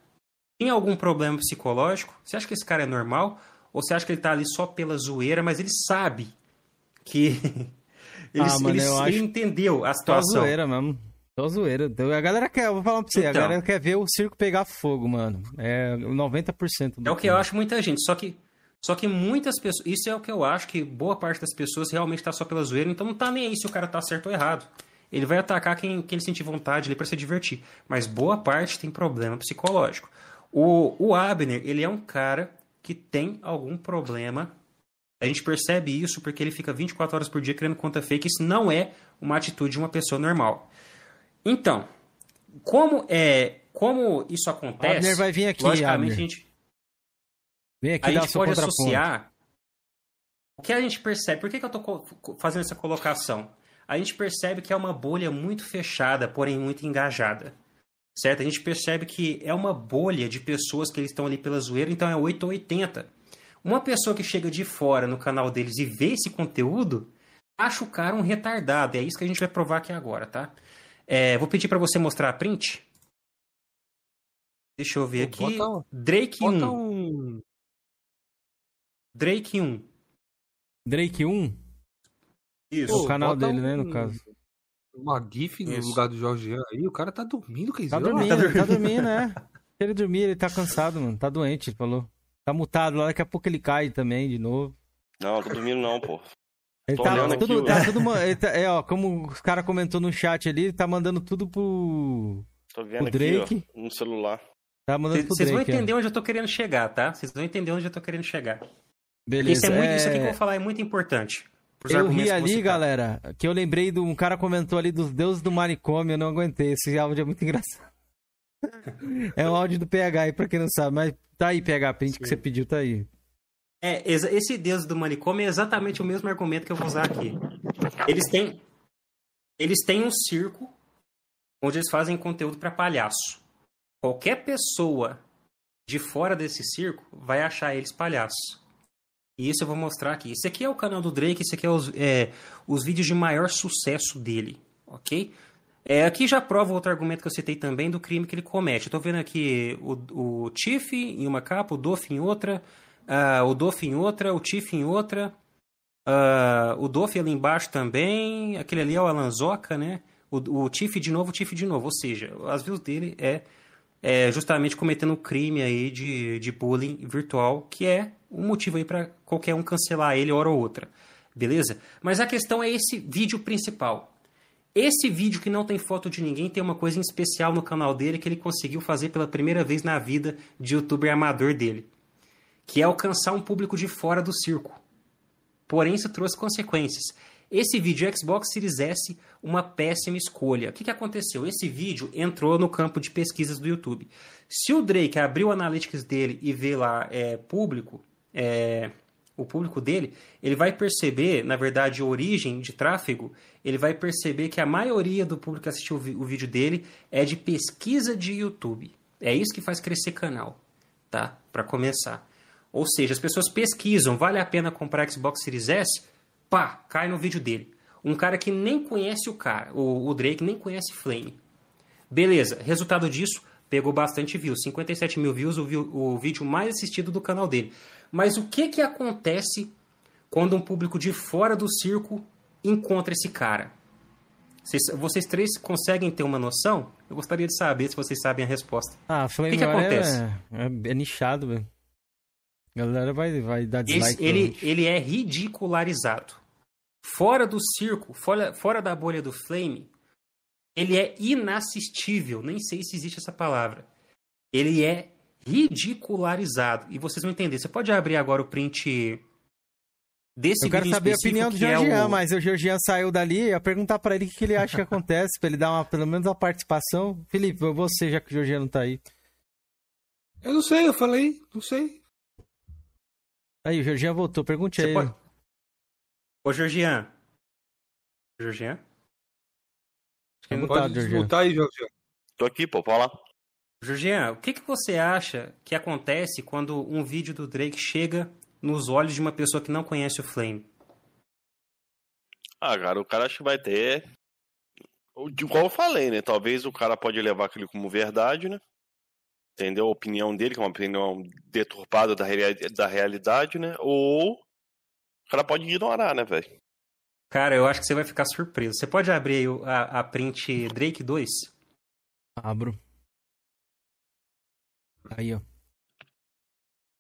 tem algum problema psicológico? Você acha que esse cara é normal? Ou você acha que ele tá ali só pela zoeira, mas ele sabe que. ele, ah, mano, ele, ele entendeu a situação. Só zoeira mesmo. Só zoeira. A galera quer, eu vou falar pra você, então, a galera quer ver o circo pegar fogo, mano. É 90% do É o que eu acho muita gente. Só que só que muitas pessoas. Isso é o que eu acho que boa parte das pessoas realmente tá só pela zoeira, então não tá nem aí se o cara tá certo ou errado. Ele vai atacar quem, quem ele sentir vontade ali para se divertir. Mas boa parte tem problema psicológico. O, o Abner, ele é um cara que tem algum problema. A gente percebe isso porque ele fica 24 horas por dia criando conta fake. Isso não é uma atitude de uma pessoa normal. Então, como é, como isso acontece? Abner vai vir aqui, logicamente Abner. a gente Vem aqui a gente pode associar o que a gente percebe. Por que, que eu estou fazendo essa colocação? A gente percebe que é uma bolha muito fechada, porém muito engajada. Certo? A gente percebe que é uma bolha de pessoas que eles estão ali pela zoeira, então é 8 ou 80. Uma pessoa que chega de fora no canal deles e vê esse conteúdo, acha o cara um retardado. É isso que a gente vai provar aqui agora, tá? É, vou pedir para você mostrar a print. Deixa eu ver aqui. Bota, Drake bota 1. Um... Drake 1. Drake 1? Isso. o canal dele, um, né, no caso. Uma GIF no Isso. lugar do Jorge aí, o cara tá dormindo, quer dizer. Tá dormindo, tá dormindo, né? Se ele dormir, ele tá cansado, mano. Tá doente, ele falou. Tá mutado lá, daqui a pouco ele cai também de novo. Não, tô dormindo não, pô. Ele tá, tudo, tá tudo, tá, é, ó, como o cara comentou no chat ali, tá mandando tudo pro, Tô vendo pro Drake. Aqui, ó, no celular. Tá mandando Vocês vão entender é. onde eu tô querendo chegar, tá? Vocês vão entender onde eu tô querendo chegar. Beleza. Isso, é muito, é... isso aqui que eu vou falar é muito importante. Eu ri ali, galera, que eu lembrei de um cara comentou ali dos deuses do manicômio, eu não aguentei. Esse áudio é muito engraçado. é um áudio do PH aí, pra quem não sabe, mas tá aí, PH, print Sim. que você pediu, tá aí. É, esse deus do manicômio é exatamente o mesmo argumento que eu vou usar aqui. Eles têm, eles têm um circo onde eles fazem conteúdo para palhaço. Qualquer pessoa de fora desse circo vai achar eles palhaços. E isso eu vou mostrar aqui. Esse aqui é o canal do Drake, esse aqui é os, é, os vídeos de maior sucesso dele, ok? É, aqui já prova outro argumento que eu citei também do crime que ele comete. Estou vendo aqui o, o Tiff em uma capa, o Doff em outra, uh, o Doff em outra, o Tiff em outra, uh, o Doff ali embaixo também, aquele ali é o Alanzoca, né? O, Tiff de novo, o Tiff de novo. Ou seja, as views dele é, é justamente cometendo um crime aí de, de bullying virtual, que é um motivo aí para qualquer um cancelar ele hora ou outra. Beleza? Mas a questão é esse vídeo principal. Esse vídeo que não tem foto de ninguém tem uma coisa em especial no canal dele que ele conseguiu fazer pela primeira vez na vida de youtuber amador dele, que é alcançar um público de fora do circo. Porém, isso trouxe consequências. Esse vídeo Xbox Series S, uma péssima escolha. O que, que aconteceu? Esse vídeo entrou no campo de pesquisas do YouTube. Se o Drake abrir o Analytics dele e ver lá é, público, é, o público dele, ele vai perceber, na verdade, a origem de tráfego, ele vai perceber que a maioria do público que assistiu o vídeo dele é de pesquisa de YouTube. É isso que faz crescer canal, tá? Para começar. Ou seja, as pessoas pesquisam, vale a pena comprar Xbox Series S? Pá, cai no vídeo dele. Um cara que nem conhece o cara, o, o Drake nem conhece Flame. Beleza, resultado disso, pegou bastante views, 57 mil views, o, o vídeo mais assistido do canal dele. Mas o que, que acontece quando um público de fora do circo encontra esse cara? Vocês, vocês três conseguem ter uma noção? Eu gostaria de saber se vocês sabem a resposta. Ah, o que, que acontece? É, é, é nichado, velho. A galera vai, vai dar dislike. Esse, ele, ele é ridicularizado. Fora do circo, fora, fora da bolha do Flame, ele é inassistível. Nem sei se existe essa palavra. Ele é ridicularizado. E vocês vão entender. Você pode abrir agora o print desse Eu quero saber a opinião do Georgian, é o... mas o Georgian saiu dali, eu ia perguntar para ele o que ele acha que acontece, para ele dar uma, pelo menos uma participação. Felipe, você, já que o Georgian não tá aí. Eu não sei, eu falei, não sei. Aí, o Georgian voltou, pergunte você aí. Pode... Ô, Georgian. Georgian? Acho que não tá, Georgian. aí, Georgian. Tô aqui, pô, pode lá. Georgian, o que, que você acha que acontece quando um vídeo do Drake chega nos olhos de uma pessoa que não conhece o Flame? Ah, cara, o cara acho que vai ter. De qual eu falei, né? Talvez o cara pode levar aquilo como verdade, né? Entendeu? A opinião dele, que é uma opinião deturpada da, da realidade, né? Ou o cara pode ignorar, né, velho? Cara, eu acho que você vai ficar surpreso. Você pode abrir aí a, a print Drake 2? Abro. Aí, ó.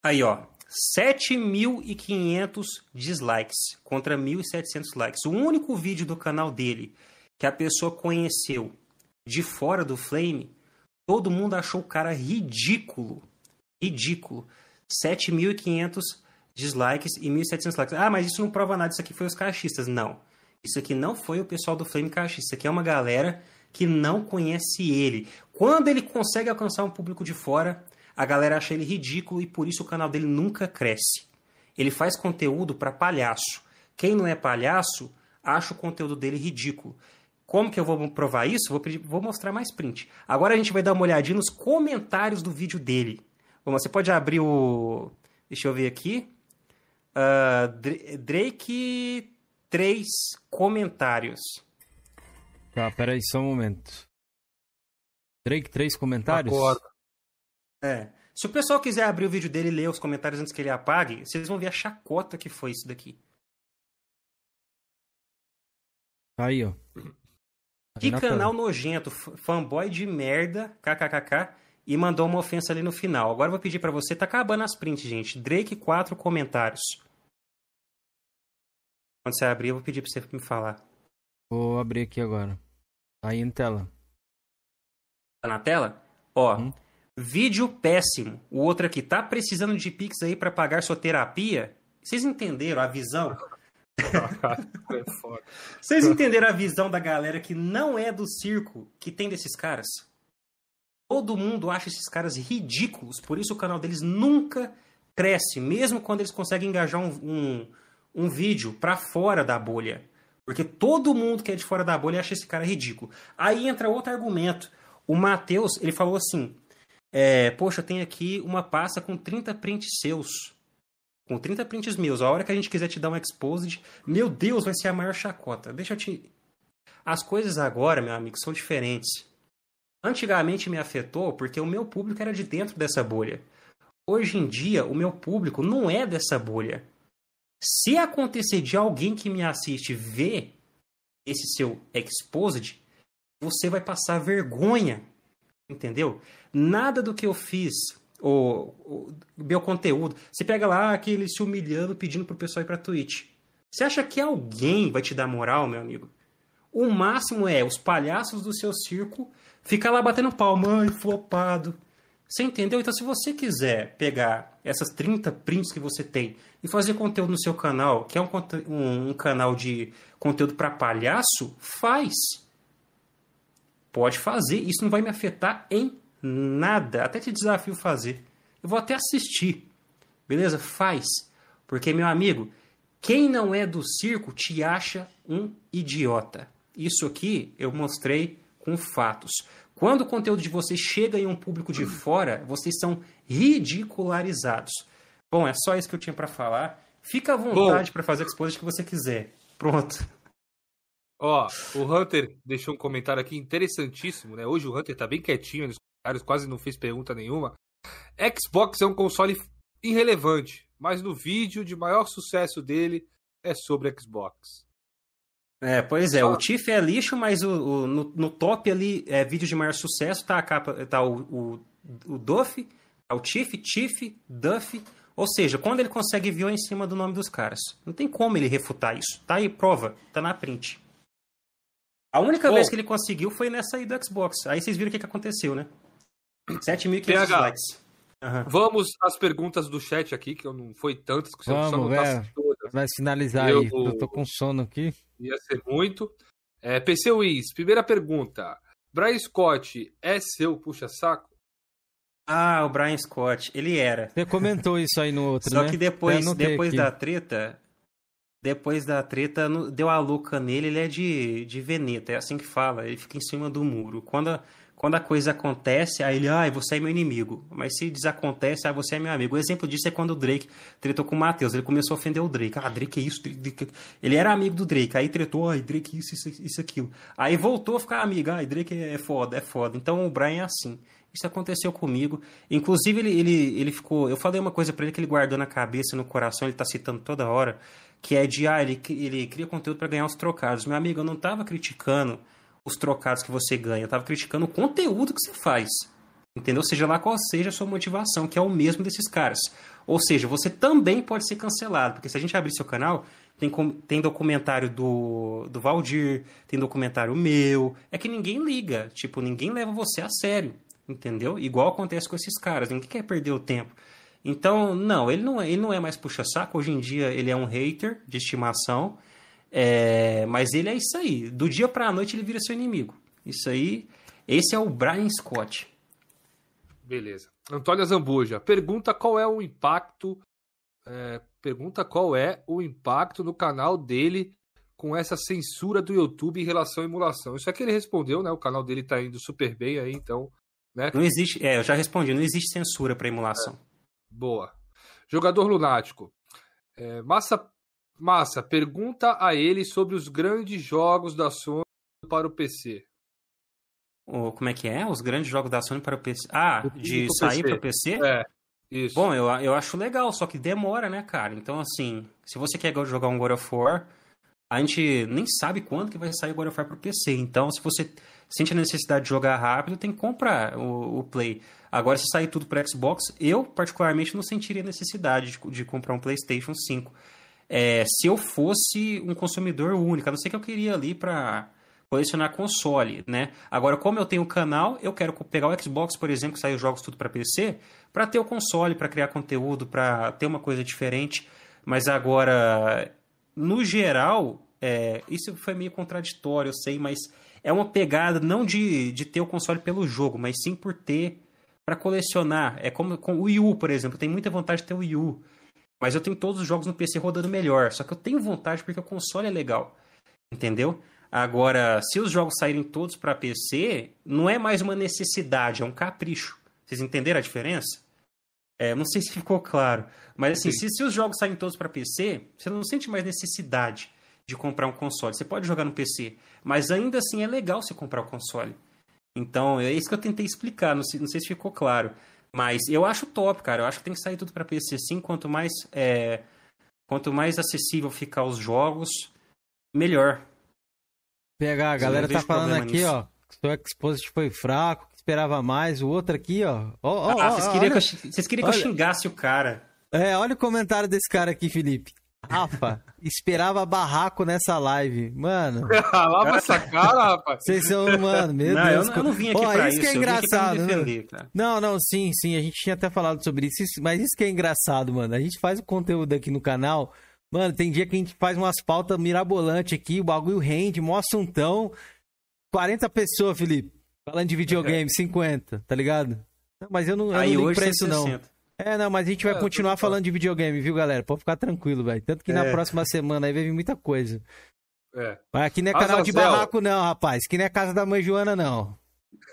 Aí, ó. 7.500 dislikes contra 1.700 likes. O único vídeo do canal dele que a pessoa conheceu de fora do Flame, todo mundo achou o cara ridículo. Ridículo. 7.500 dislikes e 1.700 likes. Ah, mas isso não prova nada, isso aqui foi os caixistas. Não. Isso aqui não foi o pessoal do Flame caixista. Isso aqui é uma galera que não conhece ele. Quando ele consegue alcançar um público de fora, a galera acha ele ridículo e por isso o canal dele nunca cresce. Ele faz conteúdo para palhaço. Quem não é palhaço acha o conteúdo dele ridículo. Como que eu vou provar isso? Vou, pedir, vou mostrar mais print. Agora a gente vai dar uma olhadinha nos comentários do vídeo dele. Vamos, você pode abrir o. Deixa eu ver aqui. Uh, Drake 3 comentários. Tá, peraí só um momento. Drake, três comentários? Acorda. É. Se o pessoal quiser abrir o vídeo dele e ler os comentários antes que ele apague, vocês vão ver a chacota que foi isso daqui. Aí, ó. Que canal nojento, fanboy de merda, kkkk, e mandou uma ofensa ali no final. Agora eu vou pedir para você, tá acabando as prints, gente. Drake 4 comentários. Quando você abrir, eu vou pedir pra você me falar. Vou abrir aqui agora. Aí em tela. Tá na tela? Ó, hum. Vídeo péssimo. O outro aqui, tá precisando de Pix aí para pagar sua terapia? Vocês entenderam a visão? É Vocês entenderam a visão da galera que não é do circo que tem desses caras? Todo mundo acha esses caras ridículos, por isso o canal deles nunca cresce, mesmo quando eles conseguem engajar um, um, um vídeo para fora da bolha. Porque todo mundo que é de fora da bolha acha esse cara ridículo. Aí entra outro argumento. O Matheus, ele falou assim: é, Poxa, tenho aqui uma pasta com 30 prints seus com 30 prints meus. A hora que a gente quiser te dar um exposed, meu Deus, vai ser a maior chacota. Deixa eu te. As coisas agora, meu amigo, são diferentes. Antigamente me afetou porque o meu público era de dentro dessa bolha. Hoje em dia, o meu público não é dessa bolha. Se acontecer de alguém que me assiste ver esse seu exposed, você vai passar vergonha. Entendeu? Nada do que eu fiz o, meu conteúdo. Você pega lá aquele se humilhando, pedindo pro pessoal ir pra Twitch. Você acha que alguém vai te dar moral, meu amigo? O máximo é os palhaços do seu circo ficar lá batendo palma, flopado. Você entendeu? Então, se você quiser pegar essas 30 prints que você tem e fazer conteúdo no seu canal, que é um, um, um canal de conteúdo para palhaço, faz. Pode fazer. Isso não vai me afetar em Nada. Até te desafio fazer. Eu vou até assistir. Beleza? Faz. Porque, meu amigo, quem não é do circo te acha um idiota. Isso aqui eu mostrei com fatos. Quando o conteúdo de vocês chega em um público de fora, vocês são ridicularizados. Bom, é só isso que eu tinha para falar. Fica à vontade para fazer a exposição que você quiser. Pronto. Ó, o Hunter deixou um comentário aqui interessantíssimo, né? Hoje o Hunter tá bem quietinho nos comentários, quase não fez pergunta nenhuma. Xbox é um console irrelevante, mas no vídeo de maior sucesso dele é sobre Xbox. É, pois é, o Tiff é lixo, mas o, o no, no, top ali, é vídeo de maior sucesso, tá a capa, tá o, o, o Duff, tá o Tiff, Tiff, Duff, ou seja, quando ele consegue ver em cima do nome dos caras. Não tem como ele refutar isso. Tá aí, prova, tá na print. A única Bom, vez que ele conseguiu foi nessa aí do Xbox. Aí vocês viram o que, que aconteceu, né? 7.500 likes. Uhum. Vamos às perguntas do chat aqui, que não foi tantas, que Vamos, só não todas. Vai finalizar eu, aí, eu tô com sono aqui. Ia ser muito. É, PC Wiz, primeira pergunta. Brian Scott é seu puxa-saco? Ah, o Brian Scott, ele era. Você comentou isso aí no outro, Só né? que depois, depois da treta, depois da treta, deu a louca nele, ele é de, de Veneta, é assim que fala, ele fica em cima do muro. Quando a, quando a coisa acontece, aí ele, ah, você é meu inimigo. Mas se desacontece, ah, você é meu amigo. O exemplo disso é quando o Drake tretou com o Matheus. Ele começou a ofender o Drake. Ah, Drake é isso, Drake... Ele era amigo do Drake. Aí tretou, ah, Drake isso, isso, isso, aquilo. Aí voltou a ficar amigo. Ah, Drake é foda, é foda. Então o Brian é assim. Isso aconteceu comigo. Inclusive, ele, ele, ele ficou. Eu falei uma coisa para ele que ele guardou na cabeça, no coração, ele tá citando toda hora. Que é de, ah, ele, ele cria conteúdo para ganhar os trocados. Meu amigo, eu não tava criticando os trocados que você ganha, eu tava criticando o conteúdo que você faz. Entendeu? Seja lá qual seja a sua motivação, que é o mesmo desses caras. Ou seja, você também pode ser cancelado, porque se a gente abrir seu canal, tem, tem documentário do, do Valdir, tem documentário meu. É que ninguém liga, tipo, ninguém leva você a sério, entendeu? Igual acontece com esses caras, ninguém quer perder o tempo. Então, não, ele não, é, ele não é mais puxa-saco, hoje em dia ele é um hater de estimação. É, mas ele é isso aí. Do dia para a noite ele vira seu inimigo. Isso aí. Esse é o Brian Scott. Beleza. Antônio Zambuja pergunta qual é o impacto. É, pergunta qual é o impacto no canal dele com essa censura do YouTube em relação à emulação. Isso é que ele respondeu, né? O canal dele tá indo super bem aí, então. Né? Não existe. É, eu já respondi, não existe censura para emulação. É. Boa. Jogador lunático. É, massa Massa, pergunta a ele sobre os grandes jogos da Sony para o PC. Oh, como é que é? Os grandes jogos da Sony para o PC? Ah, de sair para o PC? É, isso. Bom, eu, eu acho legal, só que demora, né, cara? Então, assim, se você quer jogar um God of War, a gente nem sabe quando que vai sair o God of War para o PC. Então, se você sente a necessidade de jogar rápido, tem que comprar o, o Play. Agora, se sair tudo para Xbox, eu particularmente não sentiria necessidade de, de comprar um PlayStation 5. é, se eu fosse um consumidor único, a não ser que eu queria ali para colecionar console, né? Agora, como eu tenho o canal, eu quero pegar o Xbox, por exemplo, que saiu jogos tudo para PC, para ter o console, para criar conteúdo, para ter uma coisa diferente. Mas agora, no geral, é, isso foi meio contraditório, eu sei, mas é uma pegada não de, de ter o console pelo jogo, mas sim por ter para colecionar. É como com o Wii U, por exemplo, tem muita vontade de ter o Wii U. Mas eu tenho todos os jogos no PC rodando melhor. Só que eu tenho vontade porque o console é legal. Entendeu? Agora, se os jogos saírem todos para PC, não é mais uma necessidade, é um capricho. Vocês entenderam a diferença? É, não sei se ficou claro. Mas assim, se, se, os jogos saírem todos para PC, você não sente mais necessidade de comprar um console. Você pode jogar no PC, mas ainda assim é legal você comprar o console. Então, é isso que eu tentei explicar, não sei, não sei se ficou claro. Mas eu acho top, cara. Eu acho que tem que sair tudo para PC sim. Quanto mais, é, quanto mais acessível ficar os jogos, melhor. PH, a galera tá falando aqui, nisso. ó. Que o Exposit foi fraco, que esperava mais. O outro aqui, ó. Oh, oh, ah, vocês queriam, que, eu, vocês queriam que eu xingasse o cara. É, olha o comentário desse cara aqui, Felipe. Rafa, esperava barraco nessa live. Mano. Lava essa cara, rapaz. Vocês são, mano, meu não, Deus. Eu, eu, não vim aqui oh, pra isso. que é engraçado. Defender, não, não, sim, sim. A gente tinha até falado sobre isso. Mas isso que é engraçado, mano. A gente faz o conteúdo aqui no canal. Mano, tem dia que a gente faz umas pautas mirabolantes aqui. O bagulho rende, mó assuntão. 40 pessoas, Felipe. Falando de videogame, 50, tá ligado? Mas eu não, eu Aí não ligo pra isso, não. É, não, mas a gente vai é, continuar falando de videogame, viu, galera? Pode ficar tranquilo, velho. Tanto que é. na próxima semana aí vai vir muita coisa. É. Mas aqui não é canal de barraco, não, rapaz. Aqui não é casa da mãe Joana, não.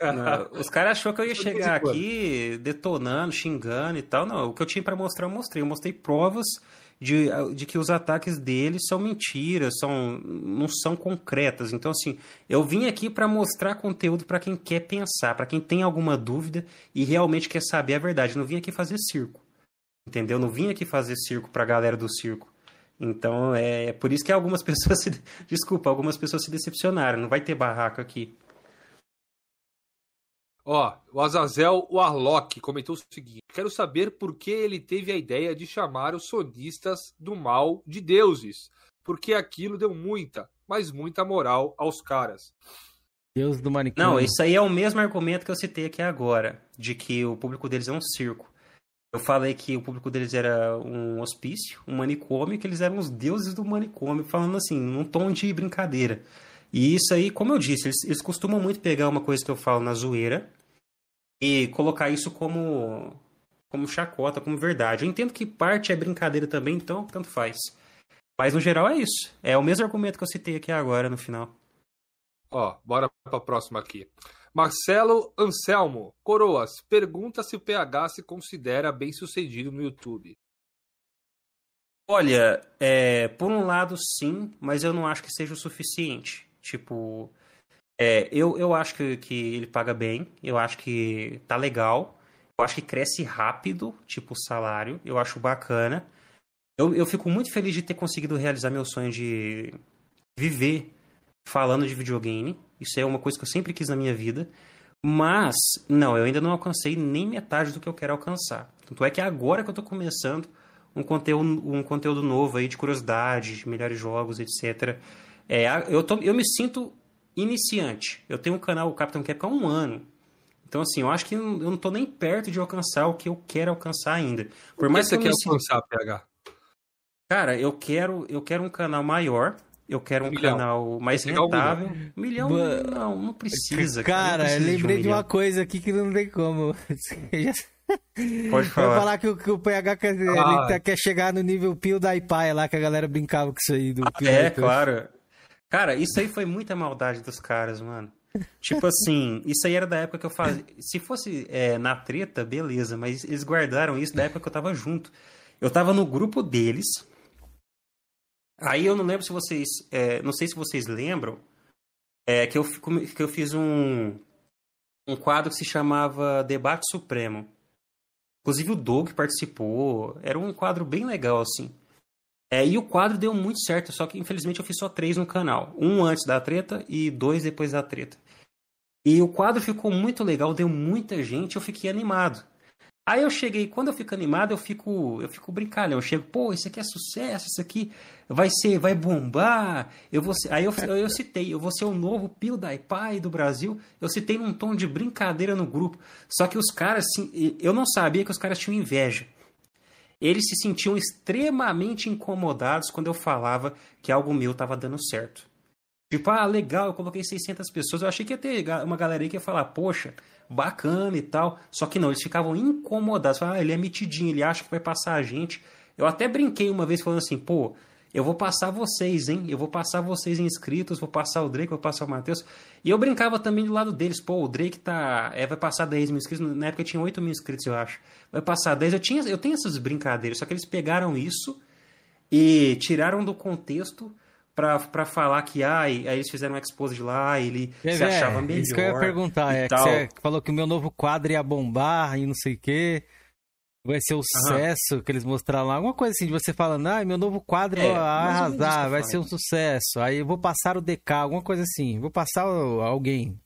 não os caras achou que eu ia chegar aqui detonando, xingando e tal. Não, o que eu tinha para mostrar, eu mostrei. Eu mostrei provas de, de que os ataques deles são mentiras, são, não são concretas. Então, assim, eu vim aqui para mostrar conteúdo para quem quer pensar, para quem tem alguma dúvida e realmente quer saber a verdade. não vim aqui fazer circo, entendeu? não vim aqui fazer circo para a galera do circo. Então, é por isso que algumas pessoas se... Desculpa, algumas pessoas se decepcionaram. Não vai ter barraco aqui. Ó, o Azazel Warlock comentou o seguinte: Quero saber por que ele teve a ideia de chamar os sonistas do mal de deuses. Porque aquilo deu muita, mas muita moral aos caras. Deus do manicômio. Não, isso aí é o mesmo argumento que eu citei aqui agora, de que o público deles é um circo. Eu falei que o público deles era um hospício, um manicômio, que eles eram os deuses do manicômio, falando assim, num tom de brincadeira. E isso aí, como eu disse, eles, eles costumam muito pegar uma coisa que eu falo na zoeira e colocar isso como, como chacota, como verdade. Eu entendo que parte é brincadeira também, então tanto faz. Mas no geral é isso. É o mesmo argumento que eu citei aqui agora no final. Ó, bora pra próxima aqui. Marcelo Anselmo, Coroas, pergunta se o PH se considera bem sucedido no YouTube. Olha, é, por um lado sim, mas eu não acho que seja o suficiente. Tipo, é, eu, eu acho que, que ele paga bem, eu acho que tá legal, eu acho que cresce rápido, tipo, o salário, eu acho bacana. Eu, eu fico muito feliz de ter conseguido realizar meu sonho de viver falando de videogame. Isso é uma coisa que eu sempre quis na minha vida. Mas, não, eu ainda não alcancei nem metade do que eu quero alcançar. Tanto é que agora que eu tô começando um conteúdo, um conteúdo novo aí de curiosidade, de melhores jogos, etc. É, eu, tô, eu me sinto iniciante. Eu tenho um canal Capitão Capcom há um ano. Então, assim, eu acho que eu não estou nem perto de alcançar o que eu quero alcançar ainda. Por mais que você quer alcançar, PH? Cara, eu quero, eu quero um canal maior. Eu quero um milhão. canal mais rentável. Um milhão, milhão não, não precisa. Cara, cara não eu lembrei de, um de, uma coisa aqui que não tem como. Pode falar. Vai falar que o, que o PH quer, ah. Quer chegar no nível Pio da Ipai lá, que a galera brincava com isso aí. Do ah, é, claro. Cara, isso aí foi muita maldade dos caras, mano. Tipo assim, isso aí era da época que eu fazia. Se fosse é, na treta, beleza, mas eles guardaram isso da época que eu tava junto. Eu tava no grupo deles. Aí eu não lembro se vocês. É, não sei se vocês lembram. É, que, eu, que eu fiz um, um quadro que se chamava Debate Supremo. Inclusive o Doug participou. Era um quadro bem legal, assim. É, e o quadro deu muito certo, só que infelizmente eu fiz só três no canal. Um antes da treta e dois depois da treta. E o quadro ficou muito legal, deu muita gente, eu fiquei animado. Aí eu cheguei, quando eu fico animado, eu fico, eu fico brincando. Eu chego, pô, isso aqui é sucesso, isso aqui vai ser, vai bombar. Eu vou ser, aí eu, eu, eu citei, eu vou ser o novo Pai do Brasil. Eu citei num tom de brincadeira no grupo. Só que os caras, assim, eu não sabia que os caras tinham inveja. Eles se sentiam extremamente incomodados quando eu falava que algo meu estava dando certo. Tipo, ah, legal, eu coloquei 600 pessoas. Eu achei que ia ter uma galera aí que ia falar, poxa, bacana e tal. Só que não, eles ficavam incomodados. Falavam, ah, ele é metidinho, ele acha que vai passar a gente. Eu até brinquei uma vez falando assim, pô, eu vou passar vocês, hein? Eu vou passar vocês inscritos, vou passar o Drake, vou passar o Matheus. E eu brincava também do lado deles. Pô, o Drake tá. É, vai passar 10 mil inscritos. Na época tinha 8 mil inscritos, eu acho. Vai passar 10. Eu, tinha, eu tenho essas brincadeiras, só que eles pegaram isso e tiraram do contexto pra, pra falar que ah, aí eles fizeram um expose de lá, ele é, se achava melhor. Isso que eu ia perguntar, é que você falou que o meu novo quadro ia bombar e não sei o quê. Vai ser o sucesso uhum. que eles mostraram lá. Alguma coisa assim, de você falando, ah, meu novo quadro é, vai arrasar, vai ser um sucesso. Aí eu vou passar o DK, alguma coisa assim. Vou passar alguém.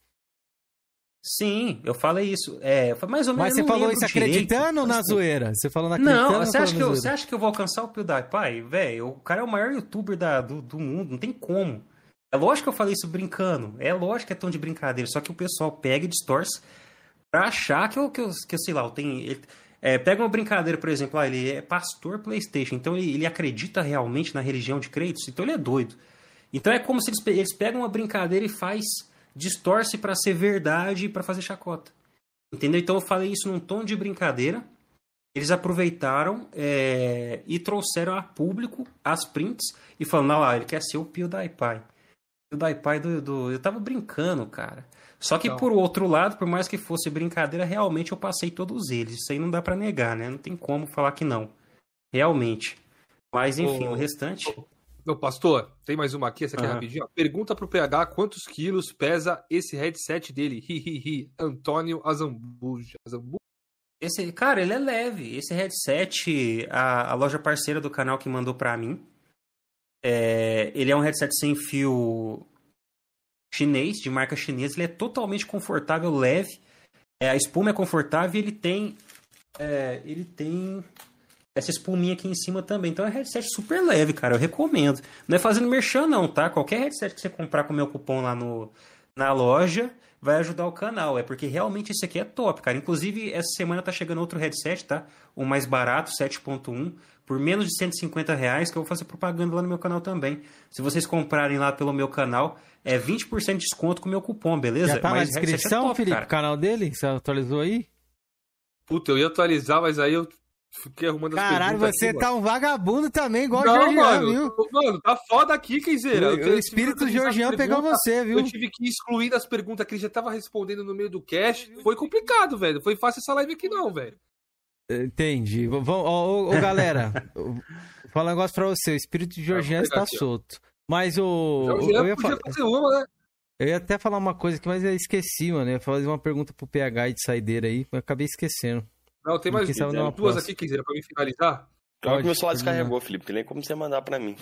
Sim, eu falei isso. É, mais ou menos. Mas você falou isso acreditando ou na zoeira? Você falou na Não, você acha, que eu, você acha que eu vou alcançar o PewDiePie? Velho, o cara é o maior youtuber da, do, do mundo, não tem como. É lógico que eu falei isso brincando. É lógico que é tão de brincadeira. Só que o pessoal pega e distorce pra achar que eu, que eu, que eu sei lá, eu tenho. Ele, é, pega uma brincadeira, por exemplo, ah, ele é pastor PlayStation, então ele, ele acredita realmente na religião de Kratos, então ele é doido. Então é como se eles, eles pegam uma brincadeira e faz distorce para ser verdade e para fazer chacota. Entendeu? Então eu falei isso num tom de brincadeira. Eles aproveitaram é, e trouxeram a público as prints e falando, não lá, ele quer ser o PewDiePie. PewDiePie do, do... Eu tava brincando, cara. Só que então... por outro lado, por mais que fosse brincadeira, realmente eu passei todos eles. Isso aí não dá para negar, né? Não tem como falar que não. Realmente. Mas enfim, o, o restante. Meu pastor, tem mais uma aqui, essa aqui uhum. é rapidinho. Pergunta pro PH quantos quilos pesa esse headset dele. Hihihi. Antônio Azambuja. Azambuja. Esse, cara, ele é leve. Esse headset, a, a loja parceira do canal que mandou pra mim. É, ele é um headset sem fio chinês, de marca chinesa. Ele é totalmente confortável, leve. É, a espuma é confortável e ele tem. É, ele tem essa espuminha aqui em cima também. Então é headset super leve, cara. Eu recomendo. Não é fazendo merchan, não, tá? Qualquer headset que você comprar com o meu cupom lá no, na loja vai ajudar o canal. É porque realmente esse aqui é top, cara. Inclusive, essa semana tá chegando outro headset, tá? O mais barato, 7.1, por menos de 150 reais, que eu vou fazer propaganda lá no meu canal também. Se vocês comprarem lá pelo meu canal, é 20% de desconto com o meu cupom, beleza? Já tá mas na é descrição, é top, Felipe, o canal dele? Você atualizou aí? Puta, eu ia atualizar, mas aí eu Fiquei arrumando Caralho, você aqui, tá mano. um vagabundo também, igual não, o Georgian, mano, viu? Mano, tá foda aqui, Kenzeira. O, o espírito Georgian pegou você, viu? Eu tive que excluir das perguntas que ele já tava respondendo no meio do cast. Foi complicado, velho. Foi fácil essa live aqui, não, velho. Entendi. Ô, ô, galera, vou falar um negócio pra você. O espírito Georgian está aqui, solto. Mas o. Eu ia falar... fazer uma, né? Eu ia até falar uma coisa aqui, mas eu esqueci, mano. Eu ia fazer uma pergunta pro PH de saideira aí, mas acabei esquecendo. Não, tem mais duas, duas aqui, Kenzeira, pra me finalizar. Claro que meu celular descarregou, Felipe, que nem como você mandar pra mim.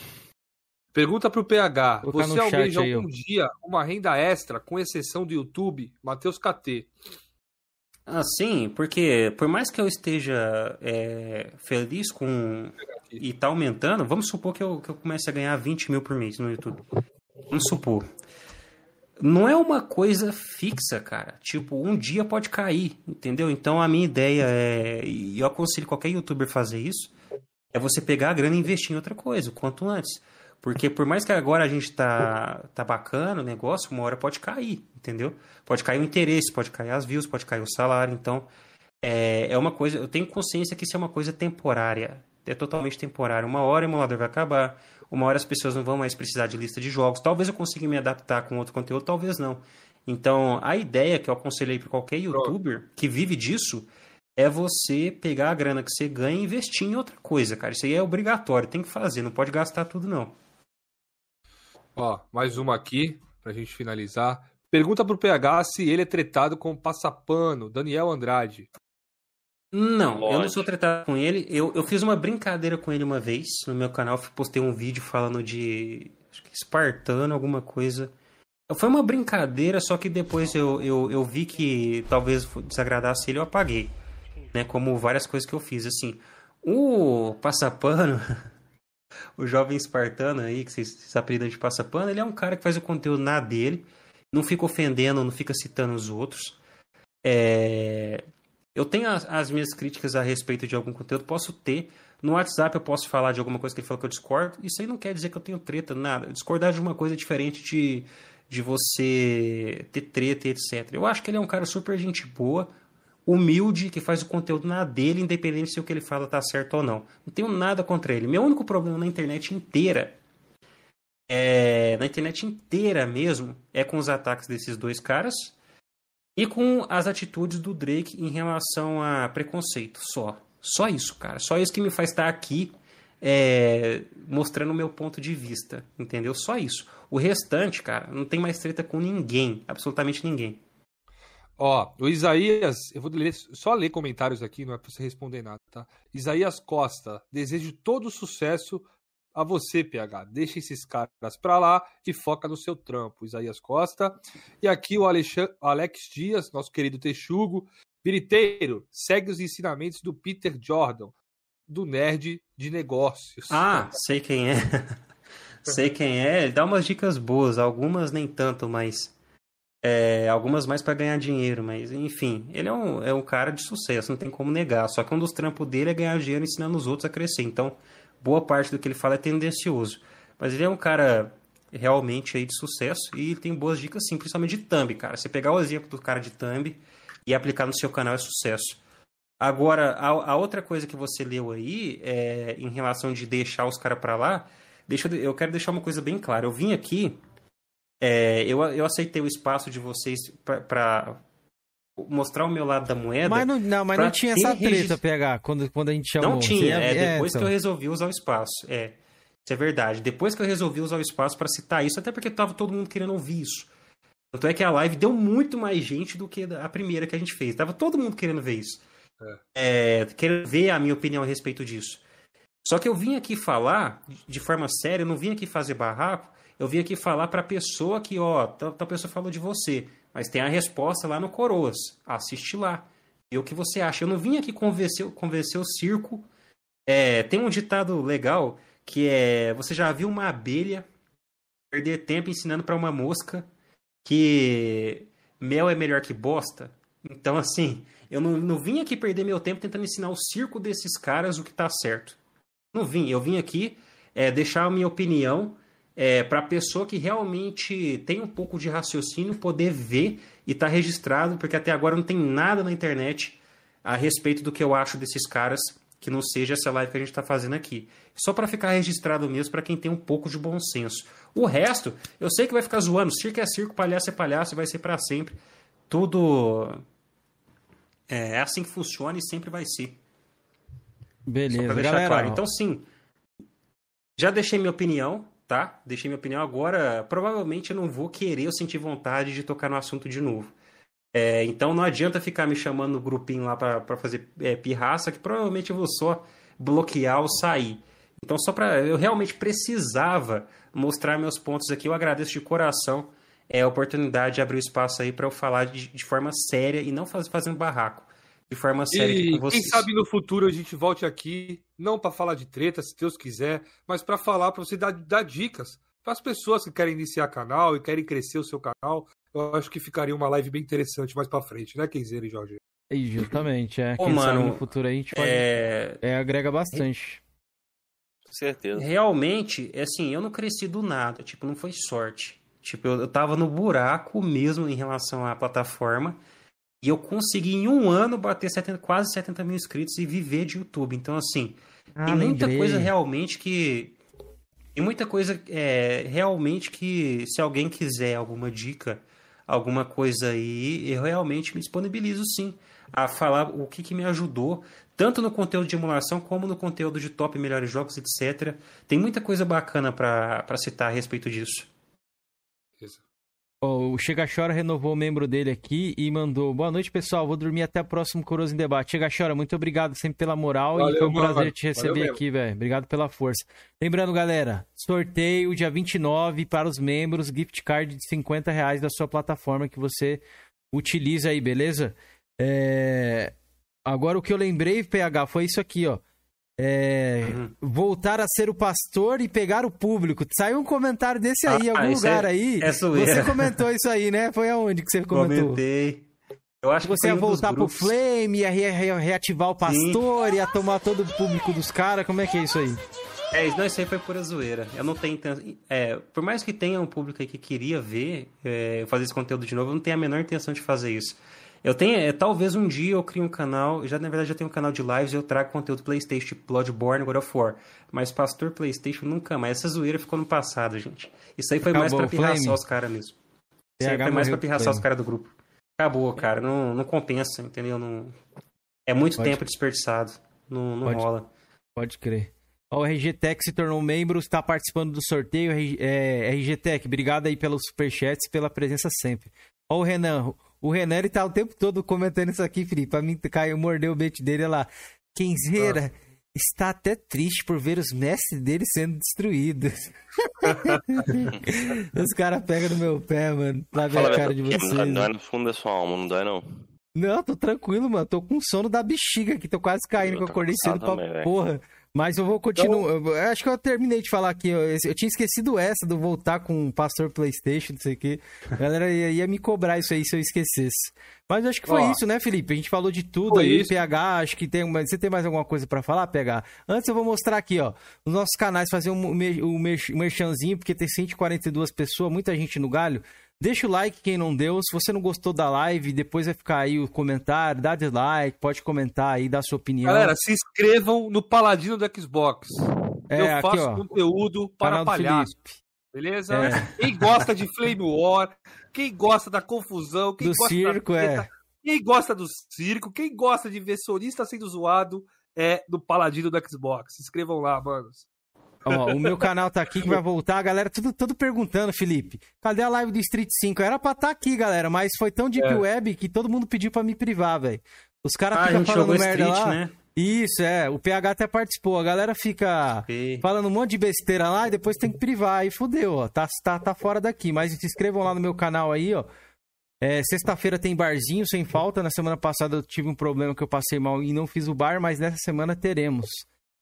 Pergunta pro PH. Você almeja algum eu. dia uma renda extra, com exceção do YouTube? Matheus KT. Ah, sim, porque por mais que eu esteja é, feliz com. e tá aumentando, vamos supor que eu, que eu comece a ganhar 20 mil por mês no YouTube. Vamos supor não é uma coisa fixa, cara. Tipo, um dia pode cair, entendeu? Então a minha ideia é, e eu aconselho qualquer youtuber fazer isso, é você pegar a grana e investir em outra coisa, o quanto antes. Porque por mais que agora a gente tá, tá bacana o negócio, uma hora pode cair, entendeu? Pode cair o interesse, pode cair as views, pode cair o salário. Então, é, é uma coisa. Eu tenho consciência que isso é uma coisa temporária. É totalmente temporário. Uma hora o emulador vai acabar, uma hora as pessoas não vão mais precisar de lista de jogos. Talvez eu consiga me adaptar com outro conteúdo, talvez não. Então, a ideia que eu aconselhei para qualquer youtuber que vive disso é você pegar a grana que você ganha e investir em outra coisa, cara. Isso aí é obrigatório, tem que fazer, não pode gastar tudo não. Ó, mais uma aqui pra gente finalizar. Pergunta pro PH se ele é tretado com passapano, Daniel Andrade. Não, Lógico. eu não sou tratado com ele. Eu, eu fiz uma brincadeira com ele uma vez no meu canal. Postei um vídeo falando de. Acho que espartano, alguma coisa. Foi uma brincadeira, só que depois eu, eu, eu vi que talvez desagradasse ele, eu apaguei. né? Como várias coisas que eu fiz, assim. O Passapano, o jovem espartano aí, que vocês, apelidam de Passapano, ele é um cara que faz o conteúdo na dele, não fica ofendendo, não fica citando os outros. É... Eu tenho as, as, minhas críticas a respeito de algum conteúdo, posso ter. No WhatsApp eu posso falar de alguma coisa que ele falou que eu discordo. Isso aí não quer dizer que eu tenho treta, nada. Discordar de uma coisa diferente de, de você ter treta, etc. Eu acho que ele é um cara super gente boa, humilde, que faz o conteúdo na dele, independente se o que ele fala tá certo ou não. Não tenho nada contra ele. Meu único problema na internet inteira é, na internet inteira mesmo, é com os ataques desses dois caras e com as atitudes do Drake em relação a preconceito. Só. Só isso, cara. Só isso que me faz estar aqui é, mostrando o meu ponto de vista. Entendeu? Só isso. O restante, cara, não tem mais treta com ninguém. Absolutamente ninguém. Ó, o Isaías, eu vou ler, só ler comentários aqui, não é pra você responder nada, tá? Isaías Costa, desejo todo sucesso a você, PH. Deixa esses caras pra lá e foca no seu trampo. Isaías Costa. E aqui o Alex Dias, nosso querido Texugo. Biriteiro, segue os ensinamentos do Peter Jordan, do nerd de negócios. Ah, sei quem é. sei quem é. Ele dá umas dicas boas, algumas nem tanto, mas. É, algumas mais para ganhar dinheiro, mas enfim, ele é um, é um cara de sucesso, não tem como negar. Só que um dos trampos dele é ganhar dinheiro ensinando os outros a crescer. Então, boa parte do que ele fala é tendencioso. Mas ele é um cara realmente aí de sucesso e tem boas dicas sim, principalmente de thumb, cara. Você pegar o exemplo do cara de thumb e aplicar no seu canal é sucesso. Agora, a, a outra coisa que você leu aí, é, em relação de deixar os caras para lá, deixa eu, eu quero deixar uma coisa bem clara. Eu vim aqui, é, eu, eu aceitei o espaço de vocês para mostrar o meu lado da moeda. Mas não, não mas não tinha essa treta, registro... PH, quando, quando a gente chamou. Não tinha, é, é, depois então. que eu resolvi usar o espaço. É, isso é verdade. Depois que eu resolvi usar o espaço para citar isso, até porque tava todo mundo querendo ouvir isso. Tanto é que a live deu muito mais gente do que a primeira que a gente fez. Tava todo mundo querendo ver isso. É. É, querendo ver a minha opinião a respeito disso. Só que eu vim aqui falar de forma séria, eu não vim aqui fazer barraco, eu vim aqui falar pra pessoa que, ó, tal, tal pessoa falou de você. Mas tem a resposta lá no Coroas. Assiste lá. E o que você acha? Eu não vim aqui convencer, convencer o circo. É, tem um ditado legal que é: você já viu uma abelha perder tempo ensinando para uma mosca que mel é melhor que bosta? Então, assim, eu não, não vim aqui perder meu tempo tentando ensinar o circo desses caras o que tá certo. Não vim. Eu vim aqui é, deixar a minha opinião é, para a pessoa que realmente tem um pouco de raciocínio poder ver e estar tá registrado, porque até agora não tem nada na internet a respeito do que eu acho desses caras que não seja essa live que a gente está fazendo aqui. Só para ficar registrado mesmo para quem tem um pouco de bom senso. O resto, eu sei que vai ficar zoando. Circo é circo, palhaço é palhaço, vai ser para sempre. Tudo é, é assim que funciona e sempre vai ser. Beleza, Só pra deixar galera. Claro. Então, sim, já deixei minha opinião tá? Deixei minha opinião agora. Provavelmente eu não vou querer ou sentir vontade de tocar no assunto de novo. É, então não adianta ficar me chamando no grupinho lá para fazer é, pirraça, que provavelmente eu vou só bloquear ou sair. Então, só para. Eu realmente precisava mostrar meus pontos aqui. Eu agradeço de coração é, a oportunidade de abrir o espaço aí para eu falar de, de, forma séria e não faz, fazendo barraco de forma séria e com vocês. Quem sabe no futuro a gente volte aqui, não para falar de treta, se Deus quiser, mas para falar, para você dar, dar dicas para as pessoas que querem iniciar canal e querem crescer o seu canal. Eu acho que ficaria uma live bem interessante mais para frente, né, Kenzeira e Jorge? É, justamente, é. Ô, Quem mano, sabe no futuro aí a gente pode... é... é agrega bastante. Com certeza. Realmente, é assim, eu não cresci do nada, tipo, não foi sorte. Tipo, eu, eu tava no buraco mesmo em relação à plataforma. E eu consegui em um ano bater 70, quase 70 mil inscritos e viver de YouTube. Então, assim, ah, tem muita lembrei. coisa realmente que. Tem muita coisa é, realmente que, se alguém quiser alguma dica, alguma coisa aí, eu realmente me disponibilizo sim a falar o que, que me ajudou, tanto no conteúdo de emulação como no conteúdo de top melhores jogos, etc. Tem muita coisa bacana para citar a respeito disso. Oh, o Chega Chora renovou o membro dele aqui e mandou: Boa noite, pessoal. Vou dormir até o próximo Coroso em Debate. Chega Chora, muito obrigado sempre pela moral Valeu, e foi um mano. prazer te receber aqui, velho. Obrigado pela força. Lembrando, galera, sorteio dia 29 para os membros, gift card de 50 reais da sua plataforma que você utiliza aí, beleza? É... Agora o que eu lembrei, PH, foi isso aqui, ó. É, uhum. voltar a ser o pastor e pegar o público. Saiu um comentário desse aí, em ah, algum lugar é, aí. É você comentou isso aí, né? Foi aonde que você comentou? Comentei. Eu acho você ia voltar pro Flame, ia re re reativar o pastor, Sim. ia tomar todo o público dos caras. Como é que é isso aí? É, não, isso aí foi pura zoeira. Eu não tenho. É, por mais que tenha um público aí que queria ver é, fazer esse conteúdo de novo, eu não tenho a menor intenção de fazer isso. Eu tenho, é, talvez um dia eu crie um canal, já na verdade já tenho um canal de lives e eu trago conteúdo Playstation, tipo Bloodborne, God of War. Mas Pastor Playstation nunca mais. Essa zoeira ficou no passado, gente. Isso aí foi Acabou, mais pra pirraçar os caras mesmo. Isso aí foi mais pra pirraçar os caras do grupo. Acabou, cara. Não, não compensa, entendeu? Não... É muito pode... tempo desperdiçado. Não, não pode... rola. Pode crer. o RG Tech se tornou membro, está participando do sorteio. É, RG Tech, obrigado aí pelos superchats e pela presença sempre. Ó o Renan, o Renan, ele tá o tempo todo comentando isso aqui, Felipe. Pra mim, caiu, mordeu o bait dele, olha lá. Kenzeira ah. está até triste por ver os mestres dele sendo destruídos. os caras pegam no meu pé, mano. Lá ver a cara de vocês. Não dói no fundo da sua alma, não dói não. Não, tô tranquilo, mano. Tô com sono da bexiga aqui. Tô quase caindo, que eu acordei cedo pra também, porra. Mas eu vou continuar. Então... acho que eu terminei de falar aqui. Eu, eu, tinha esquecido essa do voltar com o Pastor PlayStation, não sei o quê. A galera ia, ia, me cobrar isso aí se eu esquecesse. Mas acho que foi Ó, isso, né, Felipe? A gente falou de tudo aí. Isso. PH, acho que tem. Você tem mais alguma coisa para falar, PH? Antes eu vou mostrar aqui, ó. Os nossos canais, fazer um, um, um merchanzinho, porque tem 142 pessoas, muita gente no galho. Deixa o like quem não deu. Se você não gostou da live, depois vai ficar aí o comentário. Dá dislike, pode comentar aí, dar sua opinião. Galera, se inscrevam no Paladino do Xbox. É, Eu faço aqui, conteúdo para palhaço. Beleza? É. Quem gosta de Flame War, quem gosta da confusão, quem do gosta circo, da é. quem gosta do circo, quem gosta de ver sonista sendo zoado, é do Paladino do Xbox. Se inscrevam lá, manos. Ó, o meu canal tá aqui que vai voltar. A galera tudo, tudo perguntando, Felipe. Cadê a live do Street 5? Era pra estar tá aqui, galera, mas foi tão deep é. web que todo mundo pediu pra me privar, velho. Os caras ah, ficam falando merda Street, lá. Né? Isso, é. O PH até participou. A galera fica falando um monte de besteira lá e depois tem que privar. Aí fodeu, ó. Tá, tá, tá fora daqui. Mas se inscrevam lá no meu canal aí, ó. É, Sexta-feira tem barzinho sem falta. Na semana passada eu tive um problema que eu passei mal e não fiz o bar, mas nessa semana teremos.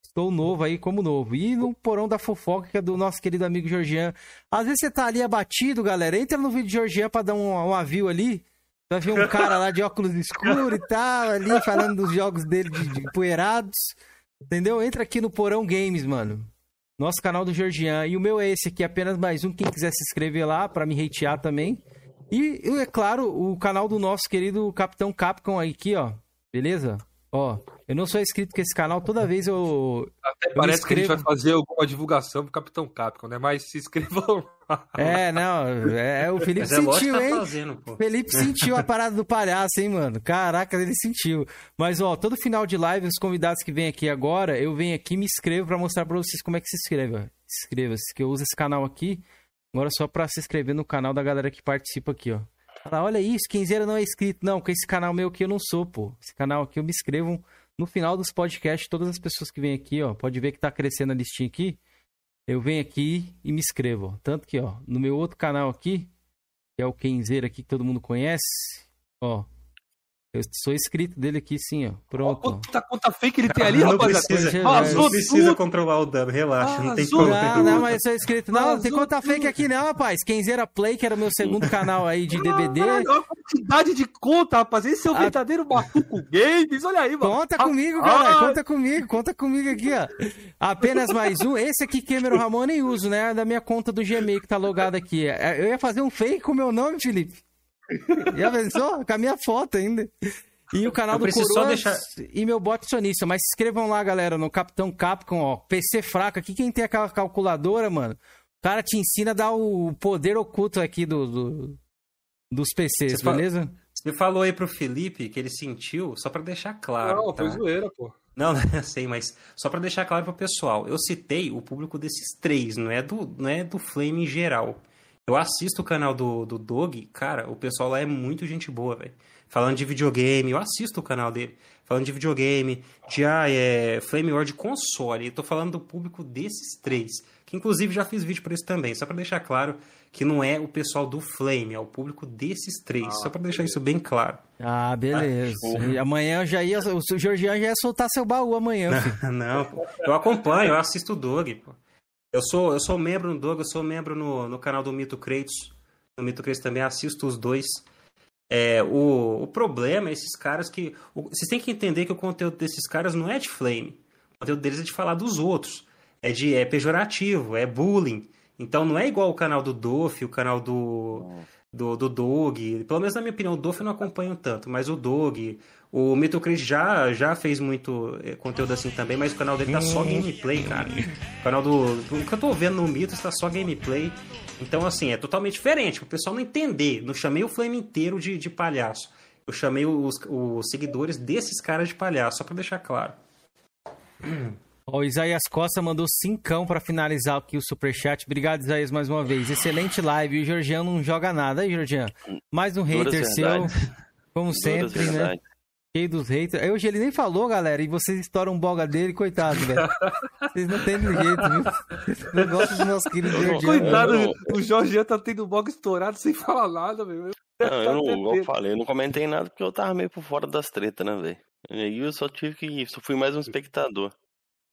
Estou novo aí como novo. E no porão da fofoca, é do nosso querido amigo Georgian. Às vezes você tá ali abatido, galera. Entra no vídeo de Georgian pra dar um, um avio ali. Vai ver um cara lá de óculos escuros e tal, ali falando dos jogos dele de, de poeirados. Entendeu? Entra aqui no Porão Games, mano. Nosso canal do Georgian. E o meu é esse aqui, apenas mais um. Quem quiser se inscrever lá pra me hatear também. E, é claro, o canal do nosso querido Capitão Capcom aqui, ó. Beleza? Ó, eu não sou inscrito com esse canal, toda vez eu. Até eu parece que a gente vai fazer alguma divulgação pro Capitão Capcom, né? Mas se inscrevam É, não, é, é o Felipe Mas é sentiu, tá hein? Fazendo, Felipe sentiu a parada do palhaço, hein, mano? Caraca, ele sentiu. Mas, ó, todo final de live, os convidados que vêm aqui agora, eu venho aqui e me inscrevo pra mostrar pra vocês como é que se inscreve. Inscreva-se, que eu uso esse canal aqui. Agora só pra se inscrever no canal da galera que participa aqui, ó. Fala, olha isso, Kenzeira não é inscrito. Não, com esse canal meu aqui eu não sou, pô. Esse canal aqui eu me inscrevo no final dos podcasts. Todas as pessoas que vêm aqui, ó, pode ver que tá crescendo a listinha aqui. Eu venho aqui e me inscrevo. Tanto que, ó, no meu outro canal aqui, que é o Kenzeira aqui que todo mundo conhece, ó, eu sou inscrito dele aqui, sim, ó. Pronto. Quanta conta fake ele tem ali, não rapaziada. Precisa, Vazou não precisa controlar o dano, relaxa. Não tem como. Não, não, mas eu sou inscrito. Não, não tem conta fake aqui não, rapaz. Kenzeira Play, que era o meu segundo canal aí de DVD. Olha a quantidade de conta, rapaz. Esse é o verdadeiro Batuco Games. Olha aí, mano. Conta comigo, cara. Conta comigo. Conta comigo aqui, ó. Apenas mais um. Esse aqui, Cameron Ramon, nem uso, né? Da minha conta do Gmail que tá logado aqui. Eu ia fazer um fake com o meu nome, Felipe. Já pensou? Com a minha foto ainda. E o canal eu do Coroas deixar... e meu bot sonista. Mas se inscrevam lá, galera, no Capitão Capcom, ó. PC fraco aqui. Quem tem aquela calculadora, mano, o cara te ensina a dar o poder oculto aqui do, do dos PCs, Você beleza? Fala... Você falou aí pro Felipe que ele sentiu, só para deixar claro. Não, tá? foi zoeira, pô. Não, eu sei, mas só para deixar claro pro pessoal, eu citei o público desses três, não é do, não é do Flame em geral. Eu assisto o canal do, do Dog, cara, o pessoal lá é muito gente boa, velho. Falando de videogame, eu assisto o canal dele. Falando de videogame, de ah, é, Flame War de console. Eu tô falando do público desses três. Que inclusive já fiz vídeo por isso também, só para deixar claro que não é o pessoal do Flame, é o público desses três. Ah, só para deixar isso bem claro. Ah, beleza. Ah, amanhã já ia. O Georgian já ia soltar seu baú amanhã. Não, não eu acompanho, eu assisto o Dog. Pô. Eu sou, eu sou membro no Dog, eu sou membro no, no canal do Mito Kratos. No Mito Kratos também assisto os dois. É, o, o problema é esses caras que. O, vocês têm que entender que o conteúdo desses caras não é de flame. O conteúdo deles é de falar dos outros. É de é pejorativo, é bullying. Então não é igual o canal do Doff, o canal do, do, do Dog. Pelo menos na minha opinião, o Doff eu não acompanho tanto, mas o Dog. O Mitocris já, já fez muito eh, conteúdo assim também, mas o canal dele tá só gameplay, cara. O canal do. O que eu tô vendo no Mito está só gameplay. Então, assim, é totalmente diferente. Para o pessoal não entender. Não chamei o Flame inteiro de, de palhaço. Eu chamei os, os seguidores desses caras de palhaço, só para deixar claro. O Isaías Costa mandou cincão para finalizar aqui o superchat. Obrigado, Isaías, mais uma vez. Excelente live. E o Georgiano não joga nada. Aí, Georgiano, mais um hater seu. Como sempre, né? Cheio dos haters. Hoje ele nem falou, galera, e vocês estouram um boga dele, coitado, velho. Vocês não tem jeito, viu? Não gostam dos nossos queridos Georgianos. Coitado, o Jorge tá tendo boga estourado sem falar nada, velho. Não, eu não, igual eu falei, eu não comentei nada porque eu tava meio por fora das tretas, né, velho? E aí eu só tive que. Só fui mais um espectador.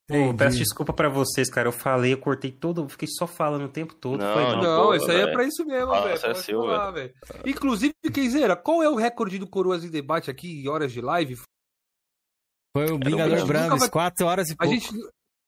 Pô, peço desculpa para vocês, cara. Eu falei, eu cortei todo, eu fiquei só falando o tempo todo. Não, não, não isso aí é pra isso mesmo, velho. É seu, velho. Inclusive, Kenzeira, qual é o recorde do Coroas em Debate aqui em horas de live? Foi o Vingador Brandes, vai... 4 horas e pouco. A gente,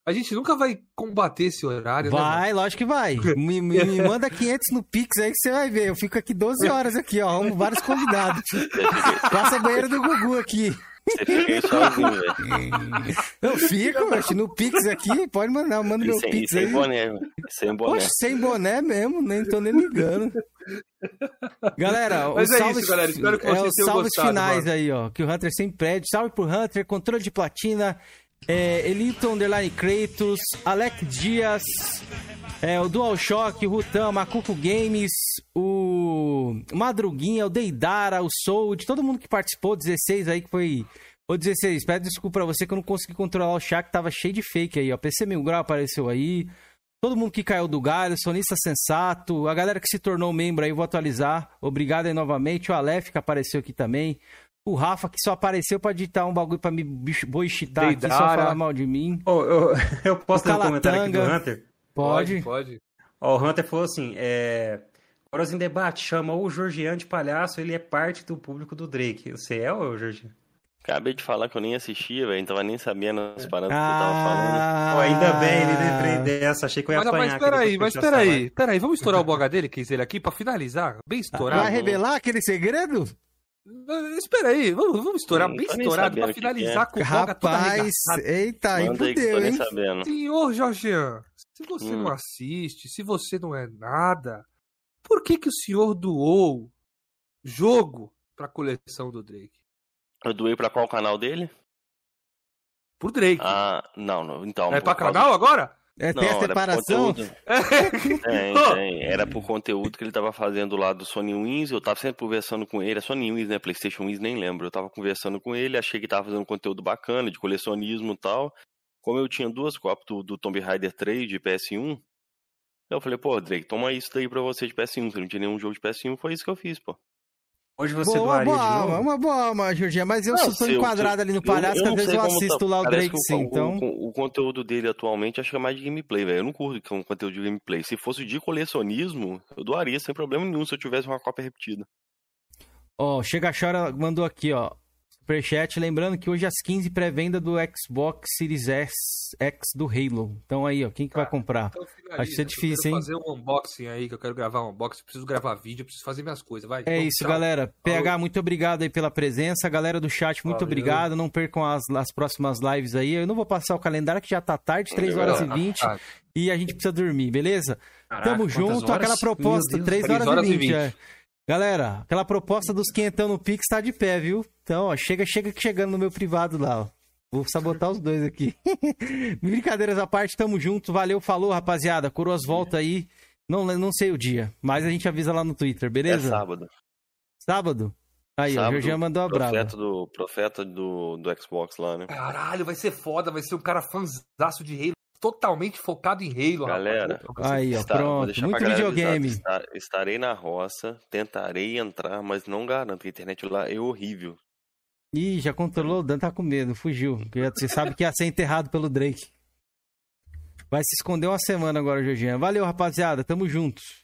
a gente nunca vai combater esse horário, vai, né? Vai, lógico que vai. Me, me, me, manda 500 no Pix aí que você vai ver. Eu fico aqui 12 horas aqui, ó. Vários convidados. Passa a banheira do Gugu aqui. Você fica sozinho, velho. Eu fico, velho. No Pix aqui, pode mandar, manda meu sem, Pix sem aí. Boné, sem boné, Poxa, sem boné mesmo, nem tô nem ligando. Galera, Mas é isso, galera. Espero que vocês é, tenham salves gostado, finais mano. aí, ó. Que o Hunter sempre pede. Salve pro Hunter, controle de platina. É, Elito Underline Kratos, Alec Dias, é, o DualShock, o Rutan, Macuco Games, o Madruguinha, o Deidara, o Soul, de todo mundo que participou, 16 aí que foi. Ô 16, peço desculpa pra você que eu não consegui controlar o chat, tava cheio de fake aí, ó. PC Mil Grau apareceu aí. Todo mundo que caiu do galho, Sonista Sensato, a galera que se tornou membro aí, vou atualizar. Obrigado aí novamente. O Aleph que apareceu aqui também. O Rafa que só apareceu pra digitar um bagulho pra me boichitar aqui, só falar mal de mim. Oh, eu, eu posso ter um comentário aqui do Hunter? Pode. Pode. Ó, o Hunter falou assim: é. Horas em debate, chamou o Georgian de palhaço, ele é parte do público do Drake. Você é o Georgian? Acabei de falar que eu nem assistia, velho. Não tava nem sabendo as paradas ah, que eu tava falando. Oh, ainda bem, ele lembrei dessa. Achei que eu ia mas, apanhar. Mas peraí, mas peraí. Peraí, vamos estourar o boga dele, que ele aqui, pra finalizar. Bem estourado. Vai revelar aquele segredo? Espera aí, vamos, vamos estourar bem estourado pra finalizar é. com o boga Rapaz, eita, aí fudeu, hein? Senhor Jorgean, se você hum. não assiste, se você não é nada, por que que o senhor doou jogo pra coleção do Drake? Eu doei pra qual canal dele? Pro Drake. Ah, não, não então. É pra causa... canal agora? É, tem não, a separação? tem, tem. Era por conteúdo que ele tava fazendo lá do Sony Wins. Eu tava sempre conversando com ele. É Sony Wins, né? PlayStation Wins, nem lembro. Eu tava conversando com ele, achei que tava fazendo conteúdo bacana de colecionismo e tal. Como eu tinha duas cópias do, do Tomb Raider 3 de PS1, eu falei, pô, Drake, toma isso daí pra você de PS1. Você não tinha nenhum jogo de PS1, foi isso que eu fiz, pô. Hoje você boa, doaria boa alma, Uma boa alma, Jorginho, mas eu não, sou enquadrado ali no palhaço, que às vezes eu assisto tá, lá o Drake sim, o, então... O, o, conteúdo dele atualmente acho que é mais de gameplay, velho. Eu não curto com conteúdo de gameplay. Se fosse de colecionismo, eu doaria sem problema nenhum se eu tivesse uma cópia repetida. Ó, oh, Chega Chora mandou aqui, ó. Superchat, lembrando que hoje às 15 pré-venda do Xbox Series S X do Halo. Então aí, ó, quem que vai tá, comprar? Então Acho que é difícil, hein? fazer um unboxing aí, que eu quero gravar um unboxing, preciso gravar vídeo, preciso fazer minhas coisas, vai. É isso, tchau. galera. PH, muito obrigado aí pela presença. Galera do chat, muito Valeu. obrigado. Não percam as, as próximas lives aí. Eu não vou passar o calendário, que já tá tarde, 3 horas e 20. Ah, e a gente precisa dormir, beleza? Caraca, Tamo junto, horas? aquela proposta, 3 horas, horas e 20. 20. É. Galera, aquela proposta dos quentão no Pix tá de pé, viu? Então, ó, chega, chega chegando no meu privado lá, ó. Vou sabotar os dois aqui. Brincadeiras à parte, tamo junto. Valeu, falou, rapaziada. Coroas volta aí. Não, não sei o dia, mas a gente avisa lá no Twitter, beleza? É sábado. Sábado? Aí, sábado, o Jorginho mandou um abraço. Profeta do, profeta do, do Xbox lá, né? Caralho, vai ser foda. Vai ser um cara fãzaço de Halo totalmente focado em Halo, Galera, rapaz. Aí, ó, Está- pronto. Muito videogame. está- Estarei na roça, tentarei entrar, mas não garanto a internet lá é horrível. Ih, já controlou o Dan, tá com medo, fugiu. Você sabe que ia ser enterrado pelo Drake. Vai se esconder uma semana agora, Jorginho. Valeu, rapaziada. Tamo juntos.